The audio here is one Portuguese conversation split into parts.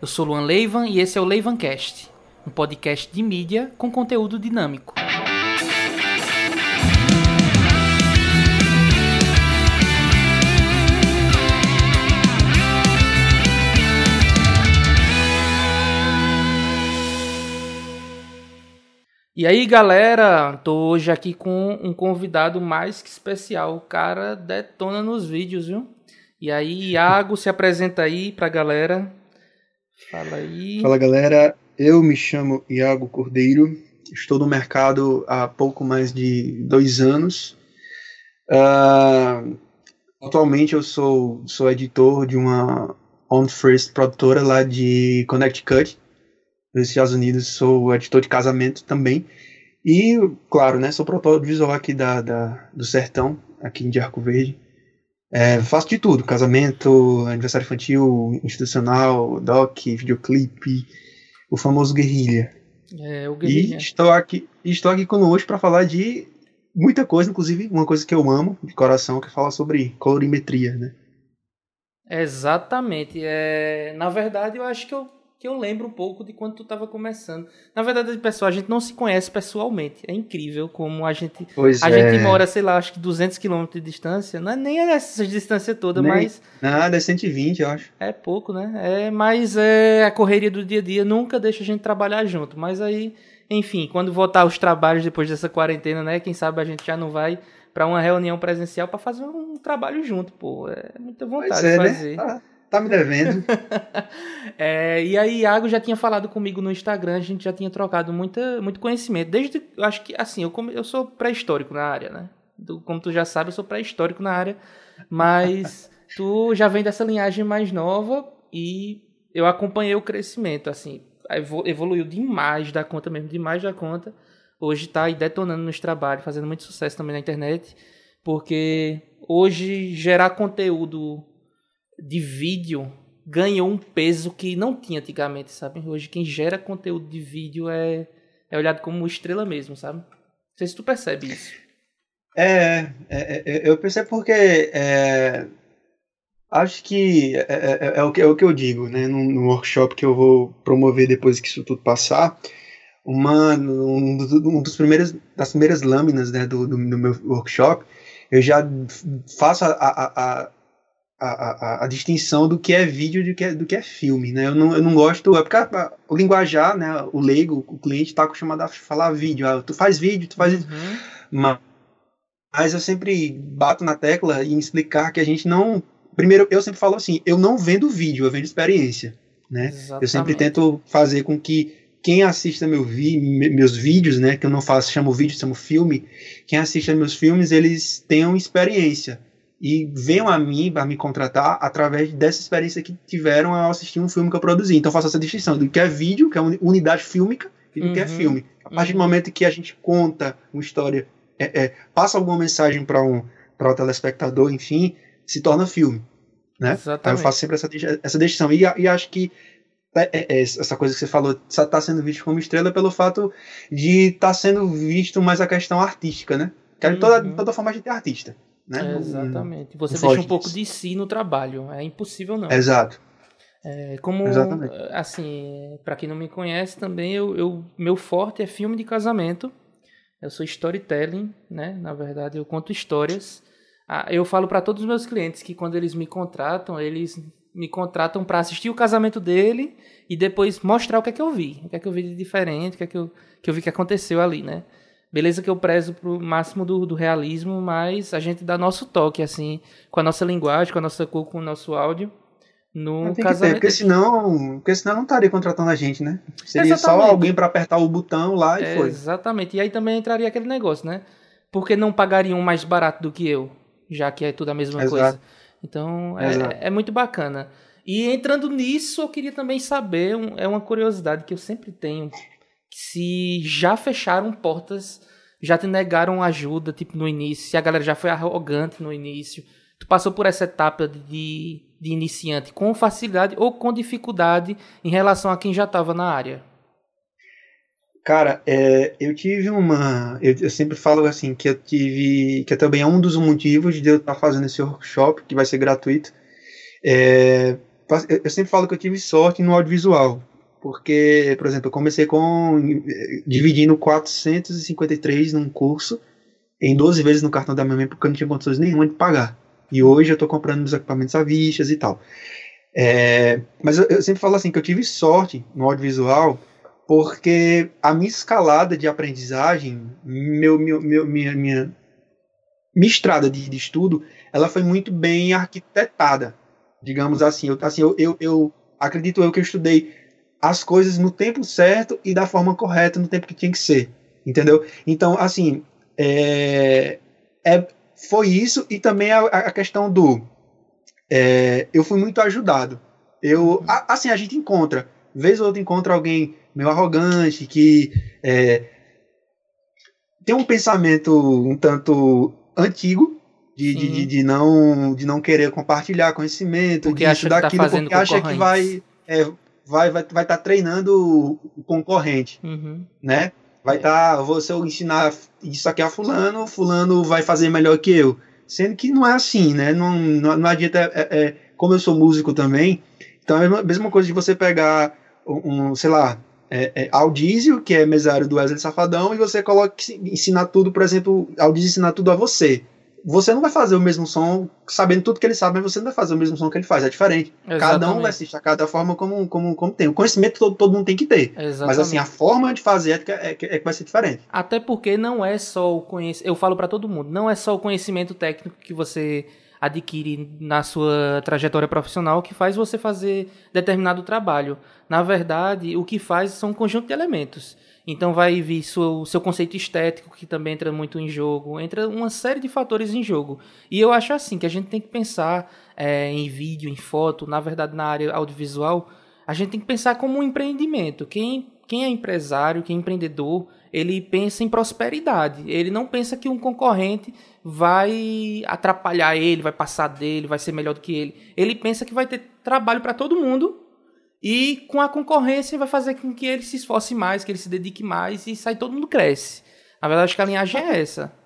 Eu sou Luan Leivan e esse é o Leivancast, um podcast de mídia com conteúdo dinâmico. E aí, galera, tô hoje aqui com um convidado mais que especial. O cara detona nos vídeos, viu? E aí, Iago, se apresenta aí pra galera. Fala aí. Fala, galera. Eu me chamo Iago Cordeiro. Estou no mercado há pouco mais de dois anos. Uh, atualmente eu sou, sou editor de uma On First produtora lá de Connecticut, nos Estados Unidos, sou editor de casamento também. E, claro, né, sou produtor visual aqui da, da, do Sertão, aqui de Arco Verde. É, faço de tudo, casamento, aniversário infantil, institucional, doc, videoclipe, o famoso guerrilha. É, o guerrilha. E estou aqui, estou aqui conosco para falar de muita coisa, inclusive uma coisa que eu amo de coração, que é falar sobre colorimetria, né? Exatamente. É, na verdade, eu acho que eu que eu lembro um pouco de quando tu estava começando. Na verdade, pessoal, a gente não se conhece pessoalmente. É incrível como a gente pois a é. gente mora, sei lá, acho que 200 quilômetros de distância. Não é nem essa distância toda, Nem- mas Nada, é 120, eu acho. é pouco, né? É, mas é a correria do dia a dia nunca deixa a gente trabalhar junto. Mas aí, enfim, quando voltar os trabalhos depois dessa quarentena, né? Quem sabe a gente já não vai para uma reunião presencial para fazer um trabalho junto, pô. É muita vontade Pois de é, fazer. né? Tá, tá me devendo. É, e aí, Iago já tinha falado comigo no Instagram, a gente já tinha trocado muita, muito conhecimento. Desde, acho que, assim, eu, eu sou pré-histórico na área, né? Tu- como tu já sabe, eu sou pré-histórico na área, mas tu já vem dessa linhagem mais nova e eu acompanhei o crescimento, assim, evo- evoluiu demais da conta mesmo, demais da conta. Hoje tá aí detonando nos trabalhos, fazendo muito sucesso também na internet, porque hoje gerar conteúdo de vídeo ganhou um peso que não tinha antigamente, sabe? Hoje quem gera conteúdo de vídeo é, é olhado como estrela mesmo, sabe? Não sei se tu percebe isso. É, é, é, eu percebo porque é, acho que é, é- é o que é o que eu digo, né? No, no workshop que eu vou promover depois que isso tudo passar, uma um um dos primeiros das primeiras lâminas né, do, do, do meu workshop, eu já faço a, a, a, a, a, a distinção do que é vídeo e do que é, do que é filme, né? Eu não, eu não gosto, é porque a- o linguajar, né? O leigo, o cliente está acostumado a falar vídeo, ah, tu faz vídeo, tu faz. Uhum. Ma- Mas eu sempre bato na tecla em explicar que a gente não. Primeiro, eu sempre falo assim: eu não vendo vídeo, eu vendo experiência. Né? Eu sempre tento fazer com que quem assista meu vi, me- meus vídeos, né, que eu não faço, chamo vídeo, chamo filme, quem assista meus filmes, eles tenham experiência e venham a mim para me contratar através dessa experiência que tiveram ao assistir um filme que eu produzi. Então eu faço essa distinção do que é vídeo, que é uni- unidade fílmica, e do que é Uhum. filme. A partir do Uhum. momento que a gente conta uma história, é, é, passa alguma mensagem para um, para o telespectador, enfim, se torna filme. Né? Aí eu Exatamente. faço sempre essa, essa distinção. E, e acho que é- é- é essa coisa que você falou está sendo visto como estrela pelo fato de estar sendo visto mais a questão artística, né? Que de toda, Uhum. toda forma a gente é artista. Né? Não- Exatamente. Você deixa um pouco disso. de si no trabalho. É impossível não. Exato. É, como, Exatamente. assim, para quem não me conhece também, eu, eu- meu forte é filme de casamento. Eu sou storytelling, né? Na verdade, eu conto histórias. Ah, eu falo para todos os meus clientes que quando eles me contratam, eles me contratam para assistir o casamento dele e depois mostrar o que é que eu vi, o que é que eu vi de diferente, o que é que eu, que eu vi que aconteceu ali, né? Beleza que eu prezo pro máximo do, do realismo, mas a gente dá nosso toque, assim, com a nossa linguagem, com a nossa cor, com o nosso áudio no Tem que ter, casamento. porque senão, porque senão não estaria contratando a gente, né? Seria Exatamente. só alguém para apertar o botão lá e É, foi. Exatamente. E aí também entraria aquele negócio, né? Porque não pagariam mais barato do que eu, já que é tudo a mesma Exato. coisa. Então, é, é muito bacana. E entrando nisso, eu queria também saber, um- é uma curiosidade que eu sempre tenho, se já fecharam portas, já te negaram ajuda, tipo, no início, se a galera já foi arrogante no início. Tu passou por essa etapa de, de iniciante com facilidade ou com dificuldade em relação a quem já estava na área? Cara, é, eu tive uma. Eu, eu sempre falo assim que eu tive. Que também é um dos motivos de eu estar fazendo esse workshop, que vai ser gratuito. É, eu sempre falo que eu tive sorte no audiovisual, porque, por exemplo, eu comecei com dividindo 453 num curso em 12 vezes no cartão da minha mãe porque eu não tinha condições nenhuma de pagar. E hoje eu estou comprando meus equipamentos à vista e tal. É, mas eu, eu, sempre falo assim que eu tive sorte no audiovisual porque a minha escalada de aprendizagem, meu, meu, meu minha, minha, minha estrada de, de, estudo, ela foi muito bem arquitetada, digamos assim. Eu, assim eu, eu, eu acredito eu que eu estudei as coisas no tempo certo e da forma correta, no tempo que tinha que ser, entendeu? Então, assim, é, é foi isso e também a, a questão do é, eu fui muito ajudado. Eu, a, assim, a gente encontra, vez ou outra encontra alguém meio arrogante que é, tem um pensamento um tanto antigo de, de, de, de, não, de não querer compartilhar conhecimento, porque disso, acha tá daquilo, tá porque acha que vai é, vai vai vai estar tá treinando o concorrente, uhum. né? Vai estar, tá, vou se eu ensinar isso aqui a fulano, fulano vai fazer melhor que eu. Sendo que não é assim, né? Não, não, não adianta. É, é, como eu sou músico também, então é a mesma coisa de você pegar um, um sei lá, é, é, Aldísio, que é mesário do Wesley Safadão, e você coloca ensinar tudo, por exemplo, Aldísio ensinar tudo a você você não vai fazer o mesmo som sabendo tudo que ele sabe, mas você não vai fazer o mesmo som que ele faz, é diferente. Exatamente. Cada um vai assistir a cada forma como, como, como tem. O conhecimento todo, todo mundo tem que ter. Exatamente. Mas assim, a forma de fazer é que, é, é que vai ser diferente. Até porque não é só o conhecimento. Eu falo para todo mundo, não é só o conhecimento técnico que você adquire na sua trajetória profissional que faz você fazer determinado trabalho. Na verdade, o que faz são um conjunto de elementos. Então vai vir o seu conceito estético, que também entra muito em jogo, entra uma série de fatores em jogo. E eu acho assim, que a gente tem que pensar é, em vídeo, em foto, na verdade na área audiovisual, a gente tem que pensar como um empreendimento. Quem, quem é empresário, quem é empreendedor, ele pensa em prosperidade. Ele não pensa que um concorrente vai atrapalhar ele, vai passar dele, vai ser melhor do que ele. Ele pensa que vai ter trabalho para todo mundo e com a concorrência vai fazer com que ele se esforce mais, que ele se dedique mais e sai todo mundo cresce. Na verdade, acho que a linhagem é essa.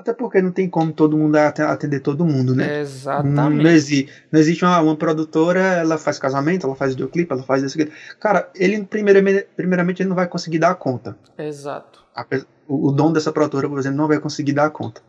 Até porque não tem como todo mundo atender todo mundo, né? Exatamente. Não, não existe, não existe uma, uma, produtora, ela faz casamento, ela faz videoclipe, ela faz isso aqui. Cara, ele primeiramente, primeiramente ele não vai conseguir dar conta. Exato. A, o, o dom dessa produtora, por exemplo, não vai conseguir dar conta.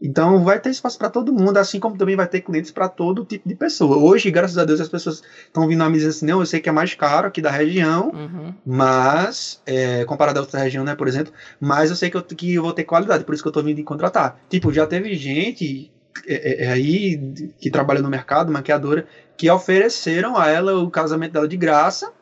Então vai ter espaço para todo mundo, assim como também vai ter clientes para todo tipo de pessoa. Hoje, graças a Deus, as pessoas estão vindo a me dizer assim, não, eu sei que é mais caro aqui da região, uhum. mas, é, comparado a outra região, né, por exemplo, mas eu sei que eu, que eu vou ter qualidade, por isso que eu estou vindo contratar. Tipo, já teve gente é, é, é, aí que trabalha no mercado, maquiadora, que ofereceram a ela o casamento dela de graça,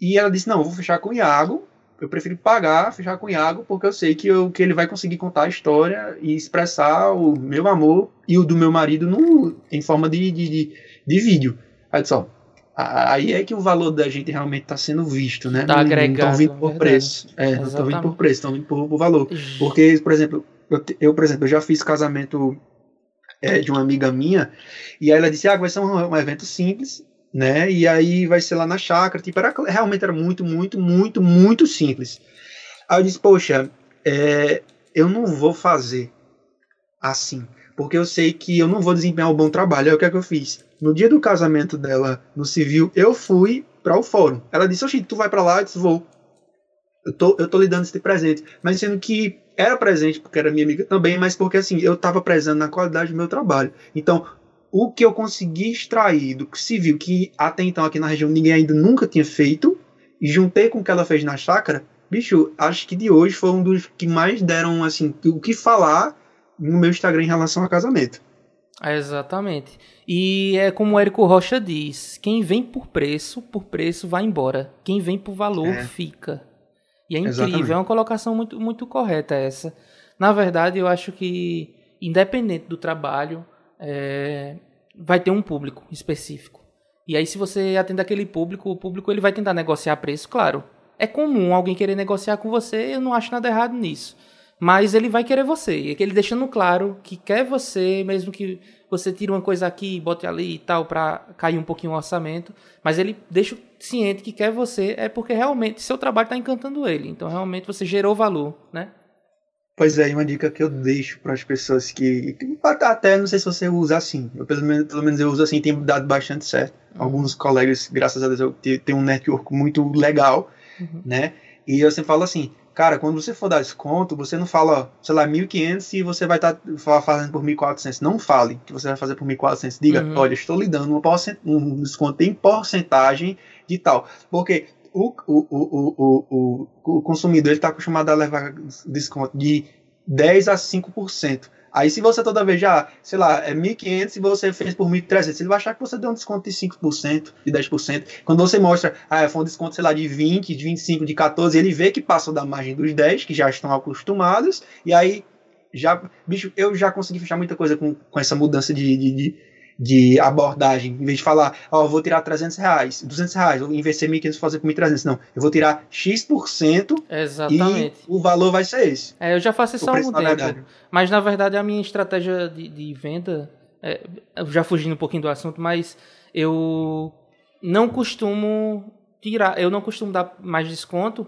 e ela disse, não, eu vou fechar com o Iago, eu prefiro pagar, fechar com o Iago, porque eu sei que, eu, que ele vai conseguir contar a história e expressar o meu amor e o do meu marido no, em forma de, de, de, de vídeo. Aí só, aí é que o valor da gente realmente está sendo visto, né? Tá agregado. Não estão vindo por verdade. preço. É, não estão vindo por preço, estão vindo por, por valor. Porque, por exemplo, eu, eu, por exemplo, eu já fiz casamento é, de uma amiga minha, e aí ela disse, ah, vai ser um, um evento simples, né? E aí vai ser lá na chácara, tipo, era, realmente era muito, muito, muito, muito simples. Aí eu disse, poxa, é, eu não vou fazer assim, porque eu sei que eu não vou desempenhar um bom trabalho. Aí o que é que eu fiz? No dia do casamento dela no civil, eu fui para o fórum. Ela disse, oxi, tu vai para lá? Eu disse, vou. Eu tô, eu tô lhe dando esse presente. Mas sendo que era presente porque era minha amiga também, mas porque assim, eu tava prezando na qualidade do meu trabalho. Então, o que eu consegui extrair do civil, que até então aqui na região ninguém ainda nunca tinha feito, e juntei com o que ela fez na chácara, bicho, acho que de hoje foi um dos que mais deram, assim, o que falar no meu Instagram em relação a casamento. exatamente. E é como o Érico Rocha diz: quem vem por preço, por preço vai embora. Quem vem por valor, é. fica. E é incrível, Exatamente. é uma colocação muito, muito correta essa. Na verdade, eu acho que, independente do trabalho, é, vai ter um público específico. E aí, se você atender aquele público, o público ele vai tentar negociar preço, claro. É comum alguém querer negociar com você, eu não acho nada errado nisso. Mas ele vai querer você. E ele deixando claro que quer você, mesmo que você tire uma coisa aqui, bote ali e tal, para cair um pouquinho o orçamento. Mas ele deixa ciente que quer você, é porque realmente seu trabalho está encantando ele. Então, realmente, você gerou valor, né? Pois é, uma dica que eu deixo para as pessoas que, que, até não sei se você usa assim, eu, pelo, menos, pelo menos eu uso assim, tem dado bastante certo. Uhum. Alguns colegas, graças a Deus, eu tenho um network muito legal, uhum. né? E eu sempre falo assim, cara, quando você for dar desconto, você não fala, sei lá, 1.500 e você vai estar tá fazendo por 1.400. Não fale que você vai fazer por 1.400. Diga, uhum. olha, estou lhe dando um desconto em porcentagem de tal. Porque o, o, o, o, o consumidor está acostumado a levar desconto de 10 a 5%. Aí se você toda vez já, sei lá, é 1.500 e você fez por 1.300, ele vai achar que você deu um desconto de 5%, de 10%. Quando você mostra, ah, foi um desconto, sei lá, de 20, de 25, de 14, ele vê que passou da margem dos 10, que já estão acostumados, e aí já, bicho, eu já consegui fechar muita coisa com, com essa mudança de, de, de de abordagem, em vez de falar, ó, oh, vou tirar 300 reais, 200 reais, vou investir 1.500 fazer por 1.300, não, eu vou tirar X% Exatamente. e o valor vai ser esse. É, eu já faço isso há algum tempo, verdade. mas na verdade a minha estratégia de, de venda, é, já fugindo um pouquinho do assunto, mas eu não costumo tirar, eu não costumo dar mais desconto,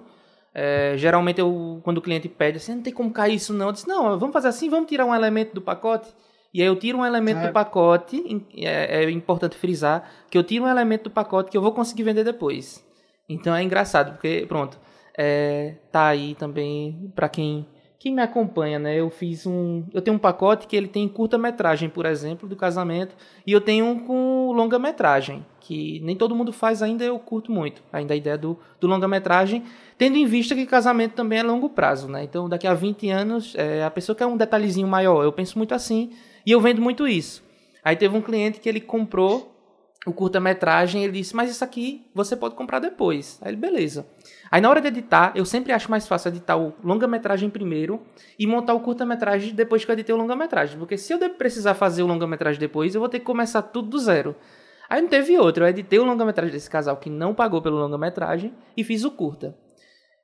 é, geralmente eu, quando o cliente pede assim, não tem como cair isso não, eu disse, não, vamos fazer assim, vamos tirar um elemento do pacote, e aí eu tiro um elemento é. do pacote, é, é, importante frisar, que eu tiro um elemento do pacote que eu vou conseguir vender depois. Então é engraçado, porque, pronto, é, tá aí também para quem quem me acompanha, né? Eu fiz um, eu tenho um pacote que ele tem curta-metragem, por exemplo, do casamento, e eu tenho um com longa-metragem, que nem todo mundo faz ainda, eu curto muito. Ainda a ideia do, do longa-metragem, tendo em vista que casamento também é longo prazo, né? Então, daqui a 20 anos, é, a pessoa quer um detalhezinho maior. Eu penso muito assim, e eu vendo muito isso. Aí teve um cliente que ele comprou o curta-metragem, ele disse, mas isso aqui você pode comprar depois. Aí ele, beleza. Aí na hora de editar, eu sempre acho mais fácil editar o longa-metragem primeiro e montar o curta-metragem depois que eu editei o longa-metragem. Porque se eu precisar fazer o longa-metragem depois, eu vou ter que começar tudo do zero. Aí não teve outro, eu editei o longa-metragem desse casal que não pagou pelo longa-metragem e fiz o curta.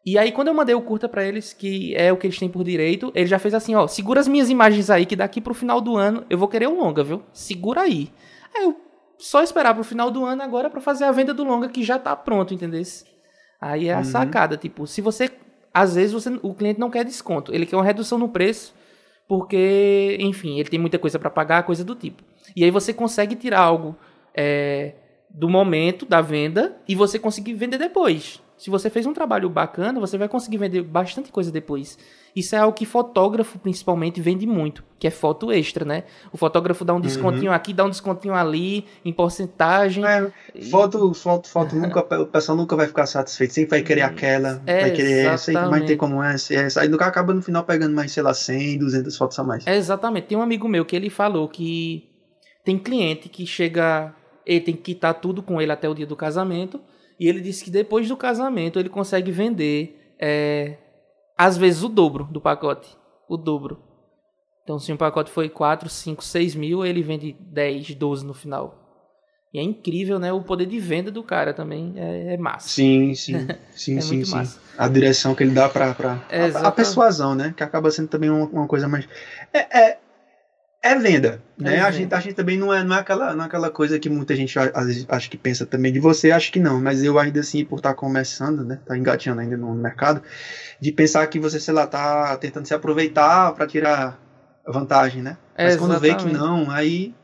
E aí, quando eu mandei o curta para eles, que é o que eles têm por direito, ele já fez assim, ó, segura as minhas imagens aí, que daqui pro final do ano eu vou querer um longa, viu? Segura aí. Aí eu só esperar pro final do ano agora para fazer a venda do longa que já tá pronto, entendeu? Aí é a uhum. sacada, tipo, se você às vezes você, o cliente não quer desconto, ele quer uma redução no preço, porque, enfim, ele tem muita coisa para pagar, coisa do tipo. E aí você consegue tirar algo é, do momento da venda e você conseguir vender depois. Se você fez um trabalho bacana, você vai conseguir vender bastante coisa depois. Isso é algo que fotógrafo, principalmente, vende muito, que é foto extra, né? O fotógrafo dá um descontinho uhum. aqui, dá um descontinho ali, em porcentagem. É, foto, foto, foto, nunca, o pessoal nunca vai ficar satisfeito, sempre vai querer aquela, é, vai querer essa, vai ter como essa, essa. Aí nunca acaba no final pegando mais, sei lá, 100, 200 fotos a mais. É, exatamente. Tem um amigo meu que ele falou que tem cliente que chega, ele tem que quitar tudo com ele até o dia do casamento, e ele disse que depois do casamento ele consegue vender, é, às vezes, o dobro do pacote. O dobro. Então, se um pacote foi 4, 5, 6 mil, ele vende 10, 12 no final. E é incrível, né? O poder de venda do cara também é, é massa. Sim, sim. Sim, é sim, sim. Massa. A direção que ele dá pra. pra é, a, a, persuasão, né? Que acaba sendo também uma, uma coisa mais. É, é, venda, né? É a, gente, a gente também não é, não é, aquela, não é aquela coisa que muita gente às vezes acha que pensa também de você, acho que não, mas eu ainda assim, por estar começando, né? Tá engatinhando ainda no mercado, de pensar que você, sei lá, tá tentando se aproveitar para tirar vantagem, né? Mas quando vê que não, aí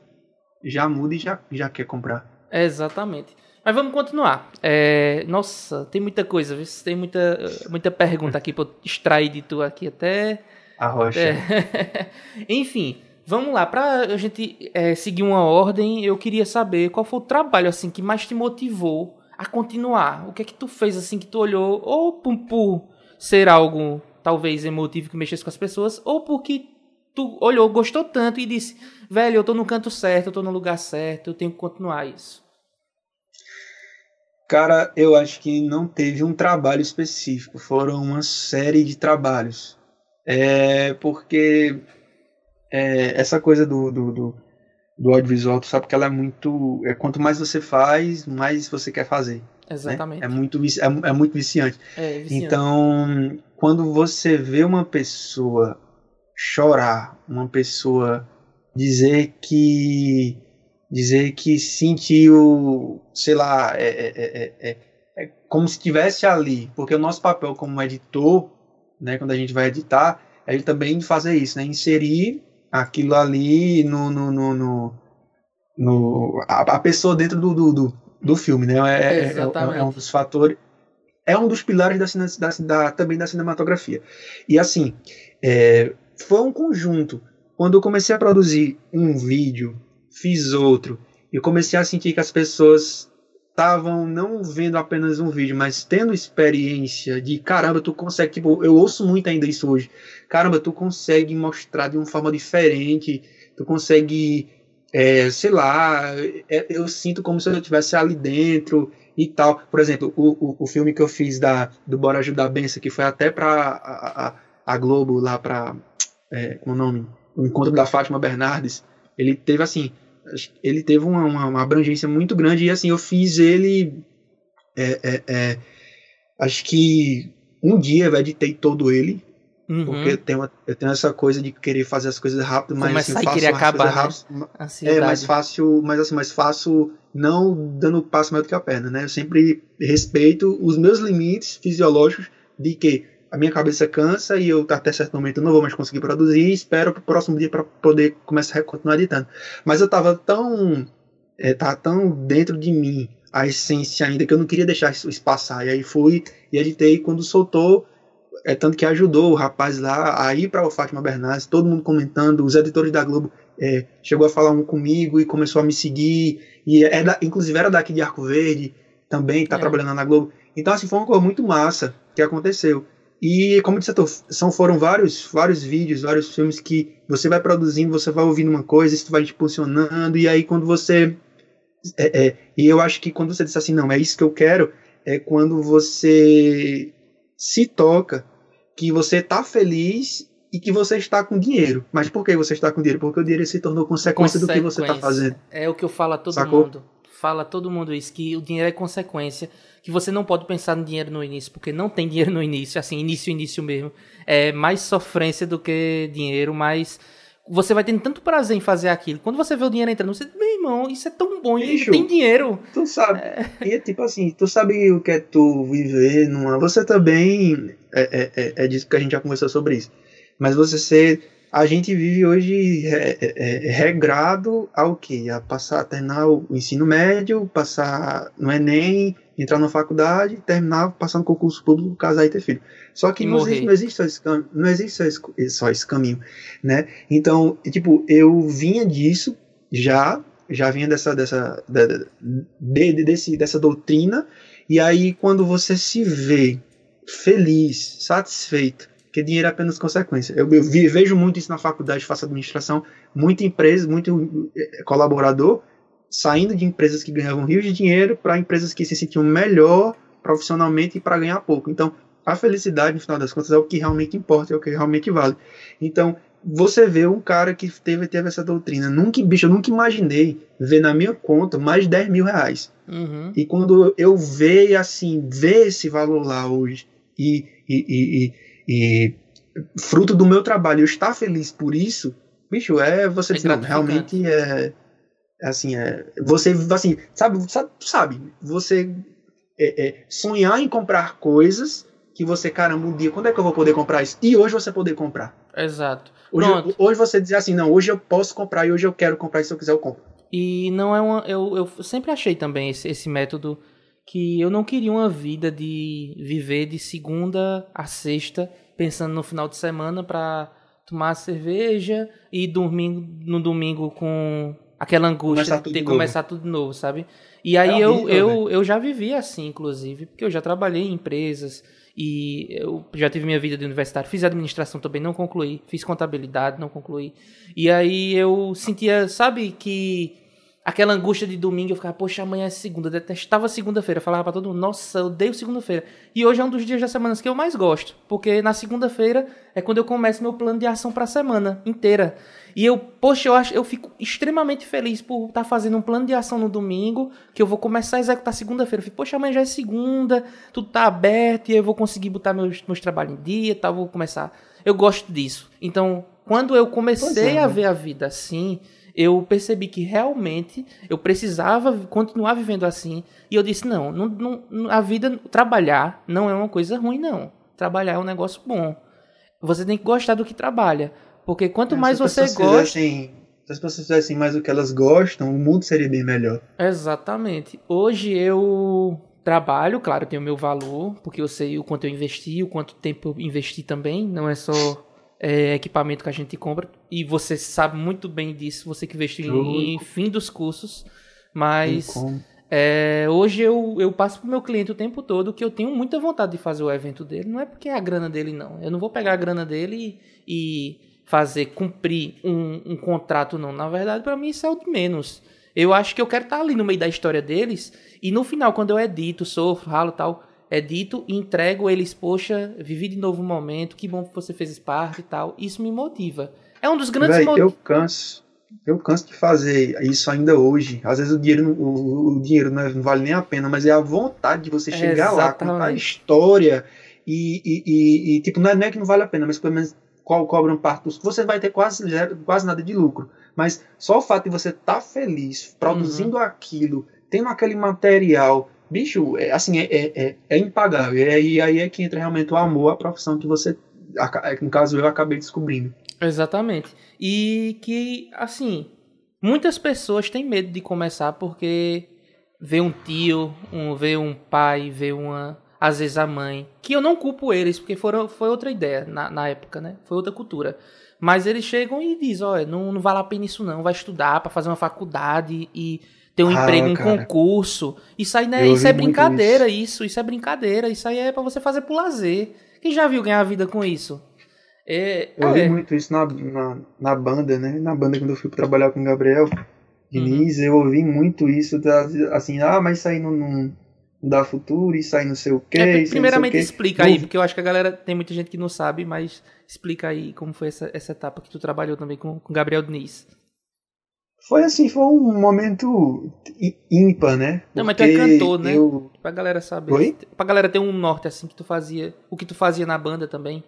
já muda e já, já quer comprar. Exatamente. Mas vamos continuar. É, nossa, tem muita coisa, tem muita, muita pergunta aqui para extrair de tu aqui até. A rocha. É. Enfim, Vamos lá, para a gente é, seguir uma ordem, eu queria saber qual foi o trabalho assim que mais te motivou a continuar. O que é que tu fez assim que tu olhou ou por, por ser algo talvez emotivo que mexesse com as pessoas, ou porque tu olhou, gostou tanto e disse, velho, eu tô no canto certo, eu tô no lugar certo, eu tenho que continuar isso. Cara, eu acho que não teve um trabalho específico, foram uma série de trabalhos. É porque é, essa coisa do, do, do, do, audiovisual, tu sabe que ela é muito. É, quanto mais você faz, mais você quer fazer. Né? Exatamente. Né? É, muito, é, é muito viciante. É, viciante. Então, quando você vê uma pessoa chorar, uma pessoa dizer que. dizer que sentiu, sei lá, é, é, é, é como se estivesse ali, porque o nosso papel como editor, né, quando a gente vai editar, é ele também fazer isso, né? Inserir aquilo ali no. no, no, no, no a, a, pessoa dentro do, do, do, do filme, né? É, é, é, é, um dos fatores. É um dos pilares da, da, da também da cinematografia. E assim, é, foi um conjunto. Quando eu comecei a produzir um vídeo, fiz outro, eu comecei a sentir que as pessoas estavam não vendo apenas um vídeo, mas tendo experiência de caramba, tu consegue, tipo, eu ouço muito ainda isso hoje. Caramba, tu consegue mostrar de uma forma diferente, tu consegue, é, sei lá, é, eu sinto como se eu estivesse ali dentro e tal. Por exemplo, o, o, o, filme que eu fiz da, do Bora Ajudar a Benção, que foi até pra a, a, a Globo lá pra, é, como é o nome? O Encontro da Fátima Bernardes, ele teve assim, ele teve uma, uma, uma, abrangência muito grande e assim eu fiz ele é, é, é, acho que um dia eu editei todo ele uhum. porque eu tenho, eu tenho essa coisa de querer fazer as coisas rápido mas Começar assim, faço acabar, né? rápido, é mais fácil mas assim mais fácil não dando passo maior do que a perna né eu sempre respeito os meus limites fisiológicos de que a minha cabeça cansa e eu até certo momento não vou mais conseguir produzir e espero pro próximo dia para poder começar a continuar editando. Mas eu tava tão é, tá tão dentro de mim a essência ainda que eu não queria deixar isso passar. E aí fui e editei quando soltou, é tanto que ajudou o rapaz lá a ir para o Fátima Bernardes, todo mundo comentando, os editores da Globo é, chegou a falar um comigo e começou a me seguir e é da, inclusive era daqui de Arco Verde também, tá é. trabalhando na Globo. Então assim foi uma coisa muito massa que aconteceu. E como disse, são foram vários vários vídeos, vários filmes que você vai produzindo, você vai ouvindo uma coisa, isso vai te impulsionando e aí quando você é, é, e eu acho que quando você diz assim, não, é isso que eu quero, é quando você se toca que você está feliz e que você está com dinheiro. Mas por que você está com dinheiro? Porque o dinheiro se tornou consequência, consequência. do que você está fazendo. É o que eu falo a todo Sacou? mundo. Fala todo mundo isso, que o dinheiro é consequência que você não pode pensar no dinheiro no início, porque não tem dinheiro no início, assim, início, início mesmo. É mais sofrência do que dinheiro, mas você vai tendo tanto prazer em fazer aquilo. Quando você vê o dinheiro entrando, você, meu irmão, isso é tão bom, Bicho, tem dinheiro. Tu sabe, é... e é tipo assim, tu sabe o que é tu viver numa. Você também. É, é, é, é disso que a gente já conversou sobre isso. Mas você ser. A gente vive hoje é, é, é regrado ao quê? A passar, terminar o ensino médio, passar no Enem, entrar na faculdade, terminar, passar no concurso público, casar e ter filho. Só que não existe, não existe, só esse, não existe só esse, só esse caminho, né? Então, tipo, eu vinha disso já, já vinha dessa, dessa, de, de, desse, dessa doutrina, e aí quando você se vê feliz, satisfeito, que dinheiro é apenas consequência. Eu, eu vejo muito isso na faculdade, faço administração, muita empresa, muito eh, colaborador, saindo de empresas que ganhavam rios de dinheiro para empresas que se sentiam melhor profissionalmente e para ganhar pouco. Então, a felicidade, no final das contas, é o que realmente importa, é o que realmente vale. Então, você vê um cara que teve, teve essa doutrina. Nunca, bicho, eu nunca imaginei ver na minha conta mais de 10 mil reais. Uhum. E quando eu vejo assim, ver esse valor lá hoje e, e, e, e, fruto do meu trabalho, eu estar feliz por isso, bicho, é você é dizer, não, realmente é assim, é, você, assim, sabe, sabe, sabe você é, é, sonhar em comprar coisas que você, caramba, um dia, quando é que eu vou poder comprar isso? E hoje você poder comprar. Exato. Hoje, hoje você dizer assim, não, hoje eu posso comprar e hoje eu quero comprar e se eu quiser eu compro. E não é uma. Eu, eu sempre achei também esse, esse método que eu não queria uma vida de viver de segunda a sexta, pensando no final de semana para tomar cerveja e dormir no domingo com aquela angústia de ter que começar tudo de novo, sabe? E aí é horrível, eu, eu, eu já vivi assim, inclusive, porque eu já trabalhei em empresas e eu já tive minha vida de universitário, fiz administração também, não concluí, fiz contabilidade, não concluí. E aí eu sentia, sabe, que aquela angústia de domingo, eu ficava, poxa, amanhã é segunda, eu detestava segunda-feira, falava pra todo mundo, nossa, eu odeio segunda-feira. E hoje é um dos dias da semana que eu mais gosto, porque na segunda-feira é quando eu começo meu plano de ação pra semana inteira. E eu, poxa, eu acho, eu fico extremamente feliz por estar tá fazendo um plano de ação no domingo, que eu vou começar a executar segunda-feira. Eu fico, poxa, amanhã já é segunda, tudo tá aberto e eu vou conseguir botar meus, meus trabalhos em dia, tal, vou começar. Eu gosto disso. Então, quando eu comecei é, a né? ver a vida assim, eu percebi que realmente eu precisava continuar vivendo assim. E eu disse: não, não, não, a vida, trabalhar não é uma coisa ruim, não. Trabalhar é um negócio bom. você tem que gostar do que trabalha. Porque quanto é, mais você gosta. se as pessoas fizessem mais o que elas gostam, o mundo seria bem melhor. Exatamente. Hoje eu trabalho, claro, tenho o meu valor, porque eu sei o quanto eu investi, o quanto tempo eu investi também. Não é só é, equipamento que a gente compra. E você sabe muito bem disso, você que investiu em, em fim dos cursos. Mas é, hoje eu, eu passo pro meu cliente o tempo todo que eu tenho muita vontade de fazer o evento dele. Não é porque é a grana dele, não. Eu não vou pegar a grana dele e, e fazer cumprir um, um contrato, não. Na verdade, para mim isso é o de menos. Eu acho que eu quero estar tá ali no meio da história deles e no final, quando eu edito, sofro, ralo tal, edito e entrego eles, poxa, vivi de novo um momento, que bom que você fez parte e tal. Isso me motiva. É um dos grandes motivos. Eu canso eu canso de fazer isso ainda hoje. Às vezes o dinheiro, o, o dinheiro não, é, não, vale nem a pena, mas é a vontade de você chegar lá, contar a história e, e, e, e, tipo, não é, não é que não vale a pena, mas pelo menos qual cobram parte dos. Você vai ter quase, quase nada de lucro. Mas só o fato de você estar tá feliz produzindo uhum. aquilo, tendo aquele material, bicho, é, assim, é, é, é, é impagável. E aí é que entra realmente o amor à profissão que você, no caso eu, acabei descobrindo. Exatamente. E que, assim, muitas pessoas têm medo de começar porque vê um tio, um, vê um pai, vê uma. Às vezes a mãe. Que eu não culpo eles, porque foram, foi outra ideia na, na época, né? Foi outra cultura. Mas eles chegam e dizem: olha, não, não vale a pena isso não, vai estudar para fazer uma faculdade e ter um ah, emprego, um cara. concurso. Isso aí né, isso é brincadeira, isso. isso. isso. é brincadeira, isso aí é para você fazer por lazer. Quem já viu ganhar vida com isso? É, eu é. vi muito isso na, na, na, banda, né? Na banda quando eu fui trabalhar com o Gabriel Diniz, uhum. eu ouvi muito isso, da, assim, ah, mas isso aí não, não dá futuro, isso aí não sei o quê. É, primeiramente explica aí, porque eu acho que a galera tem muita gente que não sabe, mas explica aí como foi essa, essa etapa que tu trabalhou também com o Gabriel Diniz. Foi assim, foi um momento ímpar, né? Não, mas tu é cantor, né? Eu... Pra galera saber. Oi? Pra galera ter um norte assim que tu fazia. O que tu fazia na banda também.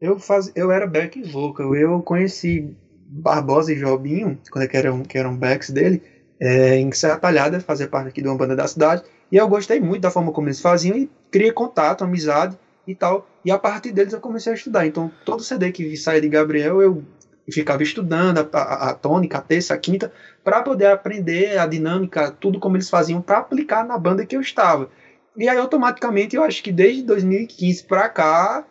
Eu, faz, eu era back vocal. Eu conheci Barbosa e Jobinho, quando é que eram, que eram backs dele, é, em Serra Talhada, fazer parte aqui de uma banda da cidade. E eu gostei muito da forma como eles faziam e criei contato, amizade e tal. E a partir deles eu comecei a estudar. Então, todo CD que saía de Gabriel, eu ficava estudando a, a, a tônica, a terça, a quinta, para poder aprender a dinâmica, tudo como eles faziam, para aplicar na banda que eu estava. E aí, automaticamente, eu acho que desde 2015 para cá,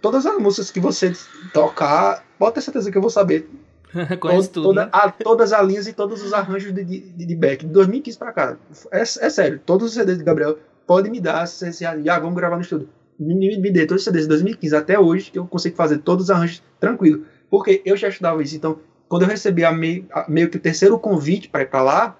todas as músicas que você tocar, pode ter certeza que eu vou saber. Conhece tudo. Toda, né? a, todas as linhas e todos os arranjos de, de, de back. De 2015 pra cá. É, é sério, todos os CDs de Gabriel pode me dar. Se, se, ah, vamos gravar no estúdio. Me, me, me dê todos os CDs de 2015 até hoje, que eu consigo fazer todos os arranjos tranquilo. Porque eu já estudava isso. Então, quando eu recebi a meio, a, meio que o terceiro convite para ir para lá,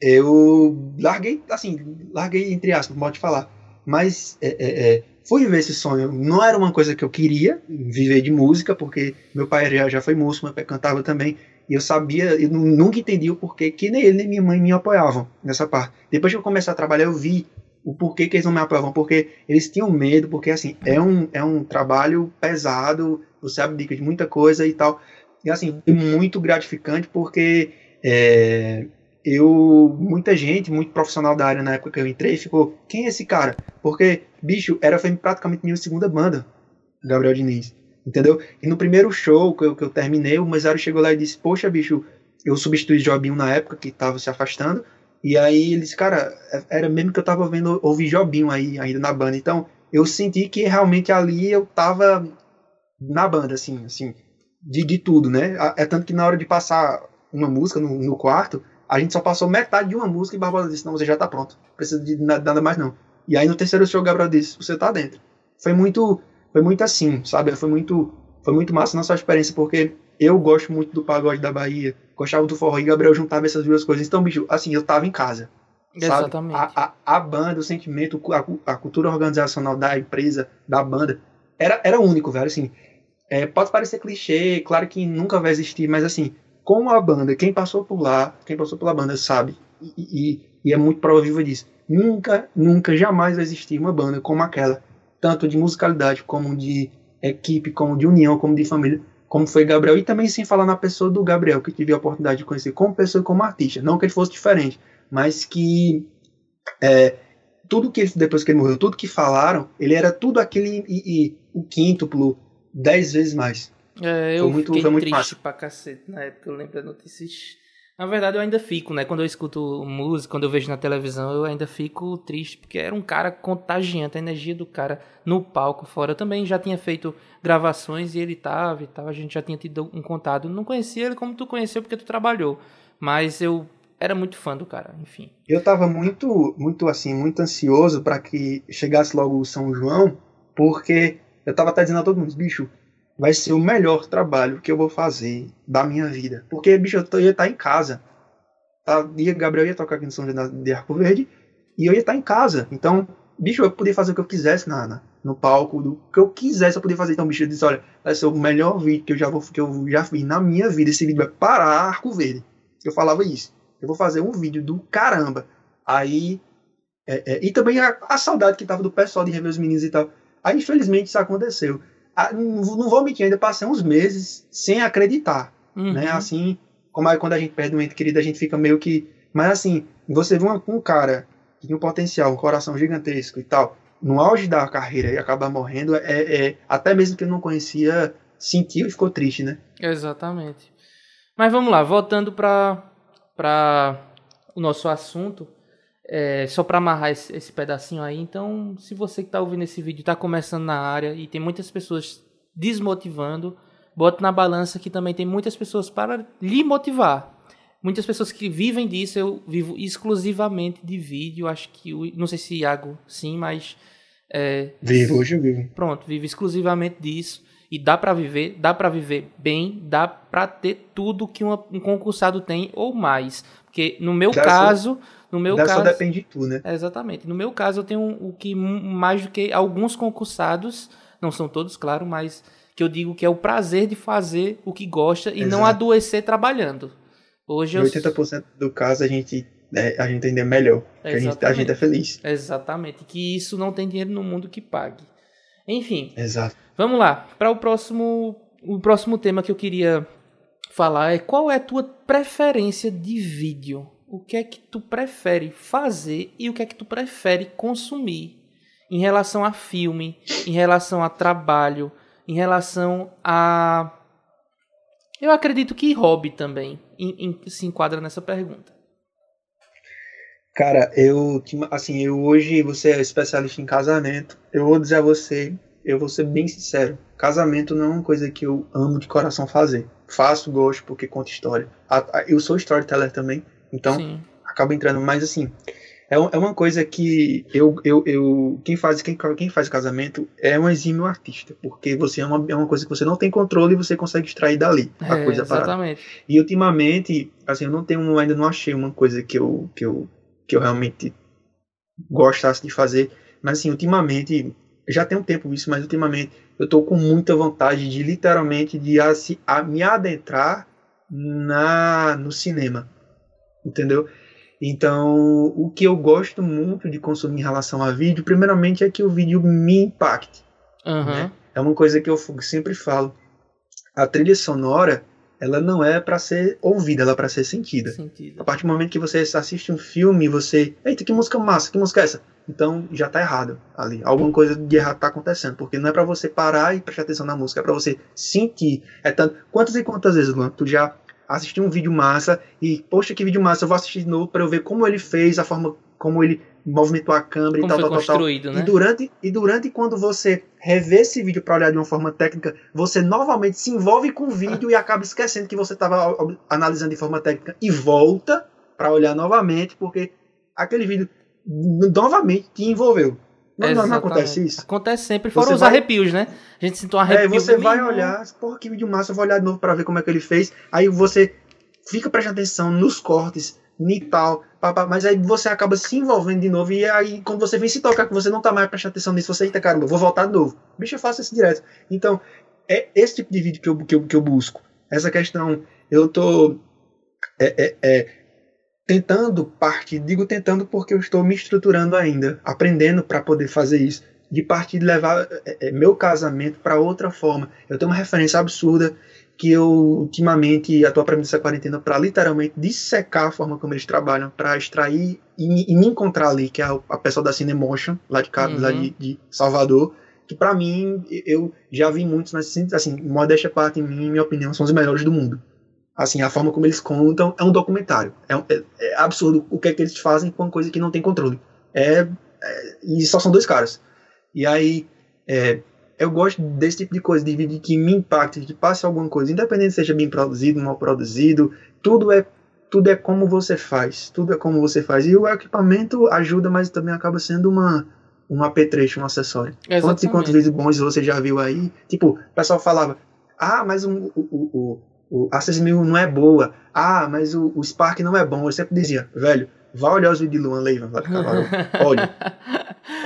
eu larguei, assim, larguei entre aspas, pode falar. Mas é, é, é fui ver esse sonho. Não era uma coisa que eu queria, viver de música, porque meu pai já, já foi músico, meu pai cantava também. E eu sabia, eu nunca entendi o porquê que nem ele nem minha mãe me apoiavam nessa parte. Depois que eu comecei a trabalhar, eu vi o porquê que eles não me apoiavam, porque eles tinham medo, porque assim, é um, é um trabalho pesado, você abdica de muita coisa e tal. E assim, muito gratificante, porque é, eu muita gente, muito profissional da área na época que eu entrei, ficou, quem é esse cara? Porque, bicho, era foi praticamente minha segunda banda, Gabriel Diniz, entendeu? E no primeiro show que eu, que eu terminei, o Mesário chegou lá e disse, poxa, bicho, eu substituí Jobinho na época, que tava se afastando, e aí ele disse, cara, é, era mesmo que eu tava vendo, ouvir Jobinho aí, ainda na banda, então eu senti que realmente ali eu tava na banda, assim, assim, de, de tudo, né? É tanto que na hora de passar uma música no, no quarto, a gente só passou metade de uma música e Barbosa disse: Não, você já tá pronto. Precisa de nada mais não. E aí no terceiro show, Gabriel disse: Você tá dentro. Foi muito, foi muito assim, sabe? Foi muito, foi muito massa a nossa experiência, porque eu gosto muito do pagode da Bahia, gostava do forró e Gabriel juntava essas duas coisas. Então, bicho, assim, eu tava em casa. Exatamente. A, a, a, banda, o sentimento, a, a, cultura organizacional da empresa, da banda, era, era único, velho. Assim, é, pode parecer clichê, claro que nunca vai existir, mas assim, como a banda, quem passou por lá, quem passou pela banda sabe, e, e, e é muito provável disso. Nunca, nunca, jamais vai existir uma banda como aquela, tanto de musicalidade, como de equipe, como de união, como de família, como foi Gabriel, e também sem falar na pessoa do Gabriel, que tive a oportunidade de conhecer como pessoa e como artista. Não que ele fosse diferente, mas que é, tudo que ele, depois que ele morreu, tudo que falaram, ele era tudo aquele e, e o quíntuplo, dez vezes mais. É, eu foi muito, fiquei foi muito triste massa. pra cacete na época, eu lembro da notícia. Na verdade, eu ainda fico, né? Quando eu escuto música, quando eu vejo na televisão, eu ainda fico triste, porque era um cara contagiante, a energia do cara no palco fora. Eu também já tinha feito gravações e ele tava e tal, a gente já tinha tido um contato. Não conhecia ele como tu conheceu, porque tu trabalhou. Mas eu era muito fã do cara, enfim. Eu tava muito, muito assim, muito ansioso para que chegasse logo o São João, porque eu tava até dizendo a todo mundo, bicho, vai ser o melhor trabalho que eu vou fazer da minha vida. Porque, bicho, eu ia estar tá em casa. Tá? Ia, Gabriel ia tocar aqui no São João de Arco Verde e eu ia estar tá em casa. Então, bicho, eu podia fazer o que eu quisesse na, na, no palco, do que eu quisesse eu podia fazer. Então, bicho, eu disse, olha, vai ser o melhor vídeo que eu já vou que eu já fiz na minha vida. Esse vídeo vai parar Arco Verde. Eu falava isso. Eu vou fazer um vídeo do caramba. Aí. É, é, e também a, a, saudade que tava do pessoal de rever os meninos e tal. Aí, infelizmente, isso aconteceu. Ah, não, vou mentir, ainda passei uns meses sem acreditar. Uhum. Né? Assim, como é quando a gente perde um ente querido, a gente fica meio que. Mas assim, você vê um, um cara que tem um potencial, um coração gigantesco e tal, no auge da carreira e acaba morrendo, é, é até mesmo que eu não conhecia, sentiu e ficou triste, né? Exatamente. Mas vamos lá, voltando para o nosso assunto. É, só para amarrar esse, esse, pedacinho aí, então, se você que está ouvindo esse vídeo está começando na área e tem muitas pessoas desmotivando, bote na balança que também tem muitas pessoas para lhe motivar. Muitas pessoas que vivem disso, eu vivo exclusivamente de vídeo, acho que, não sei se Iago sim, mas... É, vivo, hoje eu vivo. Pronto, vivo exclusivamente disso e dá para viver, dá para viver bem, dá para ter tudo que uma, um concursado tem ou mais. Porque no meu caso, no meu caso, só depende de tu, né? Exatamente. No meu caso, eu tenho o que mais do que alguns concursados, não são todos, claro, mas que eu digo que é o prazer de fazer o que gosta e Exato. não adoecer trabalhando. Hoje eu... 80% do caso a gente é, a gente ainda é melhor. A gente, a gente é feliz. Exatamente. Que isso não tem dinheiro no mundo que pague. Enfim. Exato. Vamos lá. Para o próximo, o próximo tema que eu queria falar é qual é a tua preferência de vídeo? o que é que tu prefere fazer e o que é que tu prefere consumir em relação a filme, em relação a trabalho, em relação a. Eu acredito que hobby também em, em, se enquadra nessa pergunta. Cara, eu assim, eu hoje você é especialista em casamento. Eu vou dizer a você, eu vou ser bem sincero. Casamento não é uma coisa que eu amo de coração fazer. Faço, gosto porque conta história. Eu sou storyteller também, então, Sim. acaba entrando. Mas, assim, é, é uma coisa que eu, eu, eu quem, faz, quem, quem faz casamento é um exímio artista, porque você é uma, é uma coisa que você não tem controle e você consegue extrair dali a é, coisa exatamente. Parada. E ultimamente, assim, eu não tenho, ainda não achei uma coisa que eu, que eu, que eu realmente gostasse de fazer, mas assim, ultimamente, já tem um tempo isso, mas ultimamente eu tô com muita vontade de literalmente de a, a me adentrar na no cinema entendeu? Então, o que eu gosto muito de consumir em relação a vídeo, primeiramente é que o vídeo me impacte. Uhum. Né? É uma coisa que eu sempre falo. A trilha sonora, ela não é para ser ouvida, ela é para ser sentida. sentida. A partir do momento que você assiste um filme, você, eita, que música massa, que música é essa? Então já tá errado ali. Alguma coisa de errado tá acontecendo, porque não é para você parar e prestar atenção na música, é para você sentir. É tanto, quantas e quantas vezes, Luan, tu já assistir um vídeo massa e, poxa, que vídeo massa, eu vou assistir de novo para eu ver como ele fez, a forma como ele movimentou a câmera como e tal, tal, construído, tal. Né? E durante, e durante quando você revê esse vídeo para olhar de uma forma técnica, você novamente se envolve com o vídeo e acaba esquecendo que você estava analisando de forma técnica e volta para olhar novamente, porque aquele vídeo novamente te envolveu. Não, não, não, acontece isso. Acontece sempre, fora você os vai... arrepios, né? A gente sentiu um arrepio. É, você vai olhar, porra, que vídeo massa, eu vou olhar de novo pra ver como é que ele fez. Aí você fica prestando atenção nos cortes, e tal, papá, mas aí você acaba se envolvendo de novo. E aí, quando você vem se tocar que você não tá mais prestando atenção nisso, você, eita caramba, vou voltar de novo. Bicho, eu faço isso direto. Então, é esse tipo de vídeo que eu, que eu, que eu busco. Essa questão, eu tô. É, é, é, tentando partir, digo tentando porque eu estou me estruturando ainda, aprendendo para poder fazer isso, de partir de levar é, é meu casamento para outra forma. Eu tenho uma referência absurda que eu ultimamente estou aprendendo essa quarentena para literalmente dissecar a forma como eles trabalham, para extrair e me, e me, encontrar ali, que é a, a pessoa da Cinemotion, lá de, uhum. lá de, de Salvador, que para mim, eu já vi muitos, mas assim, modéstia parte, em minha opinião, são os melhores do mundo. Assim, a forma como eles contam é um documentário. É, é, é absurdo o que é que eles fazem com uma coisa que não tem controle. É, é e só são dois caras. E aí, é, eu gosto desse tipo de coisa, de vídeo que me impacte, que passe alguma coisa, independente seja bem produzido, mal produzido, tudo é tudo é como você faz, tudo é como você faz. E o equipamento ajuda, mas também acaba sendo uma um apetrecho, um acessório. Exatamente. Quantos e quantos vídeos bons você já viu aí? Tipo, o pessoal falava, ah, mas o, o, o, o a 6000 não é boa, ah, mas o, o Spark não é bom. Eu sempre dizia, velho, vá olhar os vídeos de Luan Leiva, olha.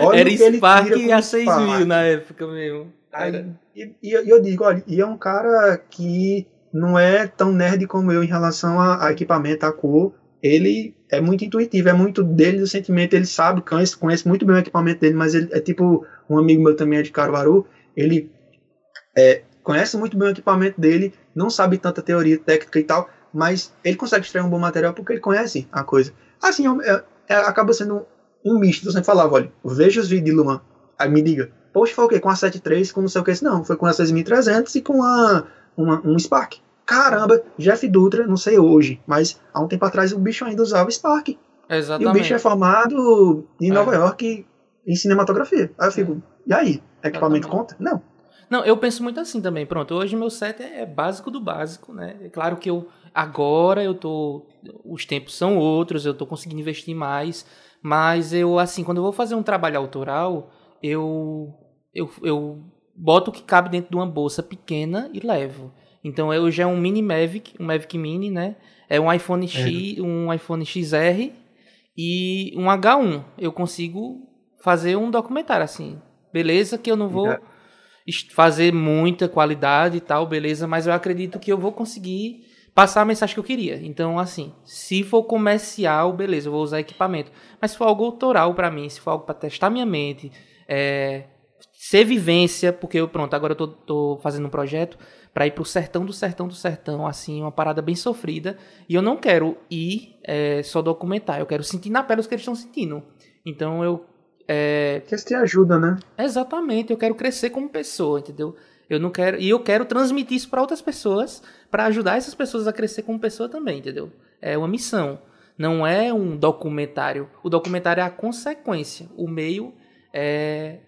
Olha Era Spark a 6 mil na época mesmo. Aí, e, e, eu digo, olha, e é um cara que não é tão nerd como eu em relação a, a, equipamento, a cor. Ele é muito intuitivo, é muito dele do sentimento, ele sabe, conhece, conhece muito bem o equipamento dele, mas ele é tipo um amigo meu também é de Caruaru, ele é, conhece muito bem o equipamento dele, não sabe tanta teoria técnica e tal, mas ele consegue extrair um bom material porque ele conhece a coisa. Assim, é, é, acaba sendo um misto. Você falava, olha, veja os vídeos de Luan. Aí me diga, poxa, foi o quê? Com a 7.3, com não sei o que. Não, foi com a 6300 e com a, uma, um Spark. Caramba, Jeff Dutra, não sei hoje, mas há um tempo atrás o bicho ainda usava Spark. Exatamente. E o bicho é formado em é. Nova York em cinematografia. Aí eu fico, é. e aí? Equipamento Exatamente. conta? Não. Não, eu penso muito assim também. Pronto, hoje meu set é básico do básico, né? É claro que eu agora eu tô os tempos são outros, eu tô conseguindo investir mais, mas eu, assim, quando eu vou fazer um trabalho autoral, eu, eu, eu boto o que cabe dentro de uma bolsa pequena e levo. Então eu já é um mini Mavic, um Mavic Mini, né? É um iPhone X, é. um iPhone XR e um H1. Eu consigo fazer um documentário assim. Beleza que eu não vou fazer muita qualidade e tal, beleza, mas eu acredito que eu vou conseguir passar a mensagem que eu queria. Então, assim, se for comercial, beleza, eu vou usar equipamento. Mas se for algo autoral para mim, se for algo para testar minha mente, é, ser vivência, porque eu, pronto, agora eu tô, tô fazendo um projeto para ir pro sertão do sertão do sertão, assim, uma parada bem sofrida. E eu não quero ir é, só documentar, eu quero sentir na pele o que eles estão sentindo. Então eu. É... Que isso te ajuda, né? Exatamente, eu quero crescer como pessoa, entendeu? Eu não quero. E eu quero transmitir isso para outras pessoas, para ajudar essas pessoas a crescer como pessoa também, entendeu? É uma missão. Não é um documentário. O documentário é a consequência. O meio é,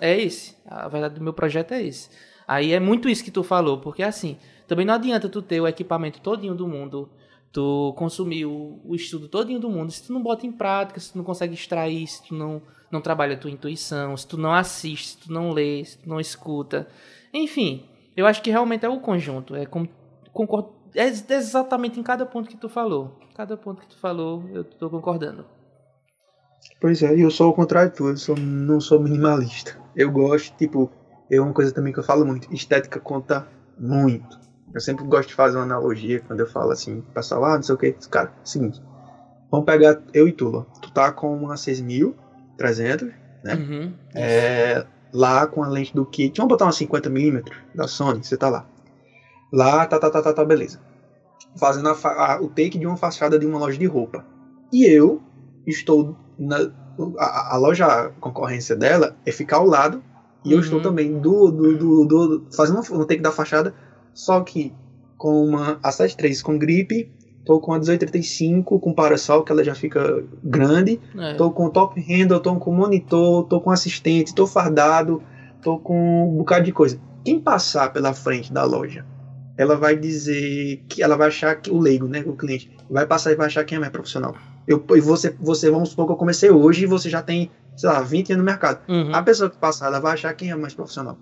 é esse. A verdade do meu projeto é esse. Aí é muito isso que tu falou, porque assim, também não adianta tu ter o equipamento todinho do mundo, tu consumir o, o estudo todinho do mundo, se tu não bota em prática, se tu não consegue extrair, se tu não, não trabalha a tua intuição, se tu não assiste, se tu não lê, se tu não escuta, enfim, eu acho que realmente é o conjunto. É concordo é exatamente em cada ponto que tu falou. Cada ponto que tu falou, eu tô concordando. Pois é, eu sou o contrário de tu, eu sou, não sou minimalista. Eu gosto, tipo, é uma coisa também que eu falo muito, estética conta muito. Eu sempre gosto de fazer uma analogia quando eu falo assim, pessoal, ah, não sei o que, cara, seguinte, vamos pegar eu e tu, ó. tu tá com uma 6300, né? Uhum, é, lá com a lente do kit. Vamos botar uma 50mm da Sony, você tá lá. Lá, tá, tá, tá, tá, tá beleza. Fazendo a, a, o take de uma fachada de uma loja de roupa. E eu estou na. A, a loja a concorrência dela é ficar ao lado. E uhum. eu estou uhum. também do, do, do, do fazendo um take da fachada, só que com uma A73 com gripe Tô com a 1835 com parasol, que ela já fica grande. É. Tô com top handle, tô com monitor, tô com assistente, tô fardado, tô com um bocado de coisa. Quem passar pela frente da loja, ela vai dizer que ela vai achar que o leigo, né, o cliente, vai passar e vai achar quem é mais profissional. Eu, e você, você, vamos supor que eu comecei hoje e você já tem, sei lá, 20 anos no mercado. Uhum. A pessoa que passar, ela vai achar quem é mais profissional.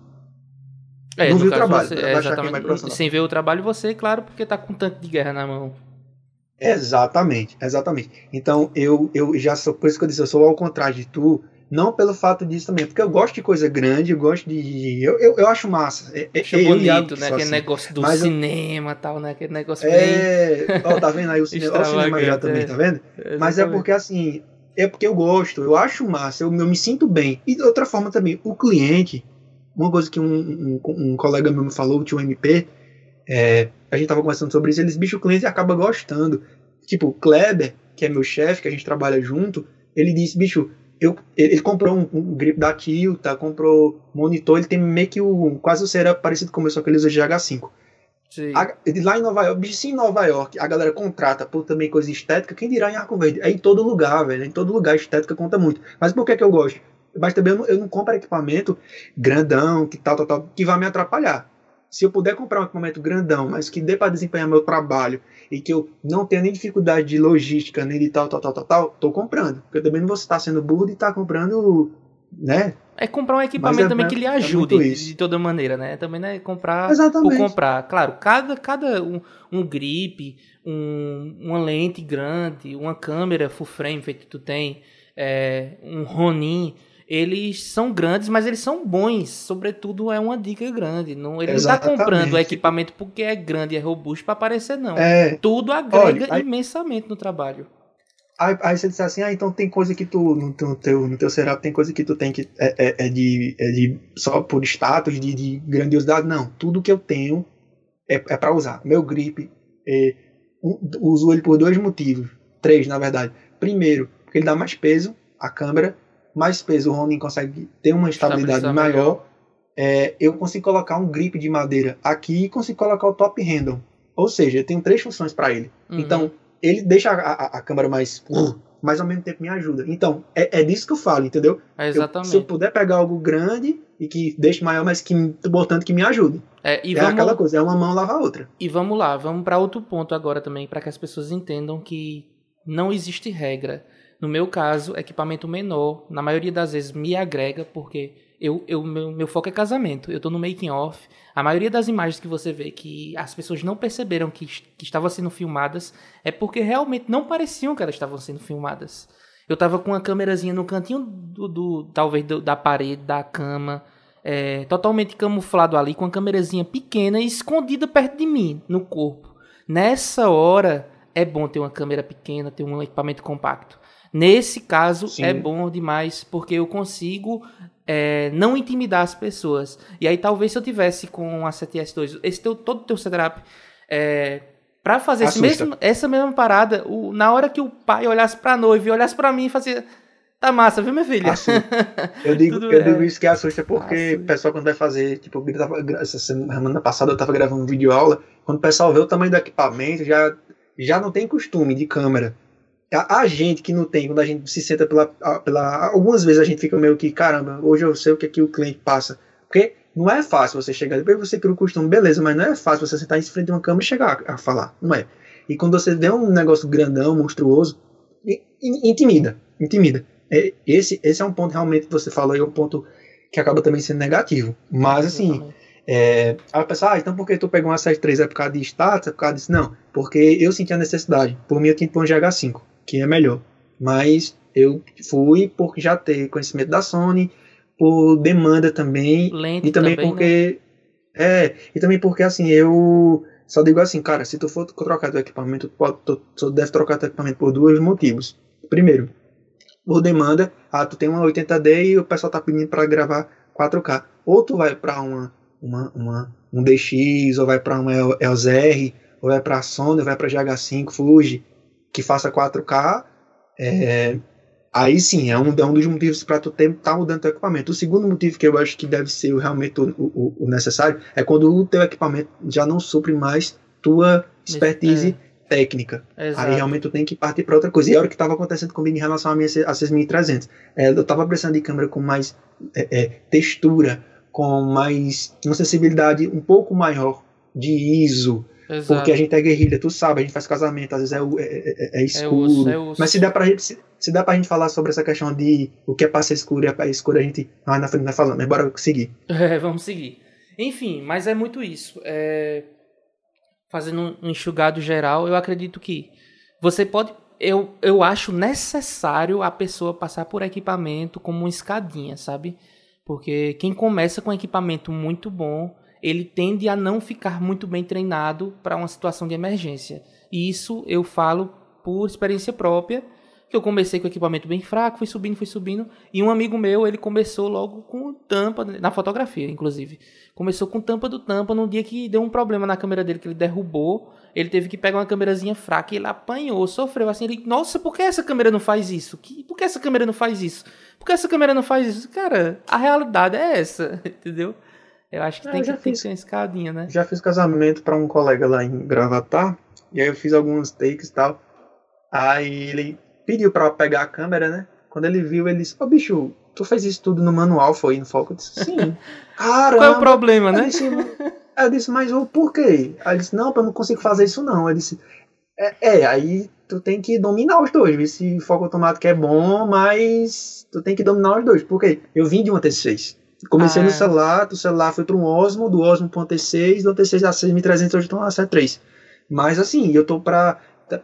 É, não viu o trabalho, você, é, exatamente. Sem ver o trabalho, você, claro, porque tá com tanque de guerra na mão. Exatamente, exatamente. Então eu, eu já sou, por isso que eu disse, eu sou ao contrário de tu, não pelo fato disso também, porque eu gosto de coisa grande, eu gosto de. Eu, eu, eu acho massa. É, é acho eu bonito, né? Aquele assim. negócio do cinema e tal, né? Aquele negócio é, bem. Ó, tá vendo aí o cinema, o cinema já também, tá vendo? É, Mas é porque assim, é porque eu gosto, eu acho massa, eu, eu me sinto bem. E de outra forma também, o cliente, uma coisa que um, um, um colega meu me falou, o tio MP, é, a gente tava conversando sobre isso, eles, bicho, o cliente acaba gostando. Tipo, o Kleber, que é meu chefe, que a gente trabalha junto, ele disse, bicho, eu, ele, comprou um, um grip da Tilta, comprou monitor, ele tem meio que o, quase o setup parecido com o meu, só que ele usa GH5. A, lá em Nova York, se em Nova York a galera contrata por também coisa estética, quem dirá em Arco Verde? É em todo lugar, velho. É em todo lugar, estética conta muito. Mas por que, que eu gosto? Mas também eu não, eu não compro equipamento grandão, que tal, tal, tal, que vai me atrapalhar. Se eu puder comprar um equipamento grandão, mas que dê para desempenhar meu trabalho e que eu não tenha nem dificuldade de logística, nem de tal, tal, tal, tal, tal, tô comprando. Porque eu também não vou estar sendo burro de estar tá comprando, né? É comprar um equipamento é, também que lhe é ajude é de, de, toda maneira, né? Também não é comprar Exatamente. por comprar. Claro, cada, cada um, um grip, um, uma lente grande, uma câmera full frame feito que tu tem, é, um Ronin eles são grandes, mas eles são bons. Sobretudo é uma dica grande. Não, ele Exatamente. não está comprando o equipamento porque é grande e é robusto para aparecer, não. É... Tudo agrega Olha, aí... imensamente no trabalho. Aí, aí, você disse assim, ah, então tem coisa que tu, no teu, no teu, no teu setup, tem coisa que tu tem que é, é, é, de, é de só por status, de, de grandiosidade. Não, tudo que eu tenho é, é para usar. Meu grip, é, uso ele por dois motivos. Três, na verdade. Primeiro, porque ele dá mais peso à câmera mais peso, o Ronin consegue ter uma estabilidade maior. É, eu consigo colocar um grip de madeira aqui e consigo colocar o top handle. Ou seja, eu tenho três funções para ele. Uhum. Então, ele deixa a, a, a, câmera mais. Uh, mas ao mesmo tempo me ajuda. Então, é, é disso que eu falo, entendeu? É exatamente. Eu, se eu puder pegar algo grande e que deixe maior, mas que importante que me ajude. É, e é vamos... aquela coisa, é uma mão lava a outra. E vamos lá, vamos para outro ponto agora também, para que as pessoas entendam que não existe regra. No meu caso, equipamento menor, na maioria das vezes me agrega, porque eu, eu meu, meu foco é casamento. Eu estou no making off. A maioria das imagens que você vê que as pessoas não perceberam que, que estavam sendo filmadas é porque realmente não pareciam que elas estavam sendo filmadas. Eu estava com uma câmerazinha no cantinho do, do talvez do, da parede, da cama, é, totalmente camuflado ali, com uma câmerazinha pequena e escondida perto de mim, no corpo. Nessa hora, é bom ter uma câmera pequena, ter um equipamento compacto. Nesse caso, Sim. é bom demais, porque eu consigo é, não intimidar as pessoas. E aí, talvez se eu tivesse com a 7S2, esse teu, todo o teu setup, é, para fazer mesmo, essa mesma parada, o, na hora que o pai olhasse pra noiva e olhasse para mim e fazia. Tá massa, viu, minha filha? Eu digo, eu é... digo isso que assusta porque o pessoal quando vai fazer, tipo, eu tava, essa semana passada eu tava gravando um vídeo aula, quando o pessoal vê o tamanho do equipamento, já, já não tem costume de câmera a, gente que não tem, quando a gente se senta pela, pela. Algumas vezes a gente fica meio que, caramba, hoje eu sei o que, é que o cliente passa. Porque não é fácil você chegar, depois você cria o costume, beleza, mas não é fácil você sentar em frente de uma câmera e chegar a, a falar. Não é. E quando você vê um negócio grandão, monstruoso, intimida. Intimida. É, esse, esse é um ponto realmente que você falou, é um ponto que acaba também sendo negativo. Mas assim. É, a pessoa, ah, então por que tu pegou uma 7.3? É por causa de status? É por causa disso? Não, porque eu senti a necessidade. Por mim eu tinha que pôr um GH5 que é melhor. Mas eu fui porque já ter conhecimento da Sony, por demanda também. Lento e também, também porque. Né? É, e também porque assim, eu só digo assim, cara, se tu for trocar teu equipamento, tu, pode, tu, tu deve trocar teu equipamento por dois motivos. Primeiro, por demanda, ah, tu tem uma 80D e o pessoal tá pedindo para gravar 4K. Ou tu vai para uma, uma, uma, um DX, ou vai para uma EOS-R, ou vai para Sony, ou vai para GH5, Fuji que faça 4K, é, aí sim, é um, é um dos motivos para tu estar tá mudando teu equipamento. O segundo motivo que eu acho que deve ser realmente o, o, o necessário é quando o teu equipamento já não supre mais tua expertise é. técnica. Exato. Aí realmente tu tem que partir para outra coisa. E era o que estava acontecendo comigo em relação a minha a 6300. É, eu estava precisando de câmera com mais é, é, textura, com mais uma sensibilidade um pouco maior de ISO, Exato. Porque a gente é guerrilha, tu sabe, a gente faz casamento, às vezes é, é, é, é, é escuro. É osso, Mas se dá, pra gente, se, se dá pra gente falar sobre essa questão de o que é pra ser escuro e é pra escuro, a gente mais na frente vai falando, mas bora seguir. É, vamos seguir. Enfim, mas é muito isso. É... Fazendo um enxugado geral, eu acredito que você pode. Eu, eu acho necessário a pessoa passar por equipamento como uma escadinha, sabe? Porque quem começa com equipamento muito bom ele tende a não ficar muito bem treinado para uma situação de emergência. E isso eu falo por experiência própria, que eu comecei com equipamento bem fraco, fui subindo, fui subindo. E um amigo meu, ele começou logo com tampa, na fotografia, inclusive. Começou com tampa do tampa num dia que deu um problema na câmera dele, que ele derrubou. Ele teve que pegar uma câmerazinha fraca e ele apanhou, sofreu assim. Ele, nossa, por que essa câmera não faz isso? Por que essa câmera não faz isso? Por que essa câmera não faz isso? Cara, a realidade é essa, entendeu? Eu acho que tem, que, tem que ter uma escadinha, né? Já fiz casamento para um colega lá em Gravatar. E aí eu fiz alguns takes e tal. Aí ele pediu para pegar a câmera, né? Quando ele viu, ele disse: Ô oh, bicho, tu fez isso tudo no manual, foi no foco? Eu disse: Sim. Caramba. Qual é o problema, né? Eu disse, eu disse mas o por quê? Aí ele disse: Não, eu não consigo fazer isso não. Eu disse: É, é aí tu tem que dominar os dois. Ver se foco automático é bom, mas tu tem que dominar os dois. Por quê? Eu vim de uma T6. Comecei ah, no celular, do celular fui para um Osmo, do Osmo para um T6, do T6 a 6300, hoje estou na C3. Mas assim, eu tô para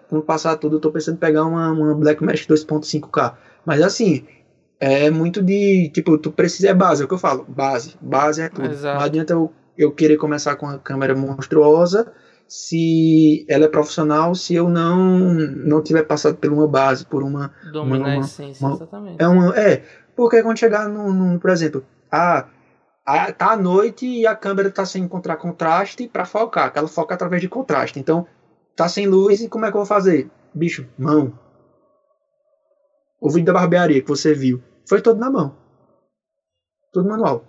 quando passar tudo, eu tô pensando em pegar uma, uma Blackmagic 2.5K. Mas assim, é muito de. Tipo, tu precisa. É base, é o que eu falo. Base. Base é tudo. Exato. Não adianta eu, eu querer começar com a câmera monstruosa se ela é profissional, se eu não não tiver passado por uma base, por uma. Dominar uma, a essência, uma, exatamente. É, uma, é, porque quando chegar no, no por exemplo, ah, tá à noite e a câmera tá sem encontrar contraste para focar, que ela foca através de contraste. Então, Tá sem luz e como é que eu vou fazer? Bicho, mão. O vídeo da barbearia que você viu foi todo na mão. Todo manual.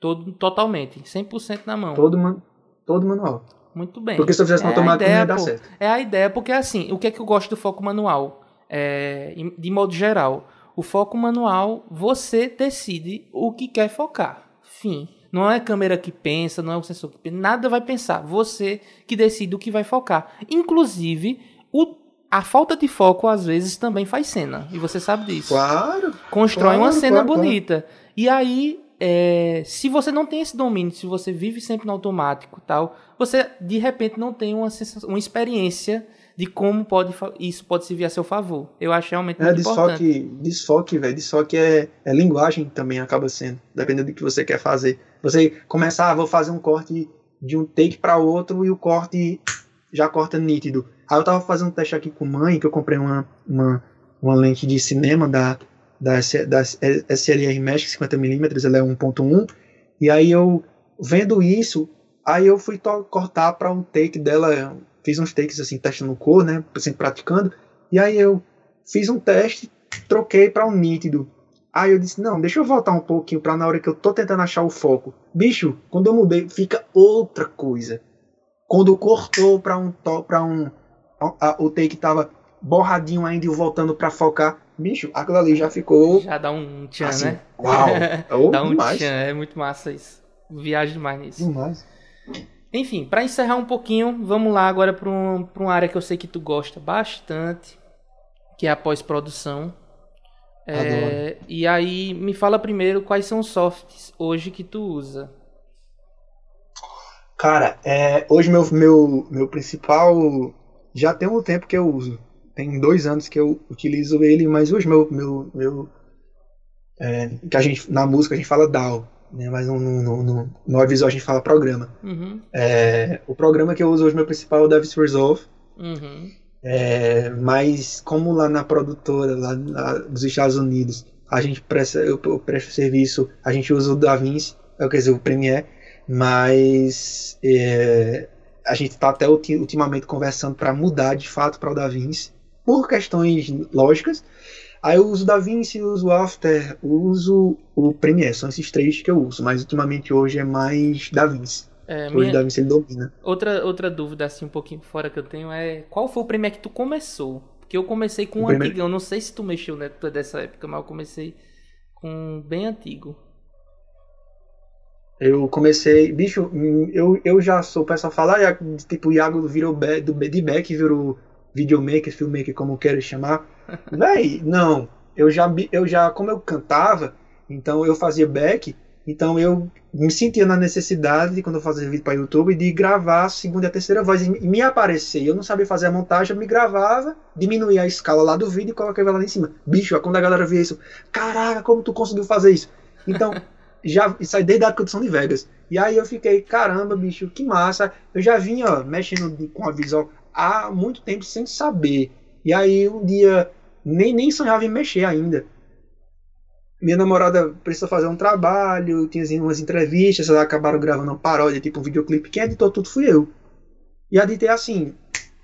Todo, totalmente. 100% na mão. Todo, man, todo manual. Muito bem. Porque se eu fizesse é automático ideia, não ia dar pô, certo. É a ideia, porque assim, o que é que eu gosto do foco manual? É, de modo geral, o foco manual, você decide o que quer focar. Fim. Não é a câmera que pensa, não é o sensor que pensa, nada vai pensar. Você que decide o que vai focar. Inclusive, o, a falta de foco às vezes também faz cena. E você sabe disso. Claro. Constrói claro, uma cena claro, bonita. Claro. E aí, é, se você não tem esse domínio, se você vive sempre no automático tal, você de repente não tem uma, sensação, uma experiência de como pode isso pode servir a seu favor. Eu acho realmente muito é, desfoque, importante. Desfoque, velho. Desfoque é, é linguagem também acaba sendo, dependendo do que você quer fazer. Você começar, ah, vou fazer um corte de um take para outro e o corte já corta nítido. Aí eu tava fazendo um teste aqui com mãe, que eu comprei uma, uma, uma lente de cinema da, da, da SLR Mesh 50mm, ela é 1.1, e aí eu, vendo isso, aí eu fui cortar para um take dela fiz uns takes assim, testando cor, né? Assim, praticando. E aí eu fiz um teste, troquei para um nítido. Aí eu disse, não, deixa eu voltar um pouquinho para na hora que eu tô tentando achar o foco. Bicho, quando eu mudei, fica outra coisa. Quando cortou para um para um a, a, o take tava borradinho ainda e voltando para focar, bicho, aquilo ali já ficou já dá um tchan, assim, né? Uau. Oh, dá um demais. tchan, é muito massa isso. Viagem demais nisso. Demais. Enfim, para encerrar um pouquinho, vamos lá agora para um, uma área que eu sei que tu gosta bastante, que é a pós-produção. É, e aí, me fala primeiro quais são os softs hoje que tu usa. Cara, é, hoje meu, meu, meu principal. Já tem um tempo que eu uso. Tem dois anos que eu utilizo ele, mas hoje meu. meu, meu é, que a gente, na música a gente fala DAW né? mas no, no, no, no audiovisual a gente fala programa. Uhum. É, o programa que eu uso hoje, meu principal, é o DevS Resolve. Uhum. É, mas como lá na produtora, lá, lá, dos Estados Unidos, a gente presta, eu, eu presto serviço, a gente usa o DaVinci, é, quer dizer, o Premiere, mas é, a gente está até ultimamente conversando para mudar de fato para o DaVinci, por questões lógicas, Aí eu uso o DaVinci, uso o After, uso o Premiere, são esses três que eu uso, mas ultimamente hoje é mais DaVinci. É, hoje minha... o DaVinci ele domina. Outra, outra dúvida assim um pouquinho fora que eu tenho é qual foi o Premiere que tu começou? Porque eu comecei com o um Premiere... antigão, não sei se tu mexeu né, dessa época, mas eu comecei com bem antigo. Eu comecei, bicho, eu, eu já sou, o pessoal fala, ah, tipo, o Iago virou do, de back, virou videomaker, filmmaker, como quero chamar. Véi, não. Eu já, eu já, como eu cantava, então eu fazia back, então eu me sentia na necessidade, quando eu fazia vídeo para YouTube, de gravar a segunda e a terceira voz e me aparecer. Eu não sabia fazer a montagem, eu me gravava, diminuía a escala lá do vídeo e colocava lá em cima. Bicho, quando a galera via isso, caraca, como tu conseguiu fazer isso? Então, já sai desde a São de Vegas. E aí eu fiquei, caramba, bicho, que massa. Eu já vinha ó, mexendo com a visual há muito tempo sem saber. E aí um dia, nem, nem sonhava em mexer ainda. Minha namorada precisou fazer um trabalho, tinha assim, umas entrevistas, elas acabaram gravando uma paródia, tipo um videoclipe. Quem editou tudo fui eu. E editei assim,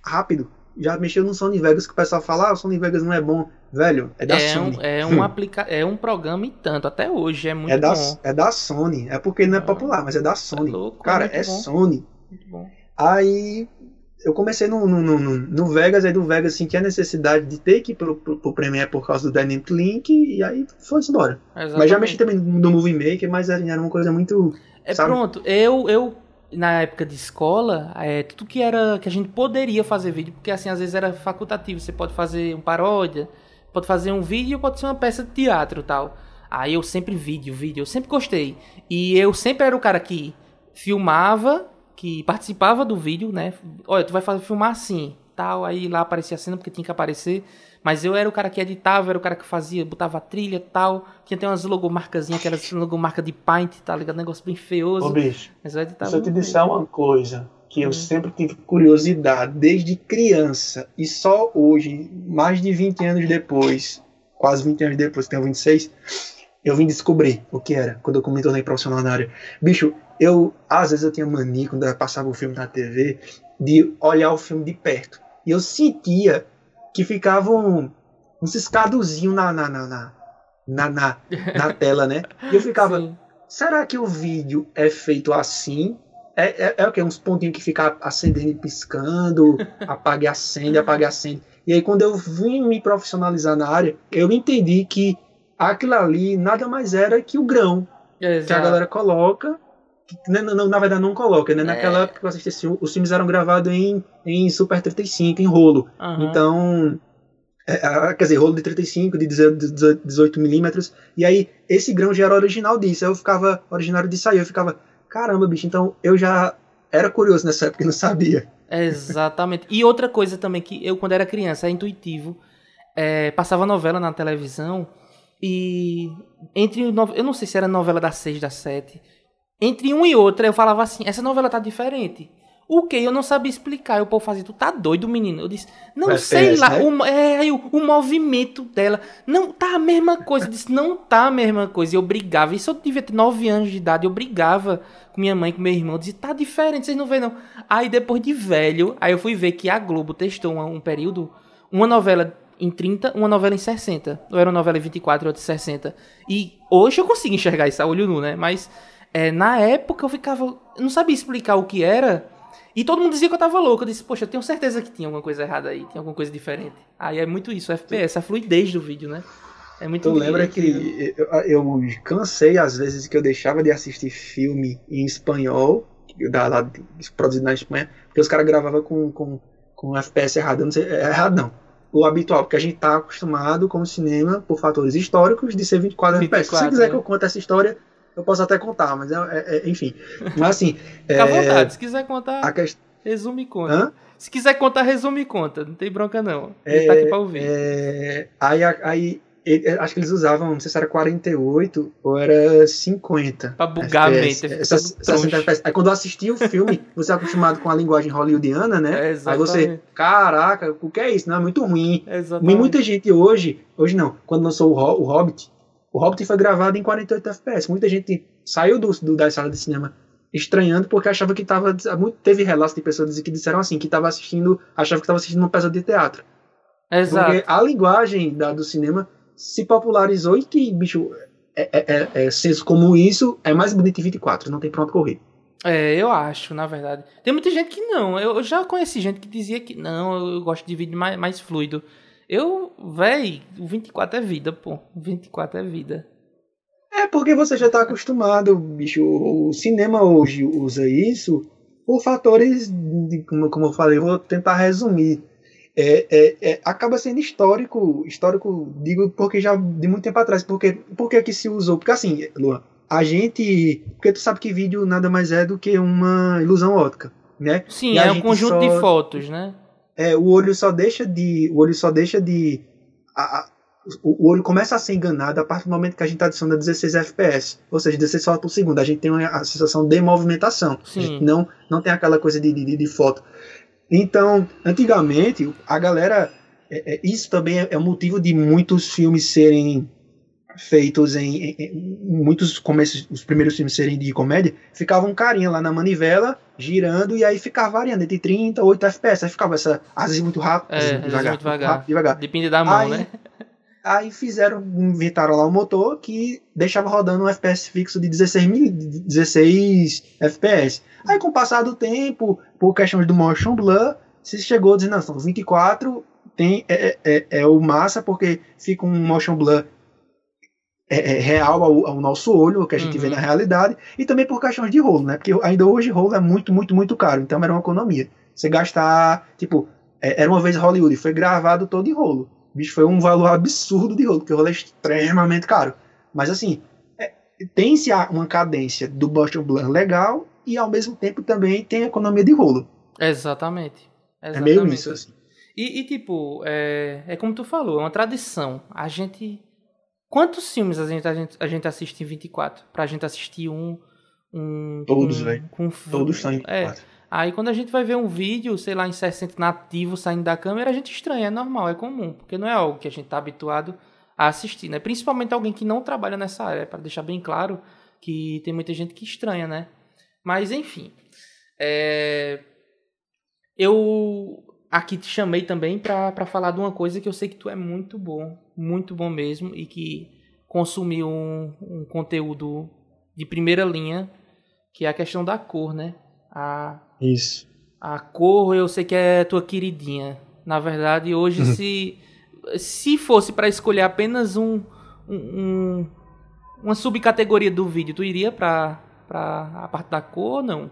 rápido. Já mexeu no Sony Vegas que o pessoal fala, ah, o Sony Vegas não é bom. Velho, é da é Sony. Um, é, um aplica é um programa e tanto, até hoje, é muito é da, bom. É da Sony. É porque ele não é Ah, popular, mas é da Sony. louco, Cara, é é. Sony. Muito bom. Aí eu comecei no, no, no, no- Vegas, aí do Vegas senti a necessidade de ter que ir pro, pro, pro Premiere por causa do Dynamic Link, e aí foi embora. Mas já Exatamente. mexi também no Movie Maker, mas era uma coisa muito. É sabe? pronto, eu, eu na época de escola, é, tudo que era que a gente poderia fazer vídeo, porque assim às vezes era facultativo, você pode fazer um paródia, pode fazer um vídeo, pode ser uma peça de teatro e tal. Aí eu sempre vídeo, vídeo, eu sempre gostei. E eu sempre era o cara que filmava, que participava do vídeo, né? Olha, tu vai fazer filmar assim, tal, aí lá aparecia a cena porque tinha que aparecer. Mas eu era o cara que editava, era o cara que fazia, botava a trilha e tal. Tinha até umas logomarcazinhas, aquelas logomarcas de paint, tá ligado? Negócio bem feioso. Ô, bicho, Mas eu editava. se eu te disser uma coisa que eu Hum. sempre tive curiosidade desde criança, e só hoje, mais de 20 anos depois, quase 20 anos depois, tenho 26, eu vim descobrir o que era quando eu me tornei profissional na área. Bicho, eu, às vezes eu tinha mania quando eu passava o filme na TV de olhar o filme de perto. E eu sentia que ficavam uns escadozinhos na, na, na, na, na, na, na tela, né? E eu ficava, Sim. será que o vídeo é feito assim? É, é, é o quê? Uns pontinhos que fica acendendo e piscando, apaga e acende, apaga e acende. E aí quando eu vim me profissionalizar na área, eu entendi que aquilo ali nada mais era que o grão que a Exato. galera coloca. Né, não, na verdade não coloca, né? Naquela É. época que eu assisti filme, os filmes eram gravados em, em Super 35, em rolo. Aham. Então, é, ah, quer dizer, rolo de 35, de 18 18 milímetros. E aí, esse grão já era original disso. Aí eu ficava, originário disso aí. Eu ficava, caramba, bicho, então eu já era curioso nessa época e não sabia. Exatamente. E outra coisa também que eu, quando era criança, é intuitivo. é, passava novela na televisão e entre eu não sei se era novela das seis, das sete. Entre um e outra eu falava assim, essa novela tá diferente. O que? Eu não sabia explicar. E o povo fazia, tu tá doido, menino? Eu disse, não sei lá. né? O, é, aí o, o movimento dela. Não tá a mesma coisa. Eu disse, não tá a mesma coisa. E eu brigava. Isso eu devia ter nove anos de idade. Eu brigava com minha mãe, com meu irmão. Eu dizia, tá diferente, vocês não vêem não. Aí depois de velho, aí eu fui ver que a Globo testou um, um período, uma novela em 30, uma novela em 60. Ou era uma novela em 24 e outra em 60. E hoje eu consigo enxergar isso a olho nu, né? Mas é, na época eu ficava. Eu não sabia explicar o que era. E todo mundo dizia que eu tava louco. Eu disse, poxa, eu tenho certeza que tinha alguma coisa errada aí, tinha alguma coisa diferente. Aí é muito isso, o FPS, a fluidez do vídeo, né? É muito Tu lembra incrível. que eu, eu cansei às vezes que eu deixava de assistir filme em espanhol, da, lá, produzido na Espanha, porque os caras gravavam com, com, com FPS errado. Não sei, é errado não. O habitual, porque a gente tá acostumado com o cinema, por fatores históricos, de ser 24, FPS. Se você 24, quiser né? que eu conte essa história, eu posso até contar, mas é, é- é- enfim. Mas assim, Fica à é, vontade, se quiser contar, a questão. resume e conta. Hã? Se quiser contar, resume e conta. Não tem bronca, não. É, Ele tá aqui pra ouvir. É, aí, aí acho que eles usavam, não sei se era 48 ou era 50. Pra bugar a FPS. mente, todo 60 troncho. FPS. Aí quando eu assisti o filme, você é acostumado com a linguagem hollywoodiana, né? É, aí você, caraca, o que é isso? Não, é muito ruim. Exatamente. E muita gente hoje, hoje não, quando lançou o Hobbit, o Hobbit foi gravado em 48 FPS. Muita gente saiu do, do, da sala de cinema estranhando porque achava que estava. Teve relatos de pessoas que disseram assim, que estava assistindo, achava que estava assistindo uma peça de teatro. Exato. Porque a linguagem da, do cinema se popularizou e que, bicho, é, é, é, é senso como isso é mais bonito em 24, não tem pra onde correr. É, eu acho, na verdade. Tem muita gente que não. Eu, eu já conheci gente que dizia que não, eu gosto de vídeo mais, mais fluido. Eu, véi, o 24 é vida, pô. O 24 é vida. É porque você já tá acostumado, bicho. O cinema hoje usa isso por fatores, de, como, como eu falei, eu vou tentar resumir. É, é, é, acaba sendo histórico, histórico, digo porque já de muito tempo atrás. Porque, por que que se usou? Porque assim, Luan, a gente. Porque tu sabe que vídeo nada mais é do que uma ilusão ótica, né? Sim, E é um conjunto só- de fotos, né? É, o olho só deixa de. O olho só deixa de. a- a- o, o olho começa a ser enganado a partir do momento que a gente adiciona 16 FPS. Ou seja, 16 fotos por segundo. A gente tem uma- a sensação de movimentação. A Sim. gente não, não tem aquela coisa de, de, de foto. Então, antigamente, a galera é, é, isso também é, é o motivo de muitos filmes serem feitos em, em, em, muitos começos, os primeiros filmes serem de comédia, ficava um carinha lá na manivela, girando, e aí ficava variando entre 30 e 8 FPS. Aí ficava essa, às vezes muito rápido, às É, vezes às muito vezes devagar, muito devagar. rápido, devagar. Depende da mão, Aí- né? Aí fizeram, inventaram lá um motor que deixava rodando um FPS fixo de 16, mil, 16 FPS. Aí com o passar do tempo, por questões do motion blur, se chegou a dizer, não, são 24 tem, é, é, é o massa, porque fica um motion blur é, é real ao, ao nosso olho, o que a gente Uhum. vê na realidade, e também por questões de rolo, né? Porque ainda hoje rolo é muito, muito, muito caro, então era uma economia. Você gastar, tipo, é, era uma vez Hollywood, foi gravado todo em rolo. Bicho, foi um valor absurdo de rolo, porque o rolo é extremamente caro. Mas assim, é, tem-se uma cadência do Boston Blur legal e ao mesmo tempo também tem economia de rolo. Exatamente. É Exatamente. meio isso, assim. E, e, tipo, é, é como tu falou, é uma tradição. A gente. Quantos filmes a gente, a gente, a gente assiste em 24? Pra gente assistir um. um Todos, um- velho. com- Todos são em É. 24. Aí quando a gente vai ver um vídeo, sei lá, em 60 nativo saindo da câmera, a gente estranha, é normal, é comum, porque não é algo que a gente tá habituado a assistir, né? Principalmente alguém que não trabalha nessa área, para deixar bem claro que tem muita gente que estranha, né? Mas enfim, é, eu aqui te chamei também pra pra falar de uma coisa que eu sei que tu é muito bom, muito bom mesmo, e que consumiu um, um conteúdo de primeira linha, que é a questão da cor, né? A, Isso. a cor eu sei que é tua queridinha. Na verdade, hoje, se, se fosse pra escolher apenas um, um- um- uma subcategoria do vídeo, tu iria pra a parte da cor ou não?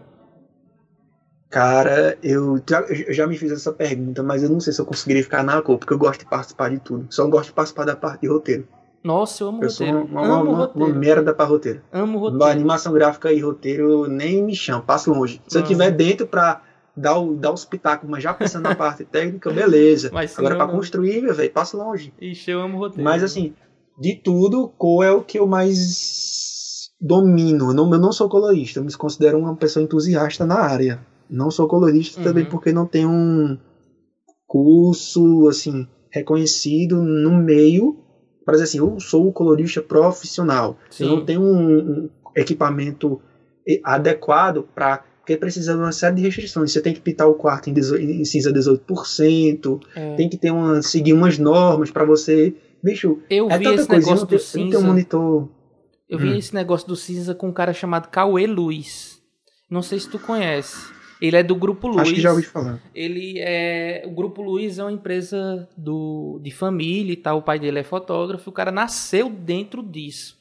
Cara, eu já, eu já me fiz essa pergunta, mas eu não sei se eu conseguiria ficar na cor, porque eu gosto de participar de tudo. Só gosto de participar da parte de roteiro. Nossa, eu amo Eu sou roteiro. uma, uma, amo uma, roteiro. uma merda pra roteiro. Amo roteiro. animação gráfica e roteiro nem me chama, passo longe. Se eu tiver dentro pra dar, o, dar os pitacos, mas já pensando na parte técnica, beleza. Mas Agora não, pra construir, meu velho, passo longe. Ixi, eu amo roteiro. Mas assim, de tudo, cor é o que eu mais domino. Eu não, eu não sou colorista, eu me considero uma pessoa entusiasta na área. Não sou colorista Uhum. também porque não tenho um curso assim reconhecido no meio para dizer assim, eu sou o colorista profissional. Sim. Eu não tenho um, um equipamento adequado para porque precisa de uma série de restrições. Você tem que pintar o quarto em, 18 em cinza 18%, É. tem que ter uma, seguir umas normas para você. Bicho, Eu é vi tanta esse coisa, negócio do tem um cinza. monitor. Eu vi Hum. esse negócio do cinza com um cara chamado Cauê Luz. Não sei se tu conhece. Ele é do Grupo Luz. Acho que já ouvi falar. Ele é. O Grupo Luiz é uma empresa do, de família e tal. O pai dele é fotógrafo. O cara nasceu dentro disso.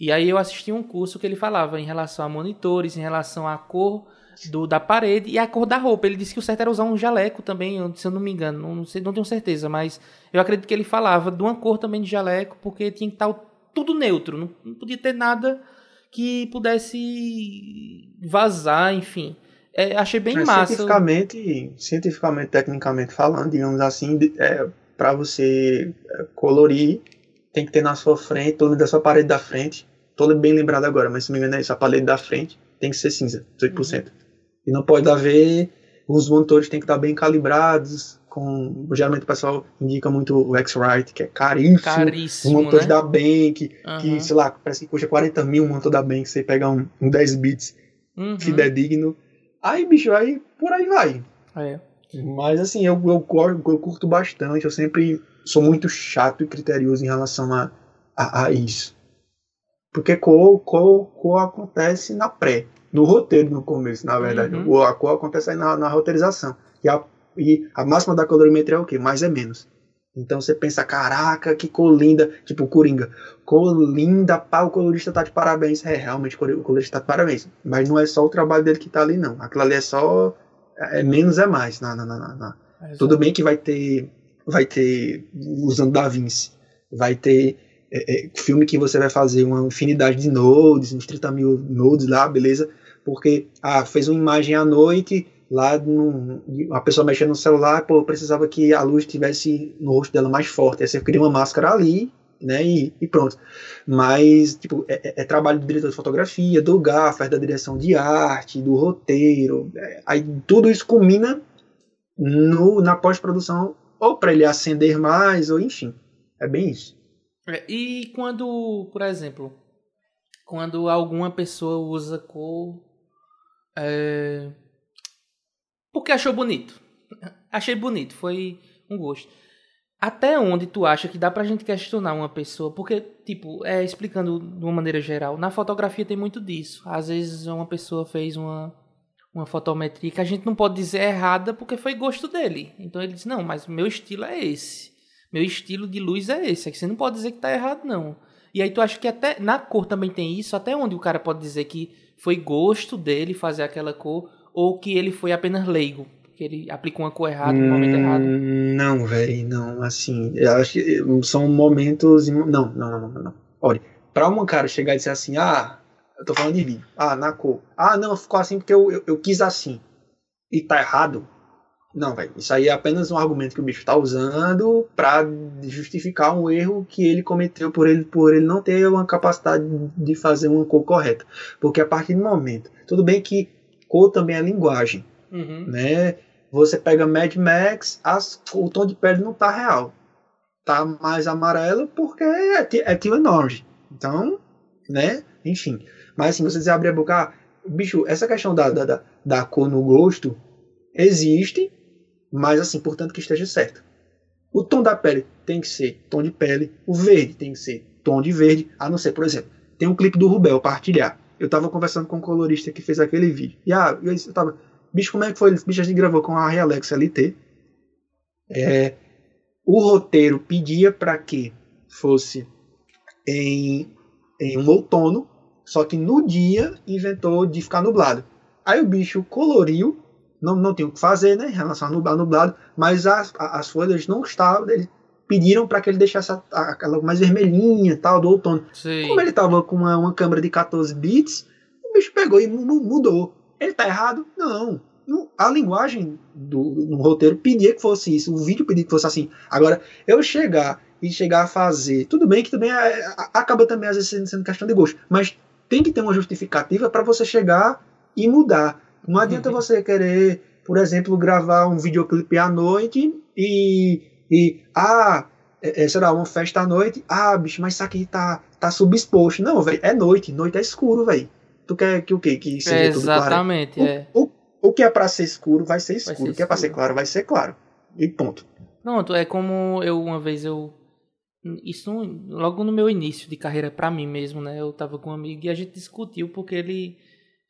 E aí eu assisti um curso que ele falava em relação a monitores, em relação à cor do, da parede e a cor da roupa. Ele disse que o certo era usar um jaleco também, se eu não me engano. Não, não sei, não tenho certeza, mas eu acredito que ele falava de uma cor também de jaleco, porque tinha que estar tudo neutro. Não, não podia ter nada que pudesse vazar, enfim. É, achei bem É, massa. Cientificamente, cientificamente, tecnicamente falando, digamos assim, é, para você é, colorir, tem que ter na sua frente, todo da sua parede da frente, tô bem lembrado agora, mas se não me engano é isso, a parede da frente tem que ser cinza, 18%. Uhum. E não pode haver, os monitores têm que estar bem calibrados, com, geralmente o pessoal indica muito o X-Rite, que é caríssimo, Caríssimo, monitores né? da Bank, Aham. que, sei lá, parece que custa 40 mil o monitor da Bank, você pegar um, um 10 bits Uhum. fidedigno. Aí, bicho, aí por aí vai. É. Mas assim, eu, eu, eu curto bastante, eu sempre sou muito chato e criterioso em relação a, a, a isso. Porque cor, cor, cor acontece na pré, no roteiro no começo, na verdade. Uhum. O- A cor acontece aí na, na roteirização. E a, e a máxima da colorimetria é o quê? Mais é menos. Então você pensa, caraca, que cor linda, tipo Coringa. Cor linda, pá, o colorista tá de parabéns. É, realmente o colo- o colorista tá de parabéns. Mas não é só o trabalho dele que tá ali, não. Aquilo ali é só. É menos é mais. Na, na, na- na- tudo bem que vai ter, vai ter usando Da Vinci, vai ter é, é, filme que você vai fazer uma infinidade de nodes, uns 30 mil nodes lá, beleza? Porque ah, fez uma imagem à noite, lá num, a pessoa mexendo no celular, pô, precisava que a luz estivesse no rosto dela mais forte, aí você cria uma máscara ali, né, e, e pronto. Mas, tipo, é, é- é trabalho do diretor de fotografia, do gaffer, da direção de arte, do roteiro, é, aí tudo isso culmina no, na pós-produção ou para ele acender mais, ou enfim. É bem isso. É, e quando, por exemplo, quando alguma pessoa usa cor é, porque achou bonito. Achei bonito, foi um gosto. Até onde tu acha que dá pra gente questionar uma pessoa? Porque, tipo, é, explicando de uma maneira geral, na fotografia tem muito disso. Às vezes uma pessoa fez uma, uma fotometria que a gente não pode dizer errada porque foi gosto dele. Então ele diz, não, mas meu estilo é esse. Meu estilo de luz é esse. É que você não pode dizer que tá errado, não. E aí tu acha que até na cor também tem isso? Até onde o cara pode dizer que foi gosto dele fazer aquela cor ou que ele foi apenas leigo? que ele aplicou uma cor errada no momento errado? Hum, não, velho, não. Assim, eu acho que são momentos. Não, não, não, não, não. Olha, pra um cara chegar e dizer assim, ah, eu tô falando de vídeo, ah, na cor, ah, não, ficou assim porque eu, eu, eu quis assim, e tá errado. Não, velho, isso aí é apenas um argumento que o bicho tá usando para justificar um erro que ele cometeu por ele, por ele não ter uma capacidade de fazer uma cor correta. Porque a partir do momento, tudo bem que cor também é linguagem, uhum. né? Você pega Mad Max, as, o tom de pele não tá real. Tá mais amarelo porque é, é Teal Orange. Então, né? Enfim. Mas assim, você abrir a boca, ah, bicho, essa questão da, da, da cor no gosto existe, mas assim, portanto que esteja certo. O tom da pele tem que ser tom de pele, o verde tem que ser tom de verde, a não ser, por exemplo, tem um clipe do Rubel partilhar. Eu tava conversando com um colorista que fez aquele vídeo. E ah, eu, tava, Bicho, como é que foi? Bicho, a gente gravou com a Realex LT. É, o roteiro pedia para que fosse em, em um outono, só que no dia inventou de ficar nublado. Aí o bicho coloriu, não, não tinha o que fazer, né, em relação a nublado, mas as, as folhas não estavam, eles pediram para que ele deixasse a, aquela mais vermelhinha tal do outono. Sim. Como ele estava com uma, uma câmera de 14 bits, o bicho pegou e mudou. Ele tá errado? Não. A linguagem do no roteiro pedia que fosse isso, o vídeo pedia que fosse assim. Agora, eu chegar e chegar a fazer, tudo bem que também é, acaba também às vezes sendo, sendo questão de gosto, mas tem que ter uma justificativa para você chegar e mudar. Não adianta uhum. você querer, por exemplo, gravar um videoclipe à noite e, e ah, é, é, sei lá, uma festa à noite, ah, bicho, mas isso aqui tá, tá subexposto. Não, velho, é noite, noite é escuro, velho. Tu quer que o quê? Que seja é, Exatamente, tudo claro? é. O, o, o, que é para ser escuro vai ser escuro. Vai ser o que é para ser claro vai ser claro. E ponto. Pronto, é como eu uma vez eu isso logo no meu início de carreira para mim mesmo, né? Eu tava com um amigo e a gente discutiu porque ele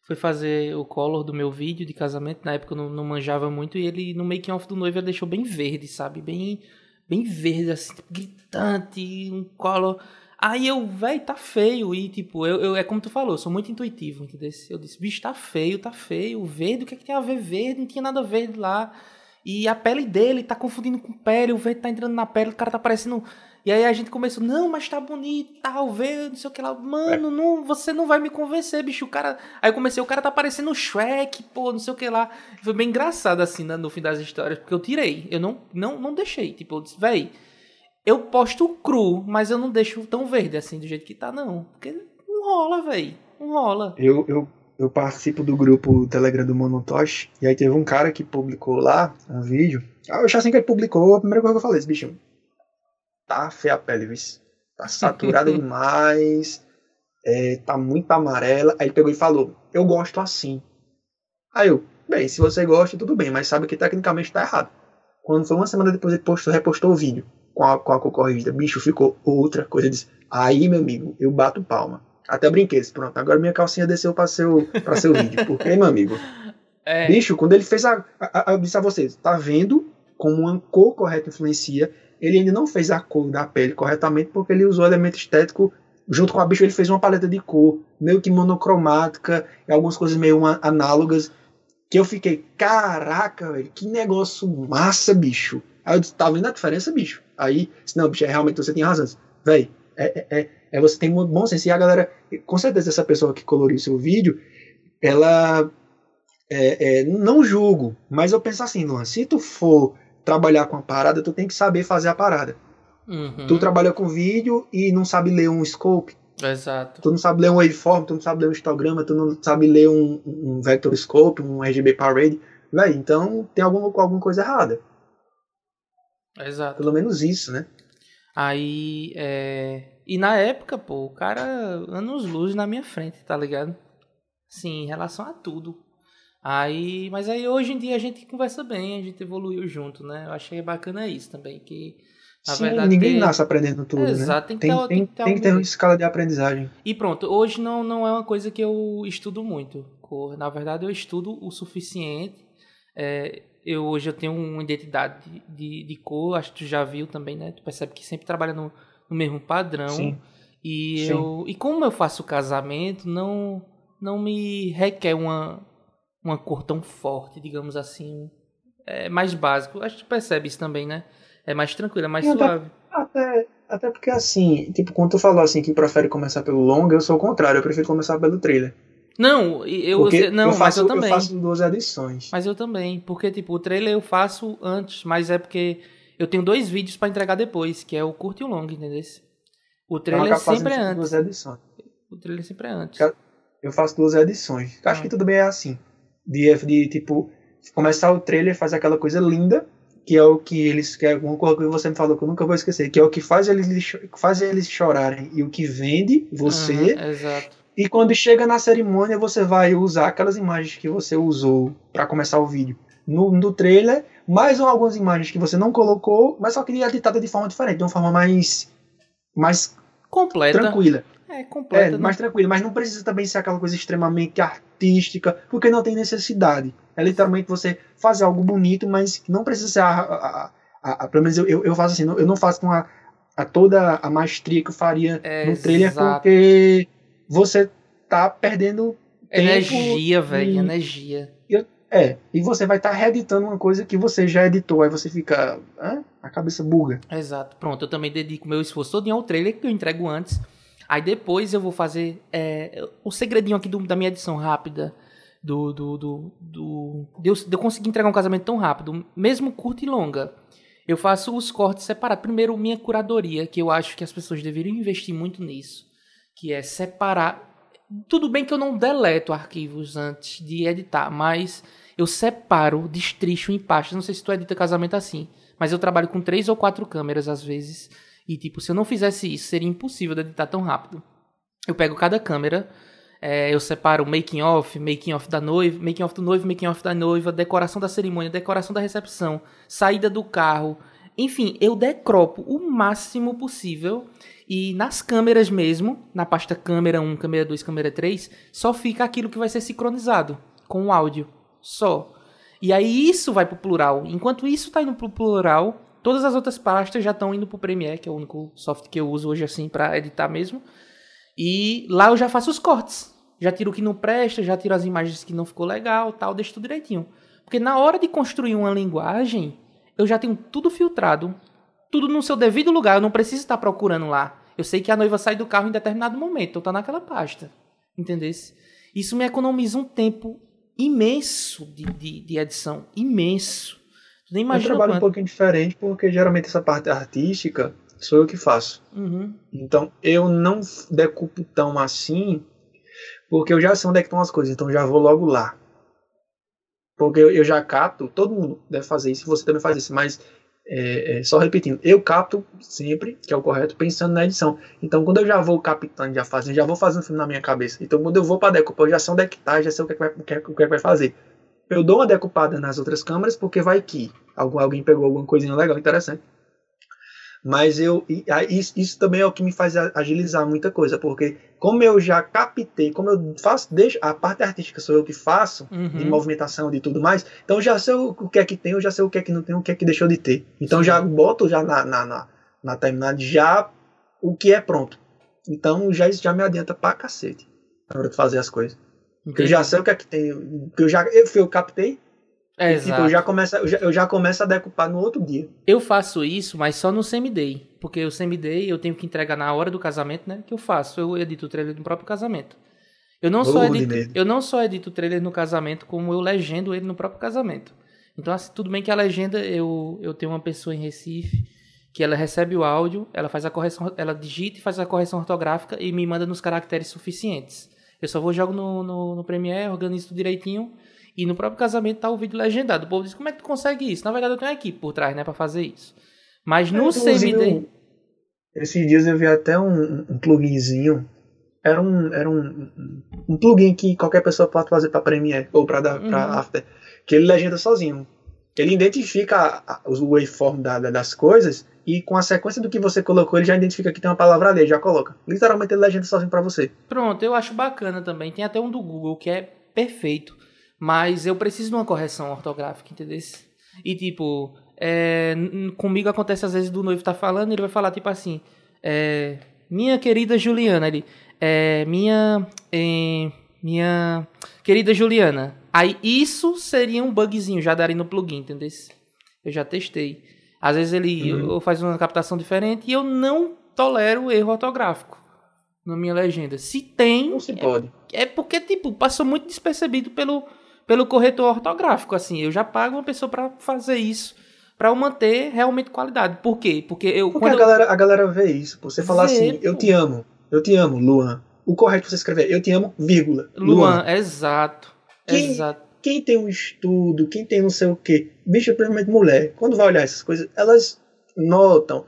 foi fazer o color do meu vídeo de casamento, na época eu não, não manjava muito e ele no making off do noivo deixou bem verde, sabe? Bem bem verde assim, gritante, um color Aí eu, velho, tá feio. E, tipo, eu, eu, é como tu falou, eu sou muito intuitivo, entendeu? Eu disse, bicho, tá feio, tá feio. Verde, o que é que tem a ver verde? Não tinha nada verde lá. E a pele dele tá confundindo com pele, o verde tá entrando na pele, o cara tá parecendo. E aí a gente começou, não, mas tá bonito, tal, verde, não sei o que lá. Mano, é. não, você não vai me convencer, bicho. O cara. Aí eu comecei, o cara tá parecendo Shrek, pô, não sei o que lá. Foi bem engraçado, assim, né, no fim das histórias, porque eu tirei. Eu não, não, não deixei. Tipo, eu disse, véi eu posto cru, mas eu não deixo tão verde assim, do jeito que tá, não. Porque não rola, velho. Não rola. Eu, eu, eu participo do grupo Telegram do Monotosh, e aí teve um cara que publicou lá um vídeo. Ah, eu achei assim que ele publicou, a primeira coisa que eu falei, esse bichinho. Tá feia a pele, viu? Tá saturada demais. É, tá muito amarela. Aí ele pegou e falou: Eu gosto assim. Aí eu, bem, se você gosta, tudo bem, mas sabe que tecnicamente tá errado. Quando foi uma semana depois ele postou, repostou o vídeo com a, com a cor corrigida. Bicho, ficou outra coisa. Disse, aí, meu amigo, eu bato palma. Até brinquei, pronto, agora minha calcinha desceu para seu, pra seu vídeo. Porque, meu amigo, é. bicho, quando ele fez a, a, a. Eu disse a vocês, tá vendo como uma cor correta influencia? Ele ainda não fez a cor da pele corretamente porque ele usou elemento estético junto com a bicho ele fez uma paleta de cor meio que monocromática e algumas coisas meio análogas que eu fiquei caraca velho que negócio massa bicho aí eu disse tá vendo a diferença bicho Aí, se não, bicho, é, realmente você tem razão. Véi, é, é, é, você tem muito bom senso. E a galera, com certeza, essa pessoa que coloriu seu vídeo, ela. É, é, não julgo, mas eu penso assim, Luan, se tu for trabalhar com a parada, tu tem que saber fazer a parada. Uhum. Tu trabalha com vídeo e não sabe ler um scope. Exato. Tu não sabe ler um waveform, tu não sabe ler um histograma, tu não sabe ler um, um vector scope, um RGB parade. Véi, então tem alguma, alguma coisa errada. Exato. Pelo menos isso, né? Aí, é... E na época, pô, o cara anos luz na minha frente, tá ligado? Sim, em relação a tudo. Aí, mas aí hoje em dia a gente conversa bem, a gente evoluiu junto, né? Eu achei bacana isso também, que na Sim, verdade, ninguém tem... nasce aprendendo tudo, Exato, né? tem que tem, ter, tem, tem, tem que ter uma escala de aprendizagem. E pronto, hoje não, não é uma coisa que eu estudo muito. Na verdade, eu estudo o suficiente. É, eu hoje eu tenho uma identidade de, de, de, cor, acho que tu já viu também, né? Tu percebe que sempre trabalha no, no mesmo padrão. Sim. E Sim. eu e como eu faço casamento, não não me requer uma uma cor tão forte, digamos assim, é mais básico. Acho que tu percebe isso também, né? É mais tranquilo, é mais Não, suave. Até, até porque assim, tipo, quando tu falou assim que prefere começar pelo longa, eu sou o contrário, eu prefiro começar pelo trailer. Não, eu, porque não, eu faço, mas eu também. Eu faço duas edições. Mas eu também, porque tipo, o trailer eu faço antes, mas é porque eu tenho dois vídeos para entregar depois, que é o curto e o longo, entendeu? O trailer sempre é antes. Duas edições. O trailer sempre é antes. Eu faço duas edições. Acho ah. que tudo bem é assim. De, de tipo, começar o trailer, fazer aquela coisa linda, que é o que eles que é uma coisa que você me falou que eu nunca vou esquecer, que é o que faz eles faz eles chorarem e o que vende você. Uhum, exato. E quando chega na cerimônia, você vai usar aquelas imagens que você usou para começar o vídeo no, no trailer, mais algumas imagens que você não colocou, mas só queria editada de forma diferente, de uma forma mais mais completa. Tranquila. É, completa. É, né? mais tranquila, mas não precisa também ser aquela coisa extremamente artística, porque não tem necessidade. É literalmente você fazer algo bonito, mas não precisa ser a. a, a, a pelo menos eu, eu, eu, faço assim, eu não faço com a, toda a maestria que eu faria é, no trailer, exato. porque você tá perdendo energia, tempo velho, energia. Eu, é, e você vai estar tá reeditando uma coisa que você já editou, aí você fica. Hã? A cabeça buga. Exato. Pronto, eu também dedico meu esforço todo ao trailer que eu entrego antes. Aí depois eu vou fazer é, o segredinho aqui do, da minha edição rápida. Do, do, do, do de, eu, de eu conseguir entregar um casamento tão rápido, mesmo curto e longa. Eu faço os cortes separados. Primeiro, minha curadoria, que eu acho que as pessoas deveriam investir muito nisso. Que é separar. Tudo bem que eu não deleto arquivos antes de editar, mas eu separo, destricho em pastas. Não sei se tu edita casamento assim, mas eu trabalho com três ou quatro câmeras às vezes. E, tipo, se eu não fizesse isso, seria impossível de editar tão rápido. Eu pego cada câmera, é, eu separo making off, making off da noiva, making off do noivo, making off da noiva, decoração da cerimônia, decoração da recepção, saída do carro. Enfim, eu decropo o máximo possível e nas câmeras mesmo, na pasta câmera 1, câmera 2, câmera 3, só fica aquilo que vai ser sincronizado com o áudio, só. E aí isso vai pro plural. Enquanto isso tá indo pro plural, Todas as outras pastas já estão indo pro Premiere, que é o único software que eu uso hoje assim para editar mesmo. E lá eu já faço os cortes. Já tiro o que não presta, já tiro as imagens que não ficou legal, tal, deixo tudo direitinho. Porque na hora de construir uma linguagem, eu já tenho tudo filtrado, tudo no seu devido lugar, eu não preciso estar procurando lá. Eu sei que a noiva sai do carro em determinado momento, então tá naquela pasta. Entendesse? Isso me economiza um tempo imenso de, de, de edição. Imenso. Nem eu trabalho quanto. um pouquinho diferente porque geralmente essa parte artística sou eu que faço. Uhum. Então eu não decupo tão assim porque eu já sei onde é que estão as coisas, então já vou logo lá. Porque eu, eu já capto, todo mundo deve fazer isso, você também faz isso, mas é, é, só repetindo, eu capto sempre, que é o correto, pensando na edição. Então, quando eu já vou captando, já fazendo, já vou fazendo o filme na minha cabeça. Então, quando eu vou para decupar, eu já sei onde é que tá, já sei o que, é que, vai, o que, é, o que, é que vai fazer. Eu dou uma decupada nas outras câmeras, porque vai que alguém pegou alguma coisinha legal, interessante. Mas eu isso, isso, também é o que me faz agilizar muita coisa, porque como eu já captei, como eu faço, deixo, a parte artística sou eu que faço, uhum. de movimentação de tudo mais, então já sei o, que é que tem, eu já sei o que é que não tem, o que é que deixou de ter. Então Sim. já boto já na, na, na, na timeline já o que é pronto. Então já isso já me adianta pra cacete na hora de fazer as coisas. Porque eu já sei o que é que tem, que eu já eu, eu captei, é, e, tipo, eu já, começo, eu, já, eu já começo a decupar no outro dia. Eu faço isso, mas só no semi-day. Porque o semi-day eu tenho que entregar na hora do casamento, né? Que eu faço. Eu edito o trailer no próprio casamento. Eu não, só edito, eu não só edito o trailer no casamento, como eu legendo ele no próprio casamento. Então, assim, tudo bem que a legenda, eu, eu tenho uma pessoa em Recife que ela recebe o áudio, ela faz a correção, ela digita e faz a correção ortográfica e me manda nos caracteres suficientes. Eu só vou jogo no, no, no Premiere, organizo tudo direitinho e no próprio casamento tá o vídeo legendado. O povo diz, como é que tu consegue isso? Na verdade, eu tenho uma equipe por trás, né, para fazer isso. Mas no Inclusive, CMD. Esses dias eu vi até um, um pluginzinho. Era um, era um, um- plugin que qualquer pessoa pode fazer para Premiere ou para pra Uhum. After. Que ele legenda sozinho. Ele identifica a- a- os waveform da- da- das coisas e com a sequência do que você colocou, ele já identifica que tem uma palavra ali, já coloca. Literalmente ele legenda sozinho para você. Pronto, eu acho bacana também. Tem até um do Google que é perfeito. Mas eu preciso de uma correção ortográfica, entendeu? E tipo, é, comigo acontece às vezes do noivo tá falando e ele vai falar tipo assim: é, Minha querida Juliana, ele. É, minha. é, minha querida Juliana. Aí isso seria um bugzinho, já daria no plugin, entendeu? Eu já testei. Às vezes ele Uhum. faz uma captação diferente e eu não tolero erro ortográfico na minha legenda. Se tem, Não se pode. é porque, tipo, passou muito despercebido pelo, pelo corretor ortográfico, assim. Eu já pago uma pessoa pra fazer isso, pra eu manter realmente qualidade. Por quê? Porque eu... Porque a eu- galera, a galera vê isso. Você falar Vê, assim, eu pô. te amo, eu te amo, Luan. O correto é você escrever, eu te amo, vírgula. Luan, exato. Quem- Exato. Quem tem um estudo, quem tem não sei o quê, bicho, principalmente mulher, quando vai olhar essas coisas, elas notam.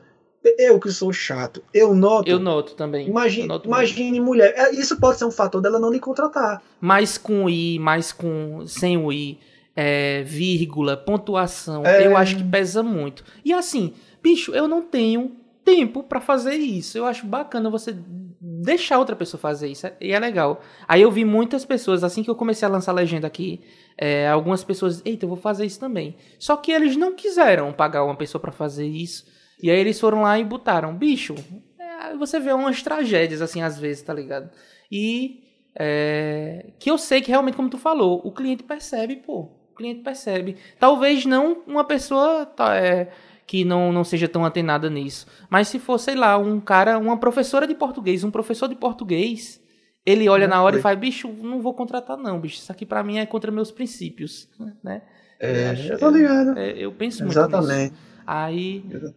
Eu que sou chato, eu noto. Eu noto também. Imagine, noto imagine mulher. É, Isso pode ser um fator dela não lhe contratar. mais com i, mais com sem o i, é, vírgula, pontuação, É. eu acho que pesa muito. E assim, bicho, eu não tenho tempo pra fazer isso. Eu acho bacana você deixar outra pessoa fazer isso, e é legal. Aí eu vi muitas pessoas, assim que eu comecei a lançar legenda aqui, é, algumas pessoas, eita, eu vou fazer isso também. Só que eles não quiseram pagar uma pessoa pra fazer isso. E aí eles foram lá e botaram, bicho, é, você vê umas tragédias assim às vezes, tá ligado? E é, que eu sei que realmente, como tu falou, o cliente percebe, pô. O cliente percebe. Talvez não uma pessoa tá, é, que não, não seja tão antenada nisso. Mas se for, sei lá, um cara, uma professora de português, um professor de português, ele olha na hora e foi. faz, bicho, não vou contratar não, bicho. Isso aqui pra mim é contra meus princípios, né? É, eu tô ligado. É, eu penso muito nisso. Exatamente. Aí Exa-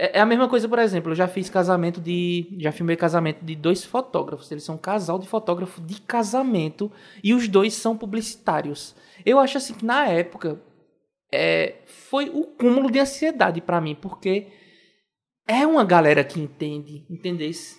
é é a mesma coisa, por exemplo, eu já fiz casamento de. Já filmei casamento de dois fotógrafos. Eles são um casal de fotógrafo de casamento e os dois são publicitários. Eu acho assim que na época é, foi o cúmulo de ansiedade pra mim, porque é uma galera que entende, entendesse?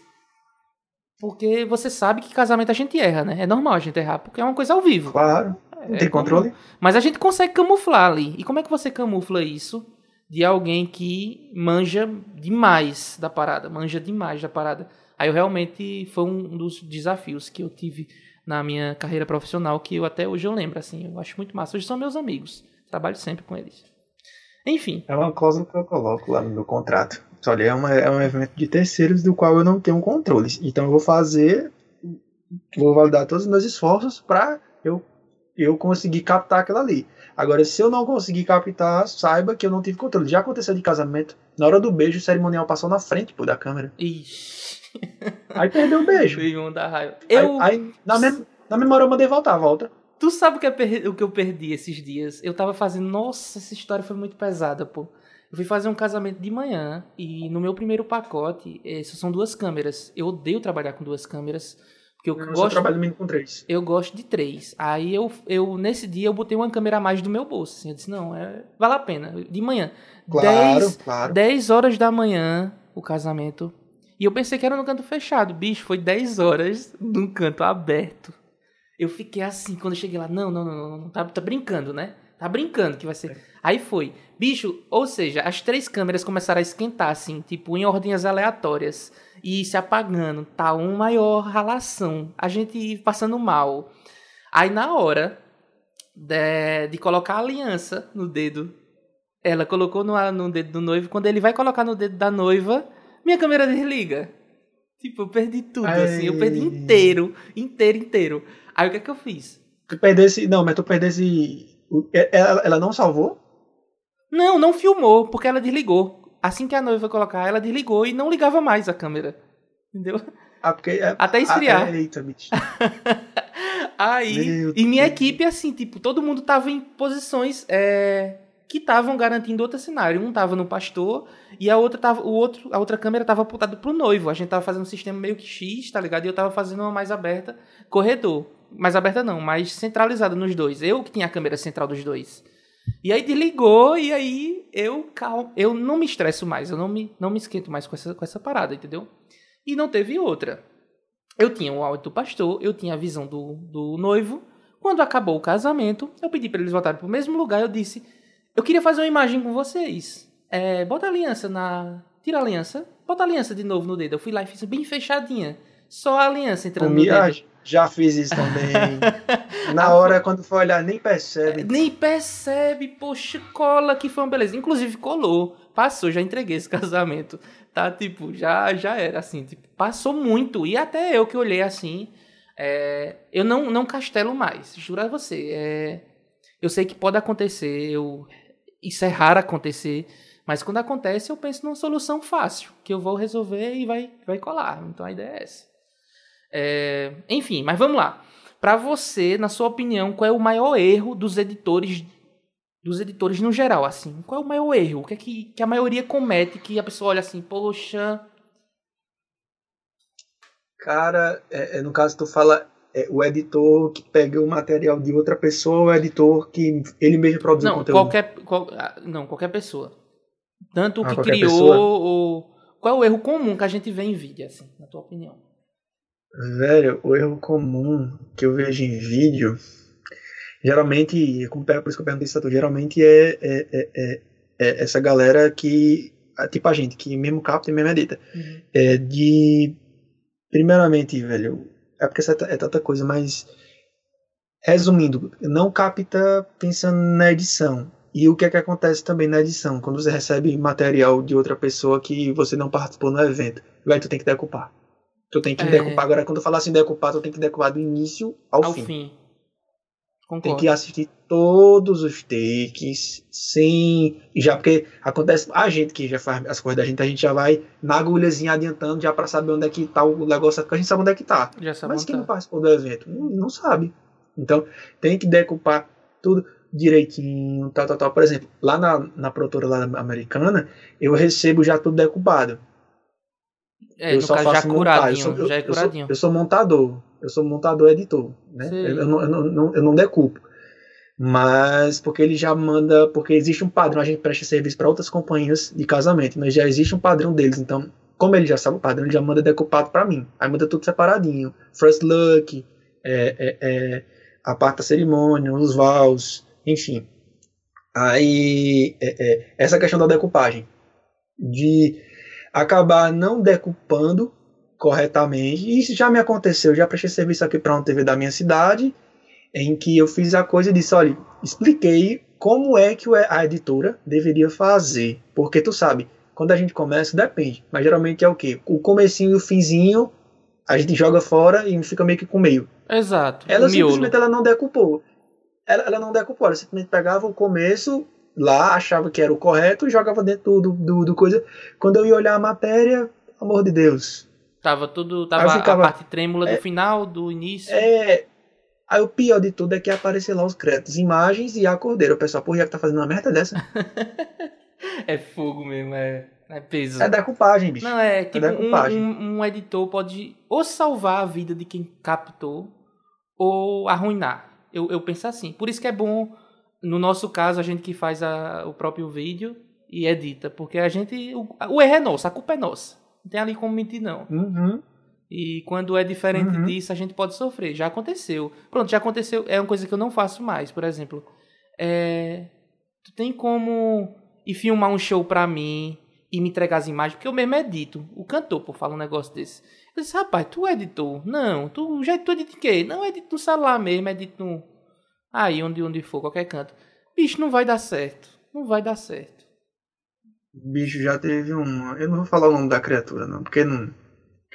Porque você sabe que casamento a gente erra, né? É normal a gente errar, porque é uma coisa ao vivo. Claro. Não É tem controle? Mas a gente consegue camuflar ali. E como é que você camufla isso de alguém que manja demais da parada? Manja demais da parada. Aí eu realmente foi um dos desafios que eu tive na minha carreira profissional que eu até hoje eu lembro, assim. Eu acho muito massa. Hoje são meus amigos. Trabalho sempre com eles. Enfim. É uma cláusula que eu coloco lá no meu contrato. Olha, é, uma, é um evento de terceiros do qual eu não tenho controle. Então eu vou fazer, vou validar todos os meus esforços para eu, eu conseguir captar aquilo ali. Agora, se eu não conseguir captar, saiba que eu não tive controle. Já aconteceu de casamento. Na hora do beijo, o cerimonial passou na frente pô, da câmera. Ixi. Aí perdeu o beijo. Da raiva. Aí, Eu. aí, na, mem na memória eu mandei voltar, volta. Tu sabe o que, eu perdi, o que eu perdi esses dias? Eu tava fazendo. Nossa, essa história foi muito pesada, pô. Eu fui fazer um casamento de manhã e no meu primeiro pacote, essas são duas câmeras. Eu odeio trabalhar com duas câmeras. Porque eu, Eu gosto. trabalho mínimo com três. Eu gosto de três. Aí eu, eu, nesse dia, eu botei uma câmera a mais do meu bolso. Assim, eu disse, não, é, vale a pena. De manhã. Claro, 10, claro. 10 horas da manhã, o casamento. E eu pensei que era no canto fechado. Bicho, foi 10 horas num canto aberto. Eu fiquei assim, quando eu cheguei lá, não, não, não, não, não tá, tá brincando, né? Tá brincando que vai ser. Aí foi. Bicho, ou seja, as três câmeras começaram a esquentar, assim, tipo, em ordens aleatórias. E se apagando, tá uma maior ralação. A gente passando mal. Aí na hora de, de colocar a aliança no dedo, ela colocou no, no dedo do noivo. Quando ele vai colocar no dedo da noiva, minha câmera desliga. Tipo, eu perdi tudo, assim. Eu perdi Ai. inteiro, inteiro, inteiro. Aí o que é que eu fiz? Tu perdesse. Não, mas tu perdesse. Ela, ela não salvou? Não, não filmou, porque ela desligou. Assim que a noiva colocar, ela desligou e não ligava mais a câmera. Entendeu? Ah, porque. é- Até esfriar. Ah, eita, bicho. Aí, Meu e minha Deus. equipe, assim, tipo, todo mundo tava em posições é, que estavam garantindo outro cenário. Um tava no pastor e a outra tava, o outro, a outra câmera tava apontada pro noivo. A gente tava fazendo um sistema meio que X, tá ligado? E eu tava fazendo uma mais aberta, corredor. Mais aberta não, mais centralizada nos dois. Eu que tinha a câmera central dos dois. E aí desligou, e aí eu calmo, eu não me estresso mais, eu não me, não me esquento mais com essa, com essa parada, entendeu? E não teve outra. Eu tinha o áudio do pastor, eu tinha a visão do, do noivo. Quando acabou o casamento, eu pedi para eles voltarem pro mesmo lugar, eu disse, eu queria fazer uma imagem com vocês. É, bota a aliança na... Tira a aliança, bota a aliança de novo no dedo. Eu fui lá e fiz bem fechadinha. Só a aliança entrando no dedo. Já fiz isso também. Na hora, quando for olhar, nem percebe. Nem percebe, poxa, cola que foi uma beleza. Inclusive, colou. Passou, já entreguei esse casamento. Tá, tipo, já, já era assim. Tipo, passou muito. E até eu que olhei assim. É, eu não, não castelo mais, juro a você. É, eu sei que pode acontecer, eu, isso é raro acontecer, mas quando acontece eu penso numa solução fácil, que eu vou resolver e vai, vai colar. Então a ideia é essa. É, enfim, mas vamos lá. Para você, na sua opinião, qual é o maior erro dos editores, dos editores no geral, assim? Qual é o maior erro? O que é que, que a maioria comete que a pessoa olha assim, poxa... Cara, é, é, no caso tu fala é, o editor que pega o material de outra pessoa ou o editor que ele mesmo produz não, o conteúdo? Qualquer, qual, ah, não, qualquer pessoa. Tanto o ah, que criou pessoa? ou... Qual é o erro comum que a gente vê em vídeo, assim, na tua opinião? Velho, o erro comum que eu vejo em vídeo, geralmente, por isso que eu perguntei isso, geralmente é, é, é, é, essa galera que, tipo a gente, que mesmo capta e mesmo edita. Uhum. É de, primeiramente, velho, é porque é tanta coisa, mas resumindo, não capta pensando na edição. E o que é que acontece também na edição? Quando você recebe material de outra pessoa que você não participou no evento, vai tu tem que decupar. Tu tem que é... decupar. Agora, quando eu falar assim decupar, tu tem que decupar do início ao, ao fim. fim. Tem que assistir todos os takes, sem. Já porque acontece. A gente que já faz as coisas da gente, a gente já vai na agulhazinha adiantando já para saber onde é que tá o negócio, porque a gente sabe onde é que tá. Mas quem não participou do evento não, não sabe. Então, tem que decupar tudo direitinho, tal, tal, tal. Por exemplo, lá na, na produtora lá americana, eu recebo já tudo decupado. É, eu só caso, faço já curadinho, eu sou, já é curadinho. Eu sou, eu sou, montador, eu sou montador editor, né? Eu, eu, não, eu, não, eu não decupo. Mas porque ele já manda, porque existe um padrão, a gente presta serviço para outras companhias de casamento, mas já existe um padrão deles, então, como ele já sabe o padrão, ele já manda decupado para mim. Aí manda tudo separadinho. First look, é, é, é, a parte da cerimônia, os vows, enfim. Aí, é, é, essa questão da decupagem. De acabar não decupando corretamente. E isso já me aconteceu, já prestei serviço aqui para uma TV da minha cidade, em que eu fiz a coisa e disse, olha, expliquei como é que a editora deveria fazer. Porque tu sabe, quando a gente começa, depende. Mas geralmente é o quê? O comecinho e o finzinho, a gente joga fora e fica meio que com meio. Exato. Ela simplesmente ela não decupou. Ela, ela não decupou, ela simplesmente pegava o começo lá, achava que era o correto e jogava dentro do, do, do coisa. Quando eu ia olhar a matéria, amor de Deus. Tava tudo. Tava ficava, a parte trêmula é, do final, do início. É. Aí o pior de tudo é que aparecer lá os créditos, imagens e a cordeira. O pessoal, porra, já que tá fazendo uma merda dessa. é fogo mesmo, é. É peso. É decupagem, bicho. Não, é, é tipo, é um, um, um, editor pode ou salvar a vida de quem captou, ou arruinar. Eu, eu penso assim. Por isso que é bom no nosso caso, a gente que faz a, o próprio vídeo e edita, porque a gente. O, o, erro é nosso, a culpa é nossa. Não tem ali como mentir, não. Uhum. E quando é diferente uhum. disso, a gente pode sofrer. Já aconteceu. Pronto, já aconteceu. É uma coisa que eu não faço mais, por exemplo. É, tu tem como ir filmar um show pra mim e me entregar as imagens, porque eu mesmo edito. O cantor, por falar um negócio desse. Eu disse, rapaz, tu é editor? Não, tu já tu edita em quê? Não, edito no celular mesmo, edito no, Aí, onde, onde for, qualquer canto. Bicho, não vai dar certo. Não vai dar certo. Bicho, já teve um. Eu não vou falar o nome da criatura, não, porque não.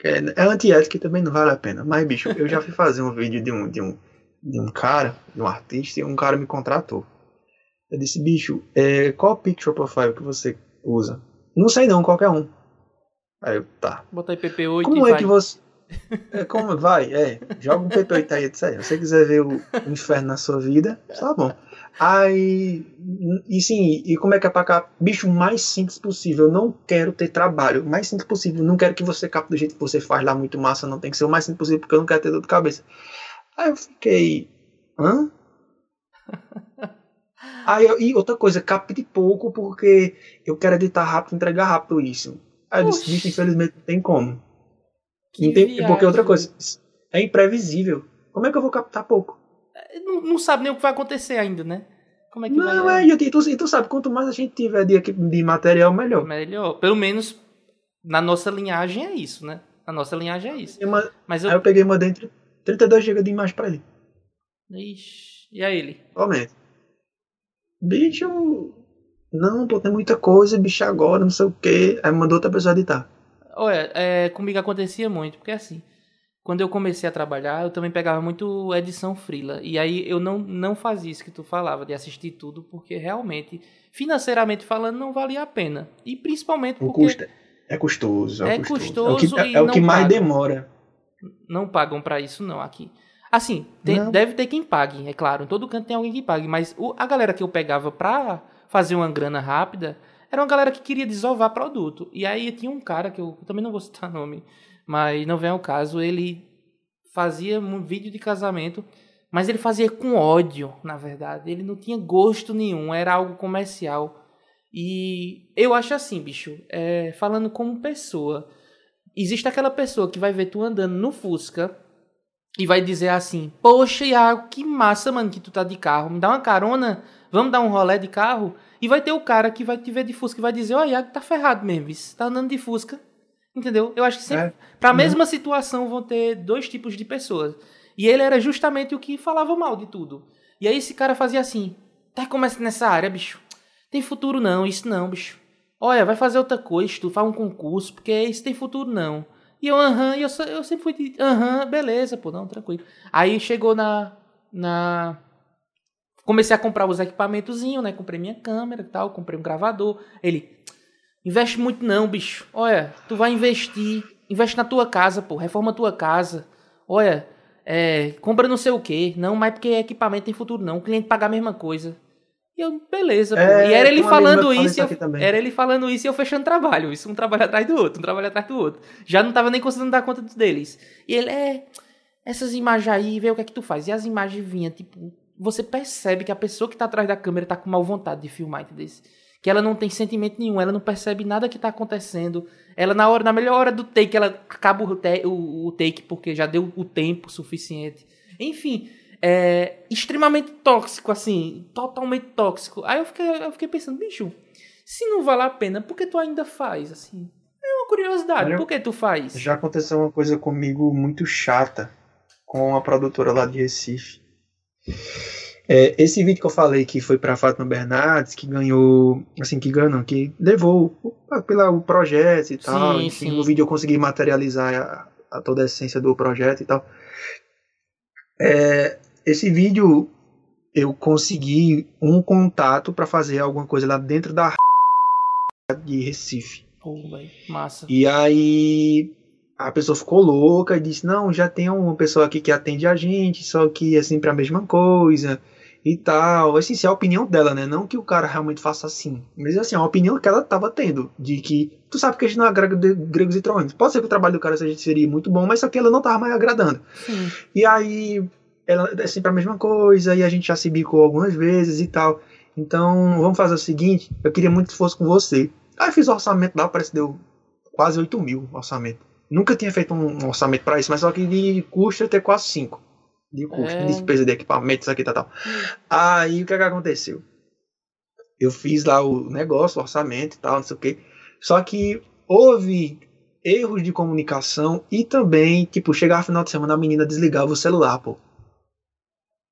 É, é antiético e também não vale a pena. Mas, bicho, eu já fui fazer um vídeo de um, de um, de um cara, de um artista, e um cara me contratou. Eu disse, bicho, é, qual picture profile que você usa? Não sei não, qualquer um. Aí eu, tá. Bota aí PP8 Como é vai. que você. É como vai, é. Joga um PP8 aí, aí. Se você quiser ver o, o inferno na sua vida, tá bom. Aí, e sim, e como é que é pra cá? Bicho, mais simples possível. Eu não quero ter trabalho. Mais simples possível. Não quero que você capte do jeito que você faz lá, muito massa. Não tem que ser o mais simples possível, porque eu não quero ter dor de cabeça. Aí eu fiquei. Hã? Aí, eu, e outra coisa, capte pouco porque eu quero editar rápido, entregar rápido isso. Aí eu disse, bicho, infelizmente não tem como. Que viagem. porque outra coisa, é imprevisível. Como é que eu vou captar pouco? Não, não sabe nem o que vai acontecer ainda, né? Como é que Não, vai. é, e tu, e tu sabe, quanto mais a gente tiver de, de material, melhor. Melhor. Pelo menos na nossa linhagem é isso, né? Na nossa linhagem é isso. E uma- Mas Aí eu. eu peguei uma dentro 32 GB de imagem pra ele. Ixi, e aí ele? Somente. Bicho, não, pô, tem muita coisa, bicho, agora, não sei o quê. Aí mandou outra pessoa editar. Olha, é, comigo acontecia muito, porque assim, quando eu comecei a trabalhar, eu também pegava muito edição frila. E aí eu não, não fazia isso que tu falava, de assistir tudo, porque realmente, financeiramente falando, não valia a pena. E principalmente O porque custo é custoso. É, É custoso. custoso é o que, é, é o que mais demora. não pagam pra isso não aqui. Assim, tem- Não. deve ter quem pague, é claro. Em todo canto tem alguém que pague. Mas o- a galera que eu pegava pra fazer uma grana rápida era uma galera que queria desovar produto. E aí tinha um cara que eu, também não vou citar nome, mas não vem ao caso. Ele fazia um vídeo de casamento, mas ele fazia com ódio, na verdade. Ele não tinha gosto nenhum, era algo comercial. E eu acho assim, bicho, é, falando como pessoa, existe aquela pessoa que vai ver tu andando no Fusca e vai dizer assim: Poxa, Iago, que massa, mano, que tu tá de carro. Me dá uma carona, vamos dar um rolé de carro. E vai ter o cara que vai te ver de Fusca e vai dizer: Ó, Iago, tá ferrado mesmo, isso. tá andando de Fusca. Entendeu? Eu acho que sempre, É. pra Uhum. mesma situação vão ter dois tipos de pessoas. E ele era justamente o que falava mal de tudo. E aí esse cara fazia assim: Tá começando nessa área, bicho. Tem futuro não, isso não, bicho. Olha, vai fazer outra coisa, tu faz um concurso, porque isso tem futuro não. E eu, aham, e eu, eu sempre fui de, aham, beleza, pô, não, tranquilo. Aí chegou na, na... Comecei a comprar os equipamentozinhos, né, comprei minha câmera e tal, comprei um gravador. Ele, investe muito não, bicho. Olha, tu vai investir, investe na tua casa, pô, reforma a tua casa. Olha, é, compra não sei o que, não, mas porque equipamento tem futuro não, o cliente paga a mesma coisa. E eu, beleza, pô. É, e era ele falando isso, eu, era ele falando isso e eu fechando trabalho. Isso um trabalho atrás do outro, um trabalho atrás do outro. Já não tava nem conseguindo dar conta deles. E ele, é, essas imagens aí, vê o que é que tu faz. E as imagens vinham, tipo, você percebe que a pessoa que tá atrás da câmera tá com mal vontade de filmar, entendeu? Que ela não tem sentimento nenhum, ela não percebe nada que tá acontecendo. Ela, na hora, na melhor hora do take, ela acaba o, te- o- o take porque já deu o tempo suficiente. Enfim, é extremamente tóxico, assim, totalmente tóxico. Aí eu fiquei, eu fiquei pensando, bicho, se não vale a pena, por que tu ainda faz, assim? É uma curiosidade, Olha, por que tu faz? Já aconteceu uma coisa comigo muito chata com a produtora lá de Recife. É, esse vídeo que eu falei que foi pra Fátima Bernardes, que ganhou, assim, que ganhou, que levou pela, o projeto e tal. Sim, enfim, sim. no vídeo eu consegui materializar a, a toda a essência do projeto e tal. É, esse vídeo eu consegui um contato pra fazer alguma coisa lá dentro da de Recife. Pô, velho, massa. E aí a pessoa ficou louca e disse: Não, já tem uma pessoa aqui que atende a gente, só que é sempre a mesma coisa e tal. Assim, isso é a opinião dela, né? Não que o cara realmente faça assim. Mas assim, é a opinião que ela tava tendo. De que tu sabe que a gente não agrega de- gregos e troanos. Pode ser que o trabalho do cara seria muito bom, mas só que ela não tava mais agradando. Sim. E aí, ela é sempre a mesma coisa, e a gente já se bicou algumas vezes e tal. Então, vamos fazer o seguinte: eu queria muito que fosse com você. Aí fiz o orçamento lá, parece que deu quase 8 mil o orçamento. Nunca tinha feito um orçamento pra isso, mas só que de custo ia ter quase 5. De custo, É. de despesa de equipamento, isso aqui e tal, tal. Aí o que, que aconteceu? Eu fiz lá o negócio, o orçamento e tal, não sei o quê. Só que houve erros de comunicação e também, tipo, chegava no final de semana a menina desligava o celular, pô.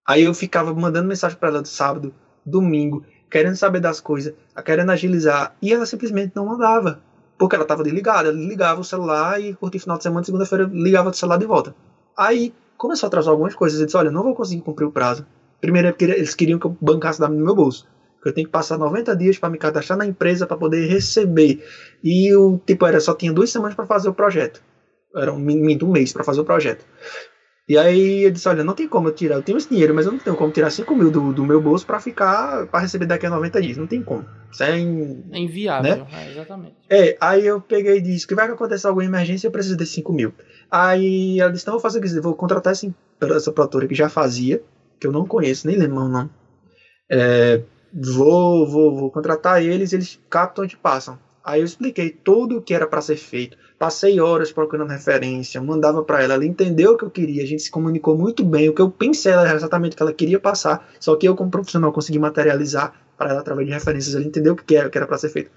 Aí eu ficava mandando mensagem pra ela do sábado, domingo, querendo saber das coisas, querendo agilizar, e ela simplesmente não mandava. Porque ela tava desligada, ela ligava o celular e curtia final de semana, segunda-feira ligava o celular de volta. Aí começou a atrasar algumas coisas, eu disse, olha, não vou conseguir cumprir o prazo. Primeiro é porque eles queriam que eu bancasse no meu bolso. Eu tenho que passar 90 dias para me cadastrar na empresa para poder receber. E o tipo era só tinha duas semanas para fazer o projeto. Era um um mês para fazer o projeto. E aí eu disse, olha, não tem como eu tirar, eu tenho esse dinheiro, mas eu não tenho como tirar 5 mil do, do meu bolso para ficar, para receber daqui a 90 dias, não tem como. Isso é, in- É inviável, Né? é, exatamente. é, aí eu peguei e disse que vai acontecer alguma emergência, eu preciso de 5 mil. Aí ela disse, não, vou fazer o que vou contratar essa, essa produtora que já fazia, que eu não conheço, nem lembro o nome. É, vou, vou, vou contratar eles, eles captam e te passam. Aí eu expliquei tudo o que era para ser feito. Passei horas procurando referência, mandava para ela, ela entendeu o que eu queria, a gente se comunicou muito bem, o que eu pensei era exatamente o que ela queria passar, só que eu como profissional consegui materializar para ela através de referências, ela entendeu o que era, o que era para ser feito.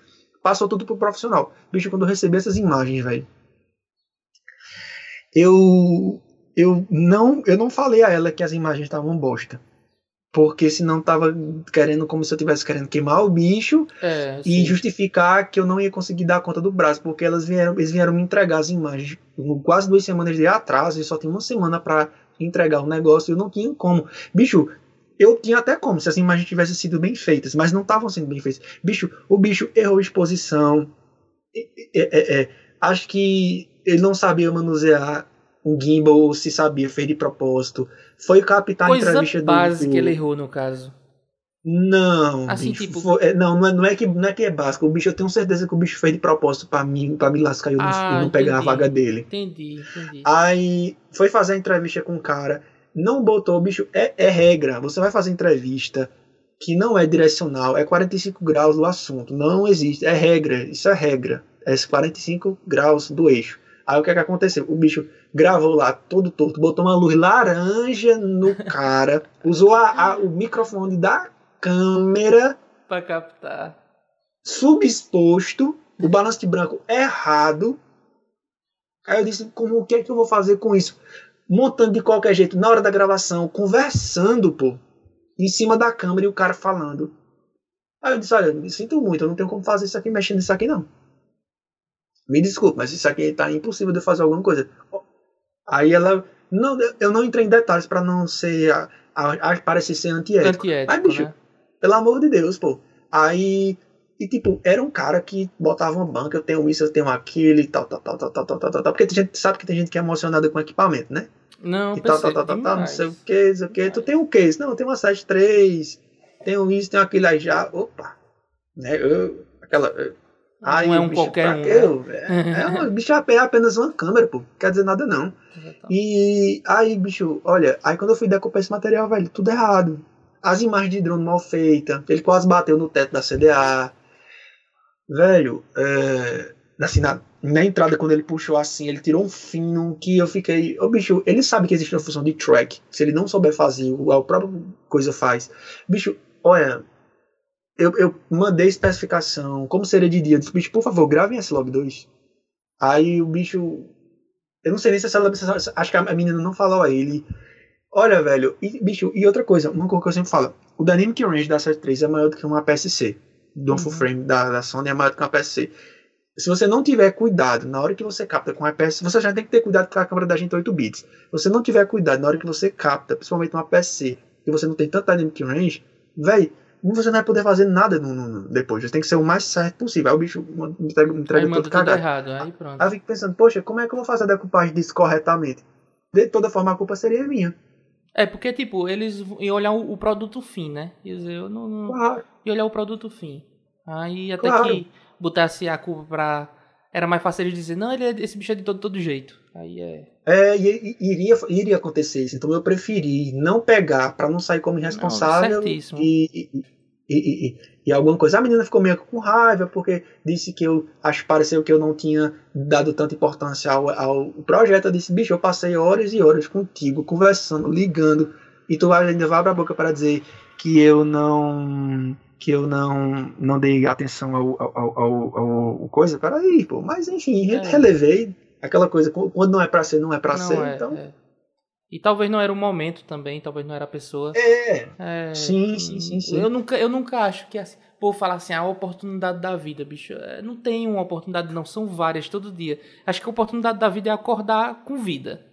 Passou tudo pro profissional. Bicho, quando eu recebi essas imagens, velho, eu eu não eu não falei a ela que as imagens estavam bosta porque senão tava querendo como se eu tivesse querendo queimar o bicho É, e justificar que eu não ia conseguir dar conta do braço, porque elas vieram, eles vieram me entregar as imagens com quase duas semanas de atraso e só tinha uma semana para entregar o negócio, eu não tinha como. Bicho, eu tinha até como se as imagens tivessem sido bem feitas, mas não estavam sendo bem feitas. Bicho, o bicho errou exposição. É, é, é, acho que ele não sabia manusear um gimbal, se sabia, fez de propósito. Foi captar a entrevista do- básica do, ele errou no caso. não, Assim, bicho, tipo- foi- é, não, não é, não é que não é que é básico. O bicho, eu tenho certeza que o bicho fez de propósito pra mim, para me lascar e eu não, Ah, e não pegar a entendi. vaga dele. Entendi, entendi. Aí foi fazer a entrevista com o cara, não botou, bicho, é, é regra. Você vai fazer entrevista que não é direcional, é 45 graus do assunto, não existe, é regra, isso é regra, é 45 graus do eixo. Aí o que é que aconteceu? O bicho gravou lá todo torto, botou uma luz laranja no cara, usou a- a- o microfone da câmera Pra captar. subexposto, o balanço de branco errado. Aí eu disse, como o que é que eu vou fazer com isso? Montando de qualquer jeito, na hora da gravação, conversando, pô, em cima da câmera e o cara falando. Aí eu disse, olha, me sinto muito, eu não tenho como fazer isso aqui, mexendo nisso aqui não. Me desculpe, mas isso aqui tá impossível de eu fazer alguma coisa. Aí ela. Não, eu não entrei em detalhes para não ser. A, a, a, parecer ser antiético. antiético Mas, bicho, né? pelo amor de Deus, pô. Aí. E, tipo, era um cara que botava uma banca, eu tenho isso, eu tenho aquilo e tal, tal, tal, tal, tal, tal, tal, tal. Porque tem gente, sabe que tem gente que é emocionada com equipamento, né? Não, e tal, tal, tal, tal, tal, não sei o que, não sei o que. Tu tem um que? Não, eu tenho uma 73, tenho isso, tenho aquilo aí já. Opa! Né? Eu, aquela. Eu, Aí, Não é um bicho, qualquer um, quê? né? Eu- É, é uma, bicho é apenas uma câmera, pô. Quer dizer nada não. E aí, bicho, olha, aí quando eu fui decupar esse material, velho, tudo errado. As imagens de drone mal feitas, ele quase bateu no teto da CDA. Velho, é, assim, na, na entrada, quando ele puxou assim, ele tirou um fino que eu fiquei. Ô, bicho, ele sabe que existe uma função de track. Se ele não souber fazer, o- a própria coisa faz. Bicho, olha, eu, eu mandei especificação, como seria de dia. Eu disse, bicho, por favor, gravem esse log 2. Aí o bicho. Eu não sei nem se ela. Acho que a menina não falou a ele. Olha, velho, e, bicho, e outra coisa, uma coisa que eu sempre falo: o Dynamic Range da 73 é maior do que uma PSC. Do Uhum. full frame da, da Sony é maior do que uma PSC. Se você não tiver cuidado na hora que você capta com a PSC, você já tem que ter cuidado com a câmera da gente 8 bits. Se você não tiver cuidado na hora que você capta, principalmente uma PSC, e você não tem tanto Dynamic Range, velho, você não vai poder fazer nada no, no- depois. Você tem que ser o mais certo possível. Aí o bicho entrega, Aí entrega todo tudo cagado. errado, aí pronto. Aí eu fico pensando, poxa, como é que eu vou fazer a decupagem disso corretamente? De toda forma, a culpa seria minha. É, porque, tipo, eles iam olhar o, o produto fim, né? Dizer, eu não, não... Claro. ia olhar o produto fim. Aí até Claro. que botasse a culpa pra... Era mais fácil eles dizer, não, ele é, esse bicho é de todo, todo jeito. Aí é... É, e, e- iria, iria acontecer isso. Então eu preferi não pegar pra não sair como irresponsável certíssimo. e, e, e, e, e alguma coisa. A menina ficou meio com raiva porque disse que eu acho pareceu que eu não tinha dado tanta importância ao, ao projeto. Eu disse, bicho, eu passei horas e horas contigo, conversando, ligando, e tu ainda vai abrir a boca para dizer que eu não que eu não não dei atenção ao, ao, ao, ao- ao coisa. Peraí, pô. Mas enfim, É. relevei aquela coisa. Quando não é pra ser, não é pra não, ser. é, então, é. E talvez não era o momento também, talvez não era a pessoa. é. É, Sim, sim, sim, sim. Eu nunca, eu nunca acho que assim, pô, falar assim, a oportunidade da vida, bicho. é, Não tem uma oportunidade, não, são várias todo dia. Acho que a oportunidade da vida é acordar com vida.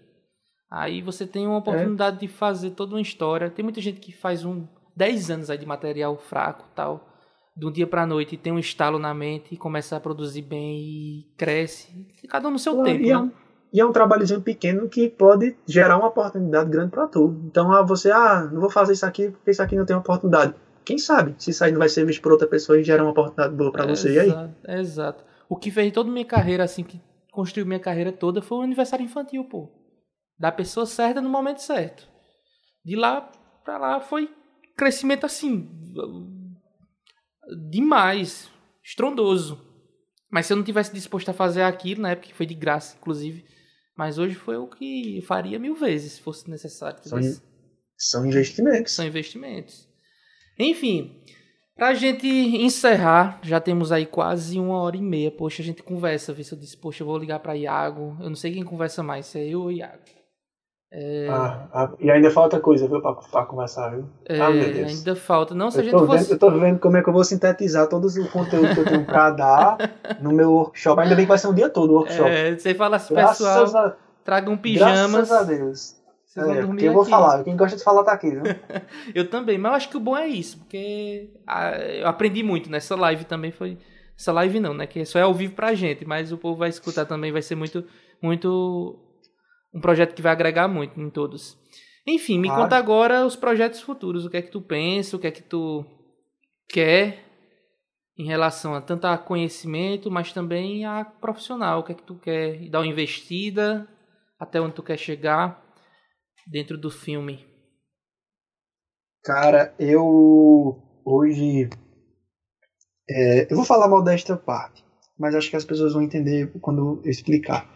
Aí você tem uma oportunidade de fazer toda uma história. Tem muita gente que faz um 10 anos aí de material fraco, tal, de um dia pra noite tem um estalo na mente e começa a produzir bem e cresce. Cada um no seu Claro, tempo, e, é né? um, e é um trabalhozinho pequeno que pode gerar uma oportunidade grande para tu. Então, ah, você, ah, não vou fazer isso aqui porque isso aqui não tem oportunidade. Quem sabe se isso aí não vai ser visto por outra pessoa e gerar uma oportunidade boa para você. E aí? Exato, exato. O que fez toda minha carreira, assim, que construiu minha carreira toda, foi o aniversário infantil, pô. Da pessoa certa no momento certo. De lá pra lá foi crescimento assim. Demais, estrondoso. Mas se eu não tivesse disposto a fazer aquilo, na época que foi de graça, inclusive, mas hoje foi o que faria mil vezes, se fosse necessário. São, são investimentos. São investimentos. Enfim, pra gente encerrar, já temos aí quase uma hora e meia. Poxa, a gente conversa, vê se eu disse, poxa, eu vou ligar pra Iago. Eu não sei quem conversa mais, se é eu ou Iago. É... Ah, ah, e ainda falta coisa, viu, pra, pra conversar, viu? É, ah, meu Deus. Ainda falta. Não, se eu a gente tô fosse... vendo, Eu tô vendo como é que eu vou sintetizar todo o conteúdo que eu tenho pra dar no meu workshop. Ainda bem que vai ser um dia todo o workshop. É, você fala assim, pessoal, a... tragam pijamas. Graças a Deus. É, porque eu vou falar, quem gosta de falar tá aqui, viu? eu também, mas eu acho que o bom é isso, porque eu aprendi muito nessa live também, foi... Essa live não, né, que só é ao vivo pra gente, mas o povo vai escutar também, vai ser muito, muito... Um projeto que vai agregar muito em todos. Enfim, me claro. conta agora os projetos futuros. O que é que tu pensa, o que é que tu quer em relação a tanto a conhecimento, mas também a profissional. O que é que tu quer dar uma investida, até onde tu quer chegar dentro do filme. Cara, eu hoje é, eu vou falar mal desta parte, mas acho que as pessoas vão entender quando eu explicar.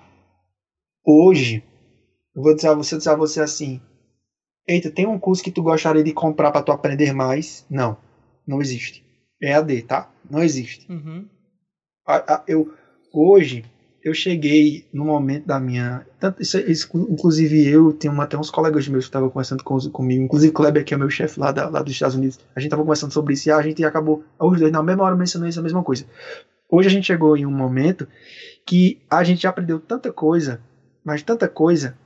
Hoje, eu vou dizer a você, dizer a você assim, Eita, tem um curso que tu gostaria de comprar para tu aprender mais? Não, não existe. É AD, tá? Não existe. Uhum. Eu, hoje, eu cheguei no momento da minha. Tanto, isso, isso, inclusive, eu tenho até uns colegas meus que estavam conversando com, comigo, inclusive Kleber, que é meu chefe lá, da, lá dos Estados Unidos. A gente estava conversando sobre isso e a gente acabou, os dois, na mesma hora, mencionando isso, a mesma coisa. Hoje a gente chegou em um momento que a gente já aprendeu tanta coisa, mas tanta coisa,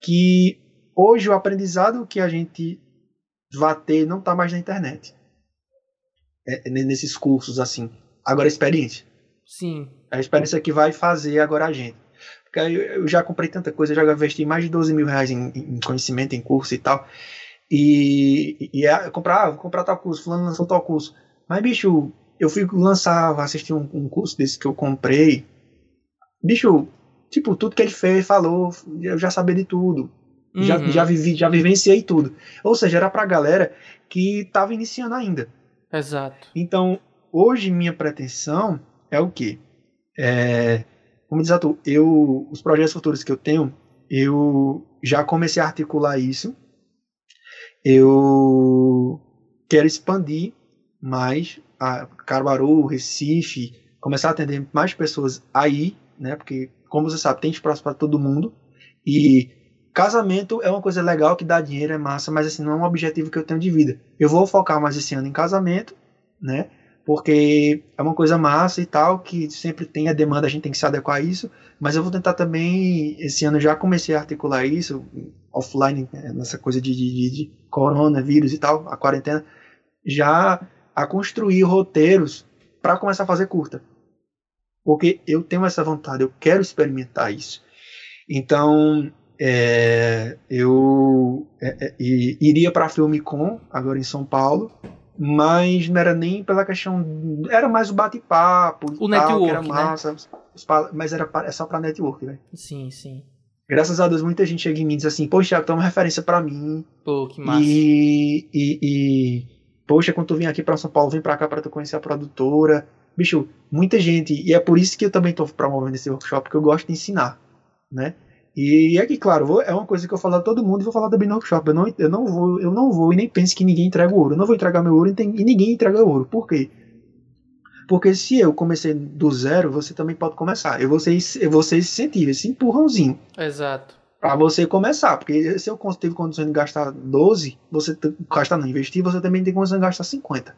que hoje o aprendizado que a gente vai ter não está mais na internet. É, é nesses cursos assim. Agora a experiência. Sim. A experiência que vai fazer agora a gente. Porque eu já comprei tanta coisa, já investi mais de 12 mil reais em, em conhecimento, em curso e tal. E, e é, comprar, vou comprar tal curso, fulano lançou tal curso. Mas, bicho, eu fui lançar, assistir um, um curso desse que eu comprei. Bicho, tipo, tudo que ele fez, falou, eu já sabia de tudo. Uhum. Já, já, vivi, já vivenciei tudo. Ou seja, era pra galera que estava iniciando ainda. Exato. Então, hoje minha pretensão é o quê? É, como diz a tu, eu, os projetos futuros que eu tenho, eu já comecei a articular isso. Eu quero expandir mais a Caruaru, Recife, começar a atender mais pessoas aí, né? Porque, como você sabe, tem espaço para todo mundo. E Casamento é uma coisa legal que dá dinheiro, é massa, mas assim, não é um objetivo que eu tenho de vida. Eu vou focar mais esse ano em casamento, né? Porque é uma coisa massa e tal, que sempre tem a demanda, a gente tem que se adequar a isso. Mas eu vou tentar também, esse ano já comecei a articular isso, offline, né, nessa coisa de, de, de coronavírus e tal, a quarentena, já a construir roteiros para começar a fazer curta. Porque eu tenho essa vontade, eu quero experimentar isso. Então, é, eu é, é, iria para a Filmicon, agora em São Paulo, mas não era nem pela questão. Era mais o bate-papo. O tal, network. era né? massa, né? Mas era é só para network, né? Sim, sim. Graças a Deus, muita gente chega em mim e diz assim: Poxa, tu é uma referência para mim. Pô, que massa. E, e, e poxa, quando tu vem aqui para São Paulo, vem para cá para tu conhecer a produtora. Bicho, muita gente. E é por isso que eu também tô promovendo esse workshop, porque eu gosto de ensinar, né? E é que, claro, é uma coisa que eu falo a todo mundo e vou falar também no workshop. Eu não, eu não vou, eu não vou e nem pense que ninguém entrega ouro. Eu não vou entregar meu ouro e ninguém entrega ouro. Por quê? Porque se eu comecei do zero, você também pode começar. Vou vou ser esse incentivo, esse empurrãozinho. Exato. Pra você começar. Porque se eu tive condições de gastar 12, você gastar não investir, você também tem condições de gastar 50.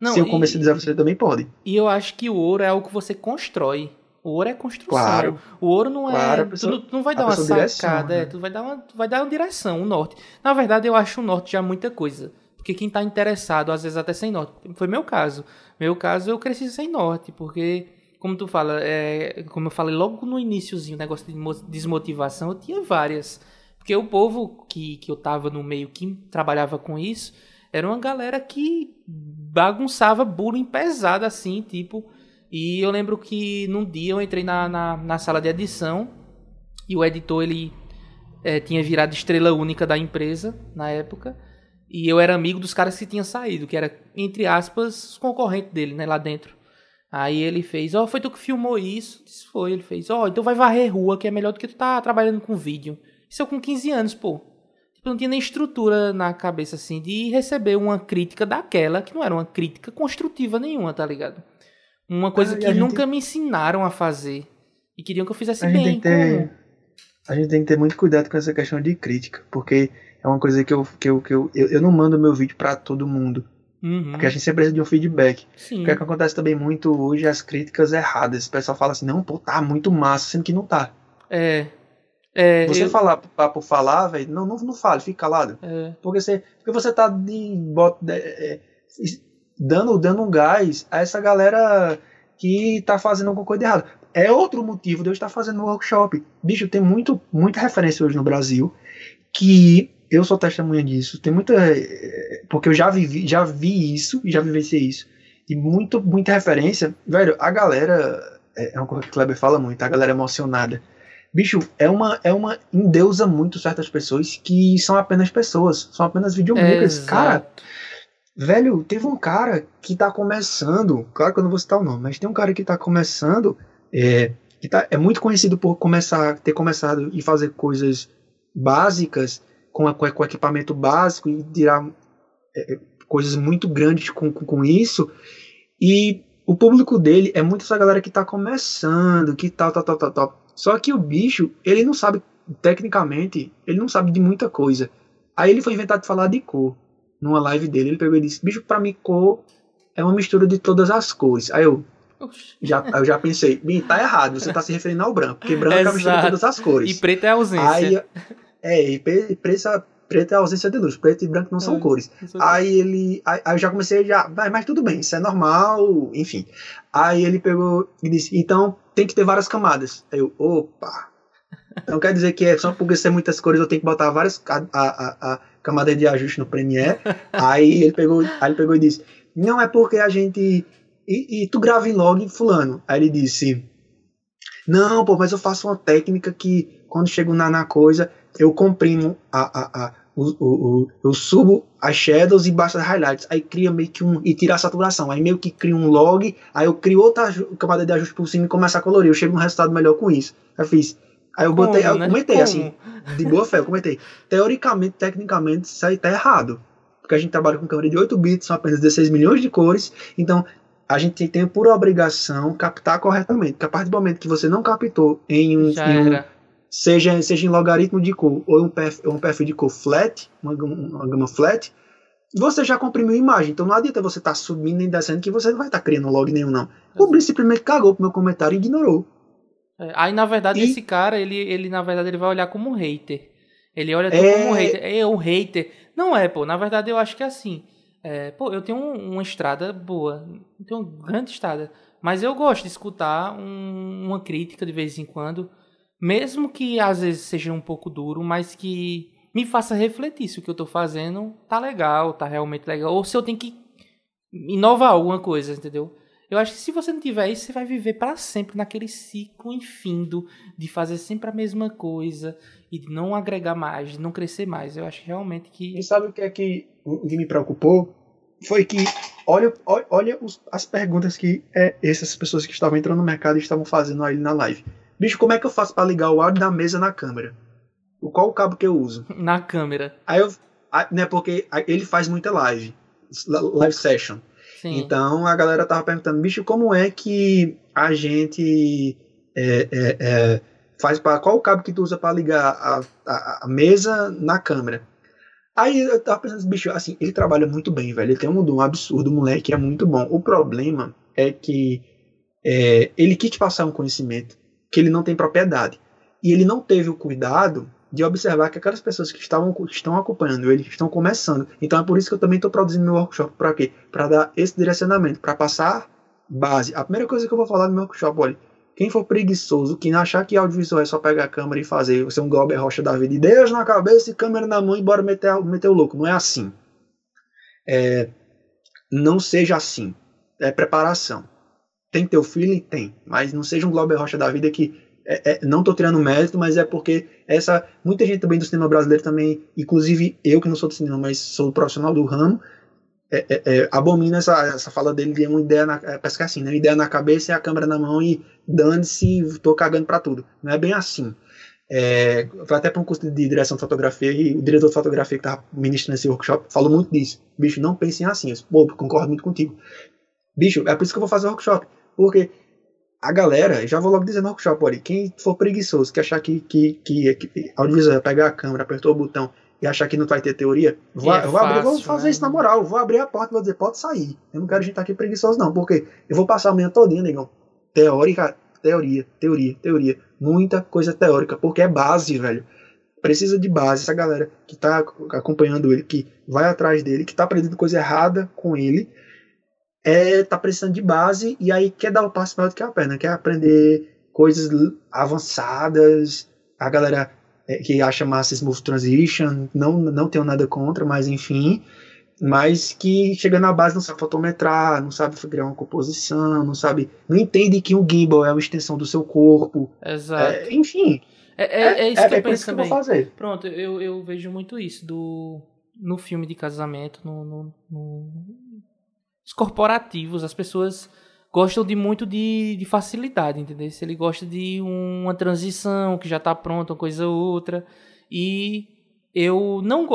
Não, se eu comecei do zero, você também pode. E eu acho que o ouro é algo que você constrói. O ouro é construção. Claro. O ouro não é. Claro, pessoa, tu, tu, não vai dar uma sacada, direção, né? é, tu vai dar uma, vai dar uma direção, um norte. Na verdade, eu acho o norte já muita coisa. Porque quem está interessado, às vezes até sem norte. Foi meu caso. Meu caso, eu cresci sem norte, porque, como tu fala, é, como eu falei logo no iníciozinho, o negócio de desmotivação, eu tinha várias. Porque o povo que, que eu tava no meio, que trabalhava com isso, era uma galera que bagunçava bullying pesado, assim, tipo e eu lembro que num dia eu entrei na, na, na sala de edição e o editor ele é, tinha virado estrela única da empresa na época. E eu era amigo dos caras que tinham saído, que era, entre aspas, concorrente dele, né, lá dentro. Aí ele fez, ó, oh, foi tu que filmou isso? Isso foi, ele fez, ó, oh, então vai varrer rua, que é melhor do que tu tá trabalhando com vídeo. Isso eu com 15 anos, pô. Tipo, não tinha nem estrutura na cabeça, assim, de receber uma crítica daquela, que não era uma crítica construtiva nenhuma, tá ligado? Uma coisa ah, que nunca me ensinaram a fazer. E queriam que eu fizesse a bem. Ter, a gente tem que ter muito cuidado com essa questão de crítica, porque é uma coisa que eu, que eu, que eu, eu, eu não mando meu vídeo para todo mundo. Uhum. Porque a gente sempre precisa de um feedback. Sim. O que, é que acontece também muito hoje as críticas erradas. O pessoal fala assim, não, pô, tá muito massa, sendo que não tá. É. é você eu... falar pra, por falar, velho, não, não, não fale, fica calado. É. Porque, você, porque você tá de, de, é, dando, dando um gás a essa galera que tá fazendo alguma coisa errada. É outro motivo de eu estar fazendo um workshop. Bicho, tem muito, muita referência hoje no Brasil que eu sou testemunha disso. Tem muita. Eh, porque eu já vivi, já vi isso e já vivenciei isso. E muito, muita referência. Velho, a galera. É, é uma coisa que o Kleber fala muito, a galera emocionada. Bicho, é uma, é uma endeusa muito certas pessoas que são apenas pessoas, são apenas videomakers. Cara, velho, teve um cara que tá começando, claro que eu não vou citar o nome, mas tem um cara que tá começando, é, que tá, é muito conhecido por começar, ter começado e fazer coisas básicas com, com, com equipamento básico e tirar é, coisas muito grandes com, com, com, isso. E o público dele é muito essa galera que tá começando, que tal, tal, tal, tal, tal. Só que o bicho, ele não sabe, tecnicamente, ele não sabe de muita coisa. Aí ele foi inventado de falar de cor. Numa live dele, ele pegou e disse: Bicho, pra mim, cor é uma mistura de todas as cores. Aí eu. Já, eu já pensei, bem, tá errado, você tá se referindo ao branco, porque branco é a mistura de todas as cores. E preto é ausência. Aí, é, e preto, preto é ausência de luz, preto e branco não são é, cores. Aí ele. Aí, aí, eu já comecei já. Mas, mas tudo bem, isso é normal, enfim. Aí ele pegou e disse, então tem que ter várias camadas. Aí eu, opa! Então quer dizer que é só porque ser muitas cores eu tenho que botar várias a, a, a camadas de ajuste no Premiere. aí ele pegou, aí ele pegou e disse, não é porque a gente. E, e tu grava em log fulano. Aí ele disse. Não, pô, mas eu faço uma técnica que quando chego na, na coisa, eu comprimo a, a, a o, o, o, eu subo as shadows e baixo as highlights, aí cria meio que um. e tira a saturação, aí meio que cria um log, aí eu crio outra camada de ajuste por cima e começo a colorir, eu chego num resultado melhor com isso. Eu fiz. Aí eu botei, Como, eu né? comentei Como? assim, de boa fé, eu comentei. Teoricamente, tecnicamente, isso aí tá errado. Porque a gente trabalha com câmera de 8 bits, são apenas 16 milhões de cores, então a gente tem por obrigação captar corretamente. Porque a partir do momento que você não captou em um, em um seja, seja em logaritmo de cor ou um, perf, um perfil de cor flat, uma, uma gama flat, você já comprimiu a imagem. Então não adianta você estar tá subindo nem descendo que você não vai estar tá criando log nenhum, não. O Bruce simplesmente cagou pro meu comentário e ignorou. É, aí, na verdade, e... esse cara, ele, ele, na verdade, ele vai olhar como um hater. Ele olha é... como um hater. É um hater. Não é, pô. Na verdade, eu acho que é assim. É, pô, eu tenho um, uma estrada boa. Eu tenho uma grande estrada. Mas eu gosto de escutar um, uma crítica de vez em quando mesmo que às vezes seja um pouco duro, mas que me faça refletir se o que eu estou fazendo tá legal, tá realmente legal, ou se eu tenho que inovar alguma coisa, entendeu? Eu acho que se você não tiver isso, você vai viver para sempre naquele ciclo infindo de fazer sempre a mesma coisa e de não agregar mais, de não crescer mais. Eu acho realmente que. E sabe o que é que, o que me preocupou? Foi que, olha, olha, as perguntas que é, essas pessoas que estavam entrando no mercado estavam fazendo aí na live. Bicho, como é que eu faço para ligar o áudio da mesa na câmera? O qual o cabo que eu uso? Na câmera. Aí eu, né, porque ele faz muita live, live session. Sim. Então a galera tava perguntando, bicho, como é que a gente é, é, é, faz para qual o cabo que tu usa para ligar a, a, a, mesa na câmera? Aí eu tava pensando, bicho, assim, ele trabalha muito bem, velho. Ele tem um dom absurdo, moleque, é muito bom. O problema é que é, ele quis te passar um conhecimento que ele não tem propriedade. E ele não teve o cuidado de observar que aquelas pessoas que estavam estão acompanhando ele estão começando. Então é por isso que eu também estou produzindo meu workshop para quê? Para dar esse direcionamento, para passar base. A primeira coisa que eu vou falar no meu workshop, olha, quem for preguiçoso, quem achar que audiovisual é só pegar a câmera e fazer, você é um Glauber Rocha da vida, e Deus na cabeça e câmera na mão e bora meter, meter o louco. Não é assim. É, não seja assim. É preparação. Tem teu feeling? Tem. Mas não seja um Glauber Rocha da vida que é, é, não estou tirando mérito, mas é porque essa muita gente também do cinema brasileiro também, inclusive eu que não sou do cinema, mas sou profissional do ramo, é, é, é, abomina essa, essa fala dele de uma ideia, na, é, parece que é assim, né? Uma ideia na cabeça e a câmera na mão e dane-se, tô cagando para tudo. Não é bem assim. É, foi até para um curso de direção de fotografia e o diretor de fotografia que estava ministrando esse workshop falou muito disso. Bicho, não pensem assim. Eu, Pô, concordo muito contigo. Bicho, é por isso que eu vou fazer o workshop. Porque a galera, já vou logo dizer no workshop, olha, quem for preguiçoso, que achar que, que, que, que audiovisual pegar a câmera, apertou o botão e achar que não vai ter teoria, vou, é vou, fácil, abrir, vou fazer né? isso na moral, vou abrir a porta e vou dizer, pode sair. Eu não quero gente aqui preguiçoso, não, porque eu vou passar a manhã todinha, negão. Teórica, teoria, teoria, teoria. Muita coisa teórica, porque é base, velho. Precisa de base. Essa galera que tá acompanhando ele, que vai atrás dele, que tá aprendendo coisa errada com ele, é, tá precisando de base e aí quer dar o passo maior do que a perna, quer aprender coisas avançadas. A galera é, que acha massa Smooth Transition, não, não tenho nada contra, mas enfim, mas que chega na base não sabe fotometrar, não sabe criar uma composição, não sabe, não entende que o gimbal é uma extensão do seu corpo. Exato. É, enfim. É, é, é isso é, que eu é penso também. Que eu fazer. Pronto, eu, eu vejo muito isso do no filme de casamento, no, no, no corporativos, as pessoas gostam de muito de, de facilidade, entendeu? Se ele gosta de uma transição que já está pronta, uma coisa ou outra. E eu não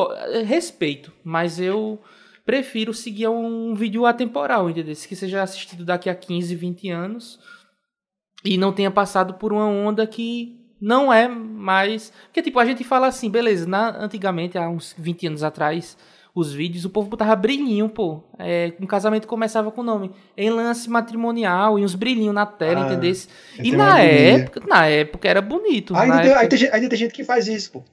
respeito, mas eu prefiro seguir um vídeo atemporal, entendeu? Que seja assistido daqui a 15, 20 anos e não tenha passado por uma onda que não é mais. Porque, tipo, a gente fala assim, beleza, na, antigamente, há uns 20 anos atrás os vídeos, o povo botava brilhinho, pô. É, um casamento começava com o nome em lance matrimonial e uns brilhinhos na tela, ah, entendeu? E na época, na época era bonito. Ainda tem, época... tem, ainda tem gente que faz isso, pô.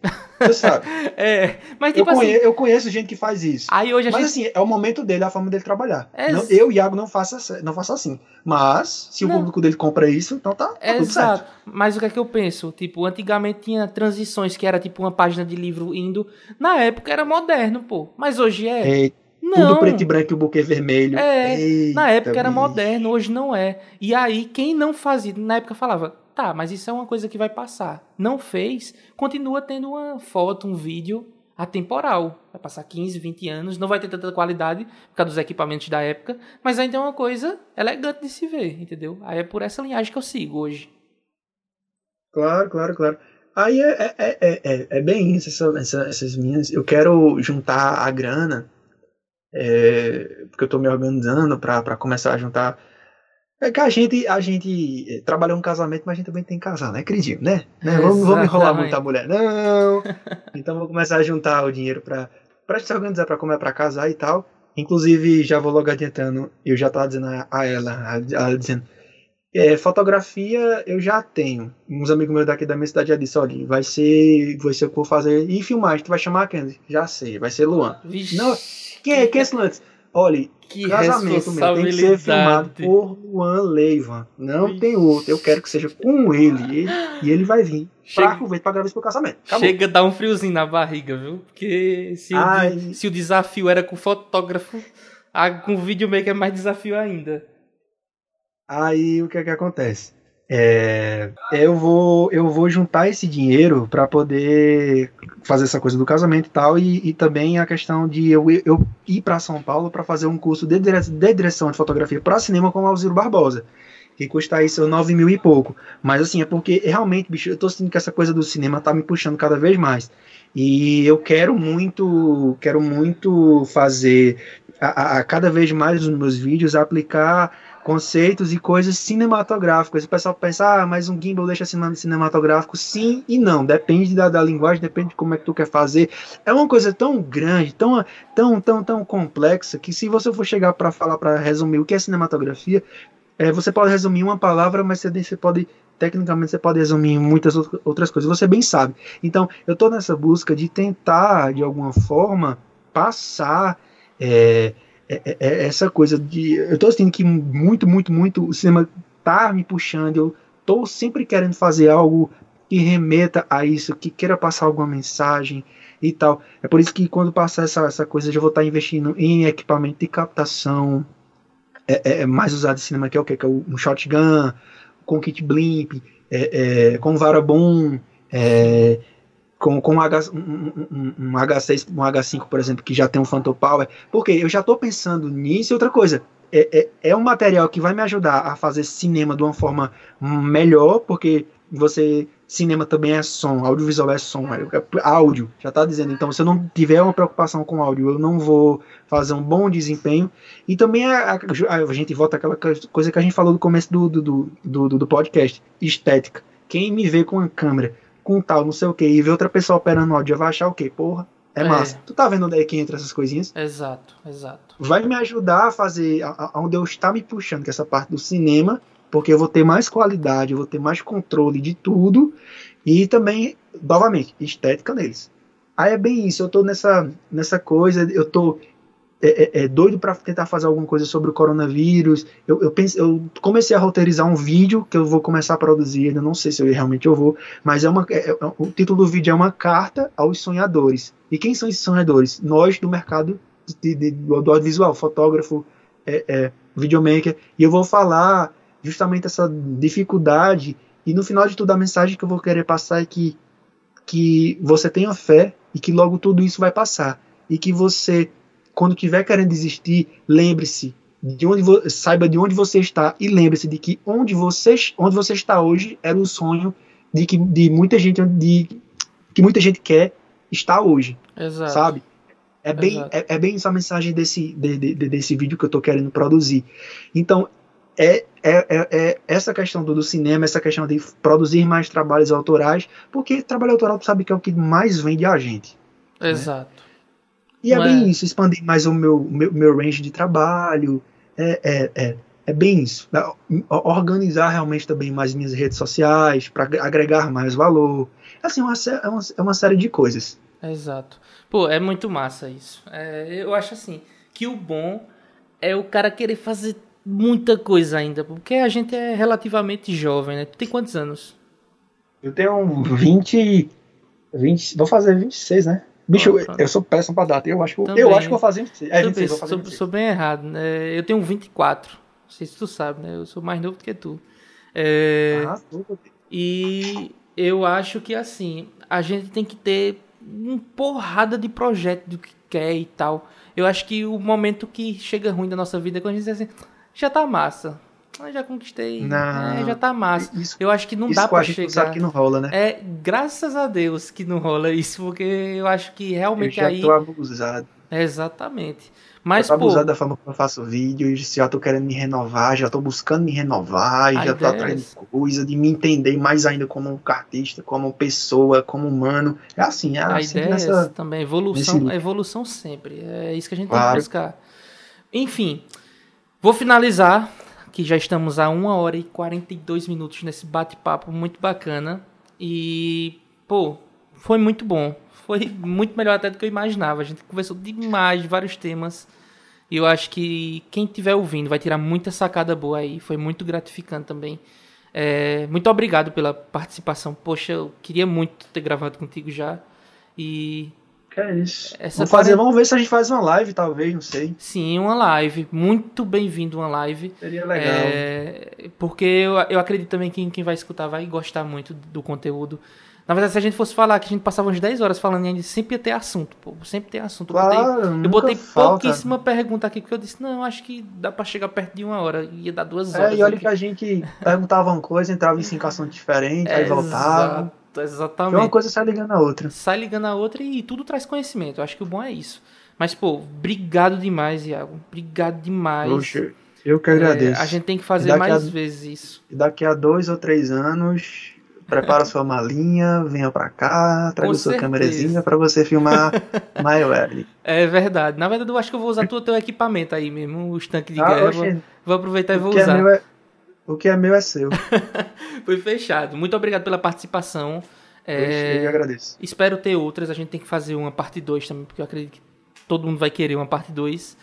Você sabe. é, mas tipo eu assim. Conheço, eu conheço gente que faz isso. Aí hoje mas gente... assim, é o momento dele, é a forma dele trabalhar. É não, eu, Iago, não faço, não faço assim. Mas, se não. o público dele compra isso, então tá, tá é tudo Exato. certo. Mas o que é que eu penso? Tipo, antigamente tinha transições que era tipo uma página de livro indo. Na época era moderno, pô. Mas hoje é. é não. Tudo preto e branco e o buquê vermelho. É, Eita, na época era moderno, hoje não é. E aí, quem não fazia, na época falava, tá, mas isso é uma coisa que vai passar. Não fez, continua tendo uma foto, um vídeo atemporal. Vai passar 15, 20 anos, não vai ter tanta qualidade por causa dos equipamentos da época, mas ainda é uma coisa elegante de se ver, entendeu? Aí é por essa linhagem que eu sigo hoje. Claro, claro, claro. Aí é, é, é, é, bem isso, essa, essa, essas minhas. Eu quero juntar a grana é, porque eu estou me organizando para começar a juntar. É que a gente, a gente eh, trabalhou um casamento, mas a gente também tem que casar, né? Acredito, né? né? Vamos, vamos enrolar muito a mulher. Não! Então vou começar a juntar o dinheiro para se organizar para comer para casar e tal. Inclusive, já vou logo adiantando, eu já estava dizendo a ela, ela dizendo, é, fotografia eu já tenho. Uns amigos meus daqui da minha cidade já disse, olha, vai ser, vai ser o que eu vou fazer. E filmagem, tu vai chamar quem? Já sei, vai ser Luan. Vixe. Não, quem é, quem é esse lance? Olha, que casamento meu, tem que ser filmado por Juan Leiva. Não Ixi. tem outro. Eu quero que seja com ele. ele e ele vai vir Chega, pra aproveitar pra gravar isso pro casamento. Acabou. Chega a dar um friozinho na barriga, viu? Porque se, o, se o desafio era com fotógrafo, a, com videomaker é mais desafio ainda. Aí o que é que acontece? É, eu vou eu vou juntar esse dinheiro para poder fazer essa coisa do casamento e tal e, e também a questão de eu, eu ir para São Paulo para fazer um curso de, dire, de direção de fotografia para cinema com o Alziro Barbosa que custa isso 9 mil e pouco mas assim é porque realmente bicho eu tô sentindo que essa coisa do cinema tá me puxando cada vez mais e eu quero muito quero muito fazer a, a cada vez mais nos meus vídeos aplicar conceitos e coisas cinematográficas. O pessoal pensa, ah, mas um gimbal deixa cinematográfico? Sim e não. Depende da, da linguagem, depende de como é que tu quer fazer. É uma coisa tão grande, tão, tão, tão, tão complexa, que se você for chegar para falar, para resumir o que é cinematografia, é, você pode resumir uma palavra, mas você pode tecnicamente você pode resumir muitas outras coisas, você bem sabe. Então, eu estou nessa busca de tentar, de alguma forma, passar é, é, é, é, essa coisa de. Eu tô sentindo que muito, muito, muito o cinema tá me puxando. Eu tô sempre querendo fazer algo que remeta a isso, que queira passar alguma mensagem e tal. É por isso que quando passar essa, essa coisa, eu já vou estar tá investindo em equipamento de captação é, é, é mais usado em cinema, que é o que? Que é um shotgun, com Kit Blimp, é, é, com Varabon, é, com, com um, H, um, um, um, H6, um H5, por exemplo, que já tem um Phantom Power, porque eu já estou pensando nisso e outra coisa. É, é, é, um material que vai me ajudar a fazer cinema de uma forma melhor, porque você cinema também é som, audiovisual é som, é, é áudio, já está dizendo. Então, se eu não tiver uma preocupação com áudio, eu não vou fazer um bom desempenho. E também a, a, a gente volta àquela coisa que a gente falou no começo do, do, do, do, do podcast, estética. Quem me vê com a câmera, com tal, não sei o que, e vê outra pessoa operando áudio, vai achar o quê? Porra, é, é, massa. Tu tá vendo onde é que entra essas coisinhas? Exato, exato. Vai me ajudar a fazer aonde eu estar me puxando, que é essa parte do cinema, porque eu vou ter mais qualidade, eu vou ter mais controle de tudo e também, novamente, estética neles. Aí é bem isso, eu tô nessa, nessa coisa, eu tô é, é, é doido para tentar fazer alguma coisa sobre o coronavírus. Eu, eu, pense, eu comecei a roteirizar um vídeo que eu vou começar a produzir, ainda não sei se eu realmente eu vou, mas é uma, é, é, o título do vídeo é uma carta aos sonhadores. E quem são esses sonhadores? Nós do mercado de, de, do audiovisual, fotógrafo, é, videomaker, e eu vou falar justamente essa dificuldade. E no final de tudo, a mensagem que eu vou querer passar é que, que você tenha fé e que logo tudo isso vai passar. E que você, quando estiver querendo desistir, lembre-se de onde saiba de onde você está e lembre-se de que onde você, onde você está hoje era o sonho de que de muita gente de que muita gente quer estar hoje. Exato. Sabe? É bem, é, é, bem essa mensagem desse, de, de, desse vídeo que eu estou querendo produzir. Então, é, é, é, é, essa questão do, do, cinema, essa questão de produzir mais trabalhos autorais, porque trabalho autoral tu sabe que é o que mais vende a gente. Né? Exato. Né? E é bem isso, expandir mais o meu, meu, meu range de trabalho, é, é, é, é bem isso. Organizar realmente também mais minhas redes sociais, para agregar mais valor. Assim, uma, é, uma, é uma série de coisas. Exato. Pô, é muito massa isso. É, eu acho assim, que o bom é o cara querer fazer muita coisa ainda, porque a gente é relativamente jovem, né? Tu tem quantos anos? Eu tenho 20, 20 vou fazer 26, né? Bicho, oh, eu sou péssimo pra data. Eu acho que, eu acho que vou fazer 26. É, 26, vou fazer 26. Sou, sou bem errado, né? Eu tenho 24. Não sei se tu sabe, né? Eu sou mais novo do que tu. É, ah, e eu acho que assim, a gente tem que ter uma porrada de projeto do que quer e tal. Eu acho que o momento que chega ruim da nossa vida é quando a gente diz assim, já tá massa. Eu já conquistei. Não, é, já tá massa. Isso, eu acho que não dá pra chegar. Sabe que não rola, né? É, graças a Deus que não rola isso, porque eu acho que realmente eu já aí. Tô abusado. É, exatamente. Mas, eu tô abusado da forma como eu faço vídeo, e já tô querendo me renovar, já tô buscando me renovar, e já tô atrás de coisa, de me entender mais ainda como artista, como pessoa, como humano. É assim, é a assim ideia nessa, é também, evolução, evolução sempre. É isso que a gente claro. tem que buscar. Enfim, Vou finalizar, que já estamos a 1 hora e 42 minutos nesse bate-papo muito bacana. E, pô, foi muito bom. Foi muito melhor até do que eu imaginava. A gente conversou demais de vários temas. E eu acho que quem estiver ouvindo vai tirar muita sacada boa aí. Foi muito gratificante também. É, muito obrigado pela participação. Poxa, eu queria muito ter gravado contigo já. E que é isso. Essa vamos, fazer, vamos ver se a gente faz uma live, talvez, não sei. Sim, uma live. Muito bem-vindo uma live. Seria legal. É, porque eu, eu acredito também que quem vai escutar vai gostar muito do conteúdo. Na verdade, se a gente fosse falar que a gente passava umas 10 horas falando, a gente sempre ia ter assunto, pô. Sempre tem assunto. Claro, eu botei, eu botei pouquíssima pergunta aqui, porque eu disse, não, acho que dá pra chegar perto de uma hora. Ia dar duas horas. É, e olha aqui. que a gente perguntava uma coisa, entrava em cinco assuntos diferentes, é, aí voltava. Exatamente. Uma coisa sai ligando a outra. Sai ligando a outra e tudo traz conhecimento. Eu acho que o bom é isso. Mas, pô, obrigado demais, Iago. Obrigado demais. Poxa, eu que agradeço. É, a gente tem que fazer mais a, vezes isso. E daqui a dois ou três anos, prepara sua malinha, venha pra cá, traga sua câmerazinha pra você filmar My É verdade. Na verdade, eu acho que eu vou usar todo o teu equipamento aí mesmo, os tanques de ah, guerra. Vou, vou, aproveitar e vou usar. O que é meu é seu. Foi fechado. Muito obrigado pela participação. É, eu agradeço. Espero ter outras. A gente tem que fazer uma parte 2 também, porque eu acredito que todo mundo vai querer uma parte 2.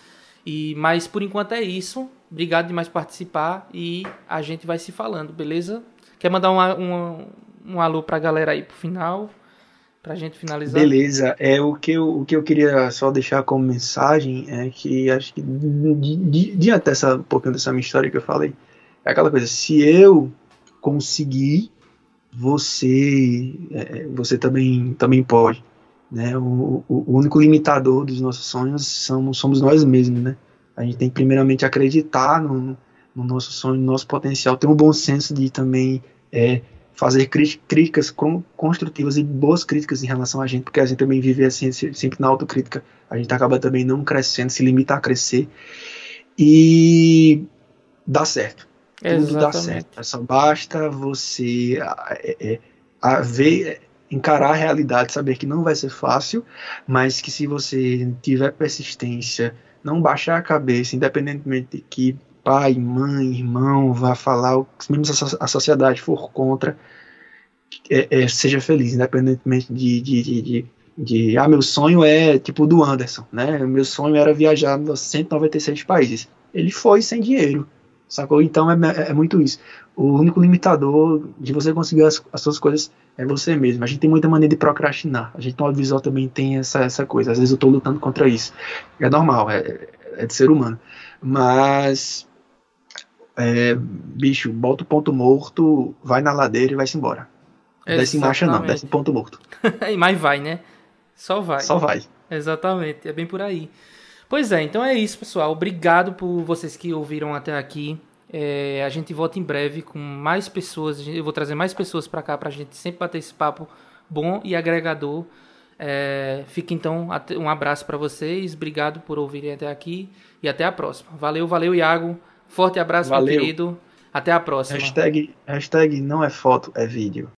E, mas por enquanto é isso. Obrigado demais por participar e a gente vai se falando, beleza? Quer mandar um, um, um alô pra galera aí pro final? Pra gente finalizar? Beleza. É, o, que eu, o que eu queria só deixar como mensagem é que acho que diante dessa, um pouquinho dessa minha história que eu falei, é aquela coisa, se eu conseguir, você é, você também também pode. Né? O, o, único limitador dos nossos sonhos somos, somos nós mesmos. Né? A gente tem que primeiramente acreditar no, no nosso sonho, no nosso potencial, ter um bom senso de também é, fazer críticas construtivas e boas críticas em relação a gente, porque a gente também vive assim, sempre na autocrítica, a gente acaba também não crescendo, se limita a crescer e dá certo. Exatamente. Tudo dá certo. Só basta você é, é, a ver, encarar a realidade, saber que não vai ser fácil, mas que se você tiver persistência, não baixar a cabeça, independentemente de que pai, mãe, irmão vá falar, mesmo se a sociedade for contra, é, é, seja feliz, independentemente de, de, de, de, de, ah, meu sonho é tipo do Anderson, né? Meu sonho era viajar nos 196 países. Ele foi sem dinheiro, sacou? Então é, é, é muito isso. O único limitador de você conseguir as, as, suas coisas é você mesmo. A gente tem muita maneira de procrastinar. A gente no audiovisual também tem essa, essa coisa. Às vezes eu estou lutando contra isso. É normal, é, é de ser humano. Mas é, bicho, bota o ponto morto, vai na ladeira e vai-se embora. Desce em marcha não, desce ponto morto. Mas vai, né? Só vai. Só vai. Exatamente, é bem por aí. Pois é, então é isso, pessoal. Obrigado por vocês que ouviram até aqui. É, a gente volta em breve com mais pessoas. Eu vou trazer mais pessoas para cá para a gente sempre bater esse papo bom e agregador. É, fica então um abraço para vocês. Obrigado por ouvirem até aqui e até a próxima. Valeu, valeu, Iago. Forte abraço, Valeu. meu querido. Até a próxima. Hashtag, hashtag não é foto, é vídeo.